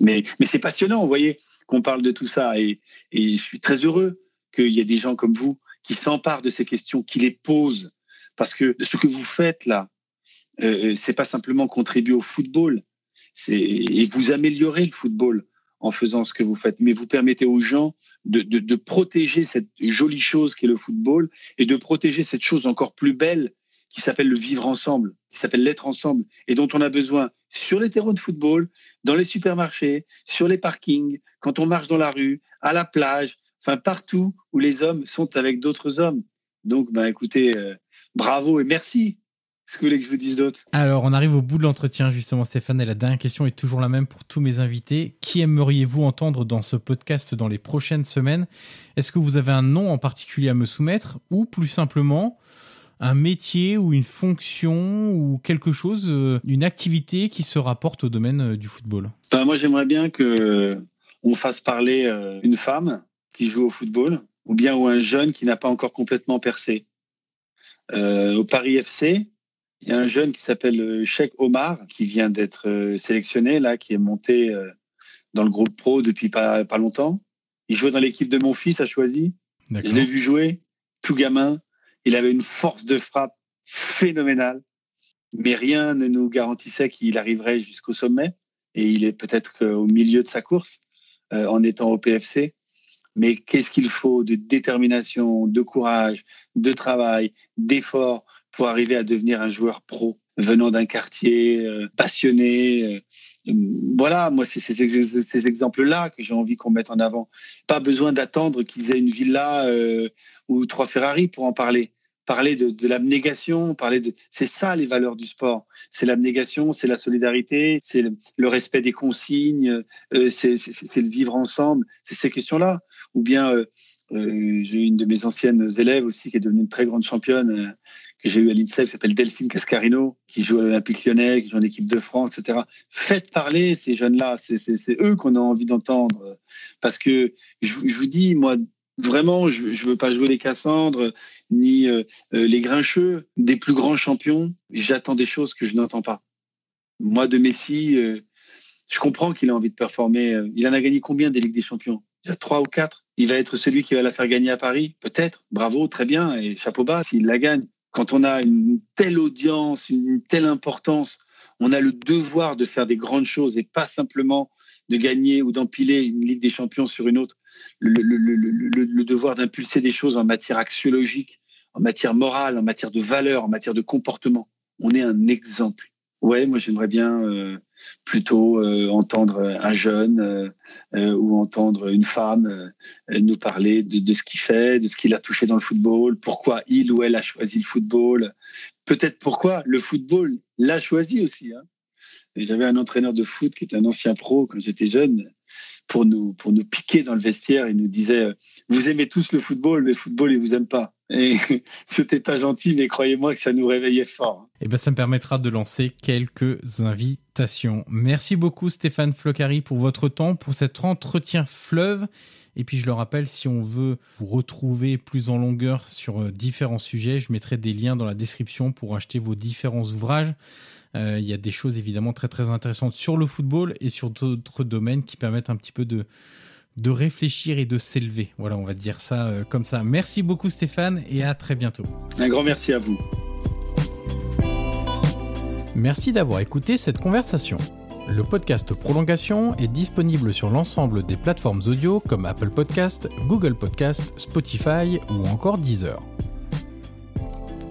Speaker 3: Mais, mais c'est passionnant, vous voyez, qu'on parle de tout ça. Et, et je suis très heureux qu'il y ait des gens comme vous qui s'empare de ces questions, qui les pose. Parce que ce que vous faites là, euh, c'est pas simplement contribuer au football, c'est et vous améliorez le football en faisant ce que vous faites, mais vous permettez aux gens de, de, de protéger cette jolie chose qu'est le football et de protéger cette chose encore plus belle qui s'appelle le vivre ensemble, qui s'appelle l'être ensemble, et dont on a besoin sur les terrains de football, dans les supermarchés, sur les parkings, quand on marche dans la rue, à la plage, enfin partout où les hommes sont avec d'autres hommes. Donc, ben, écoutez, euh, bravo et merci. Ce que vous voulez que je vous dise d'autre
Speaker 2: Alors, on arrive au bout de l'entretien, justement, Stéphane, et la dernière question est toujours la même pour tous mes invités. Qui aimeriez-vous entendre dans ce podcast dans les prochaines semaines? Est-ce que vous avez un nom en particulier à me soumettre ou plus simplement un métier ou une fonction ou quelque chose, euh, une activité qui se rapporte au domaine euh, du football?
Speaker 3: Ben, Moi, j'aimerais bien que on fasse parler euh, une femme qui joue au football ou bien ou un jeune qui n'a pas encore complètement percé. Au Paris FC, il y a un jeune qui s'appelle Sheikh Omar qui vient d'être sélectionné là, qui est monté dans le groupe pro depuis pas, pas longtemps. Il jouait dans l'équipe de mon fils à Choisy. Je l'ai vu jouer, tout gamin. Il avait une force de frappe phénoménale, mais rien ne nous garantissait qu'il arriverait jusqu'au sommet. Et il est peut-être au milieu de sa course euh, en étant au PFC. Mais qu'est-ce qu'il faut de détermination, de courage, de travail, d'effort pour arriver à devenir un joueur pro venant d'un quartier euh, passionné. Euh, voilà, moi, c'est ces, exemples-là que j'ai envie qu'on mette en avant. Pas besoin d'attendre qu'ils aient une villa euh, ou trois Ferrari pour en parler. Parler de, l'abnégation, parler de, c'est ça les valeurs du sport. C'est l'abnégation, c'est la solidarité, c'est le, respect des consignes, c'est le vivre ensemble. C'est ces questions-là. Ou bien j'ai une de mes anciennes élèves aussi qui est devenue une très grande championne que j'ai eu à l'INSEP, qui s'appelle Delphine Cascarino, qui joue à l'Olympique lyonnais, qui joue en équipe de France, etc. Faites parler ces jeunes-là, c'est eux qu'on a envie d'entendre. Parce que je, vous dis, moi, vraiment, je ne veux pas jouer les Cassandres, ni euh, euh, les Grincheux, des plus grands champions. J'attends des choses que je n'entends pas. Moi, de Messi, euh, je comprends qu'il a envie de performer. Il en a gagné combien des Ligues des Champions? Il y a trois ou quatre? Il va être celui qui va la faire gagner à Paris Peut-être. Bravo, très bien. Et chapeau bas s'il la gagne quand on a une telle audience, une telle importance, on a le devoir de faire des grandes choses et pas simplement de gagner ou d'empiler une Ligue des Champions sur une autre. Le, devoir d'impulser des choses en matière axiologique, en matière morale, en matière de valeur, en matière de comportement. On est un exemple. Ouais, moi j'aimerais bien euh, plutôt euh, entendre un jeune euh, euh, ou entendre une femme nous parler de, ce qu'il fait, de ce qu'il a touché dans le football, pourquoi il ou elle a choisi le football, peut-être pourquoi le football l'a choisi aussi. Hein. J'avais un entraîneur de foot qui est un ancien pro quand j'étais jeune pour nous pour nous piquer dans le vestiaire. Il nous disait vous aimez tous le football, mais le football il vous aime pas. Et c'était pas gentil, mais croyez-moi que ça nous réveillait fort.
Speaker 2: Et eh ben ça me permettra de lancer quelques invitations. Merci beaucoup Stéphane Flocari pour votre temps, pour cet entretien fleuve. Et puis je le rappelle, si on veut vous retrouver plus en longueur sur euh, différents sujets, je mettrai des liens dans la description pour acheter vos différents ouvrages. Euh, il y a des choses évidemment très très intéressantes sur le football et sur d'autres domaines qui permettent un petit peu de de réfléchir et de s'élever. Voilà, on va dire ça euh, comme ça. Merci beaucoup Stéphane et à très bientôt.
Speaker 3: Un grand merci à vous.
Speaker 2: Merci d'avoir écouté cette conversation. Le podcast Prolongation est disponible sur l'ensemble des plateformes audio comme Apple Podcast, Google Podcast, Spotify ou encore Deezer.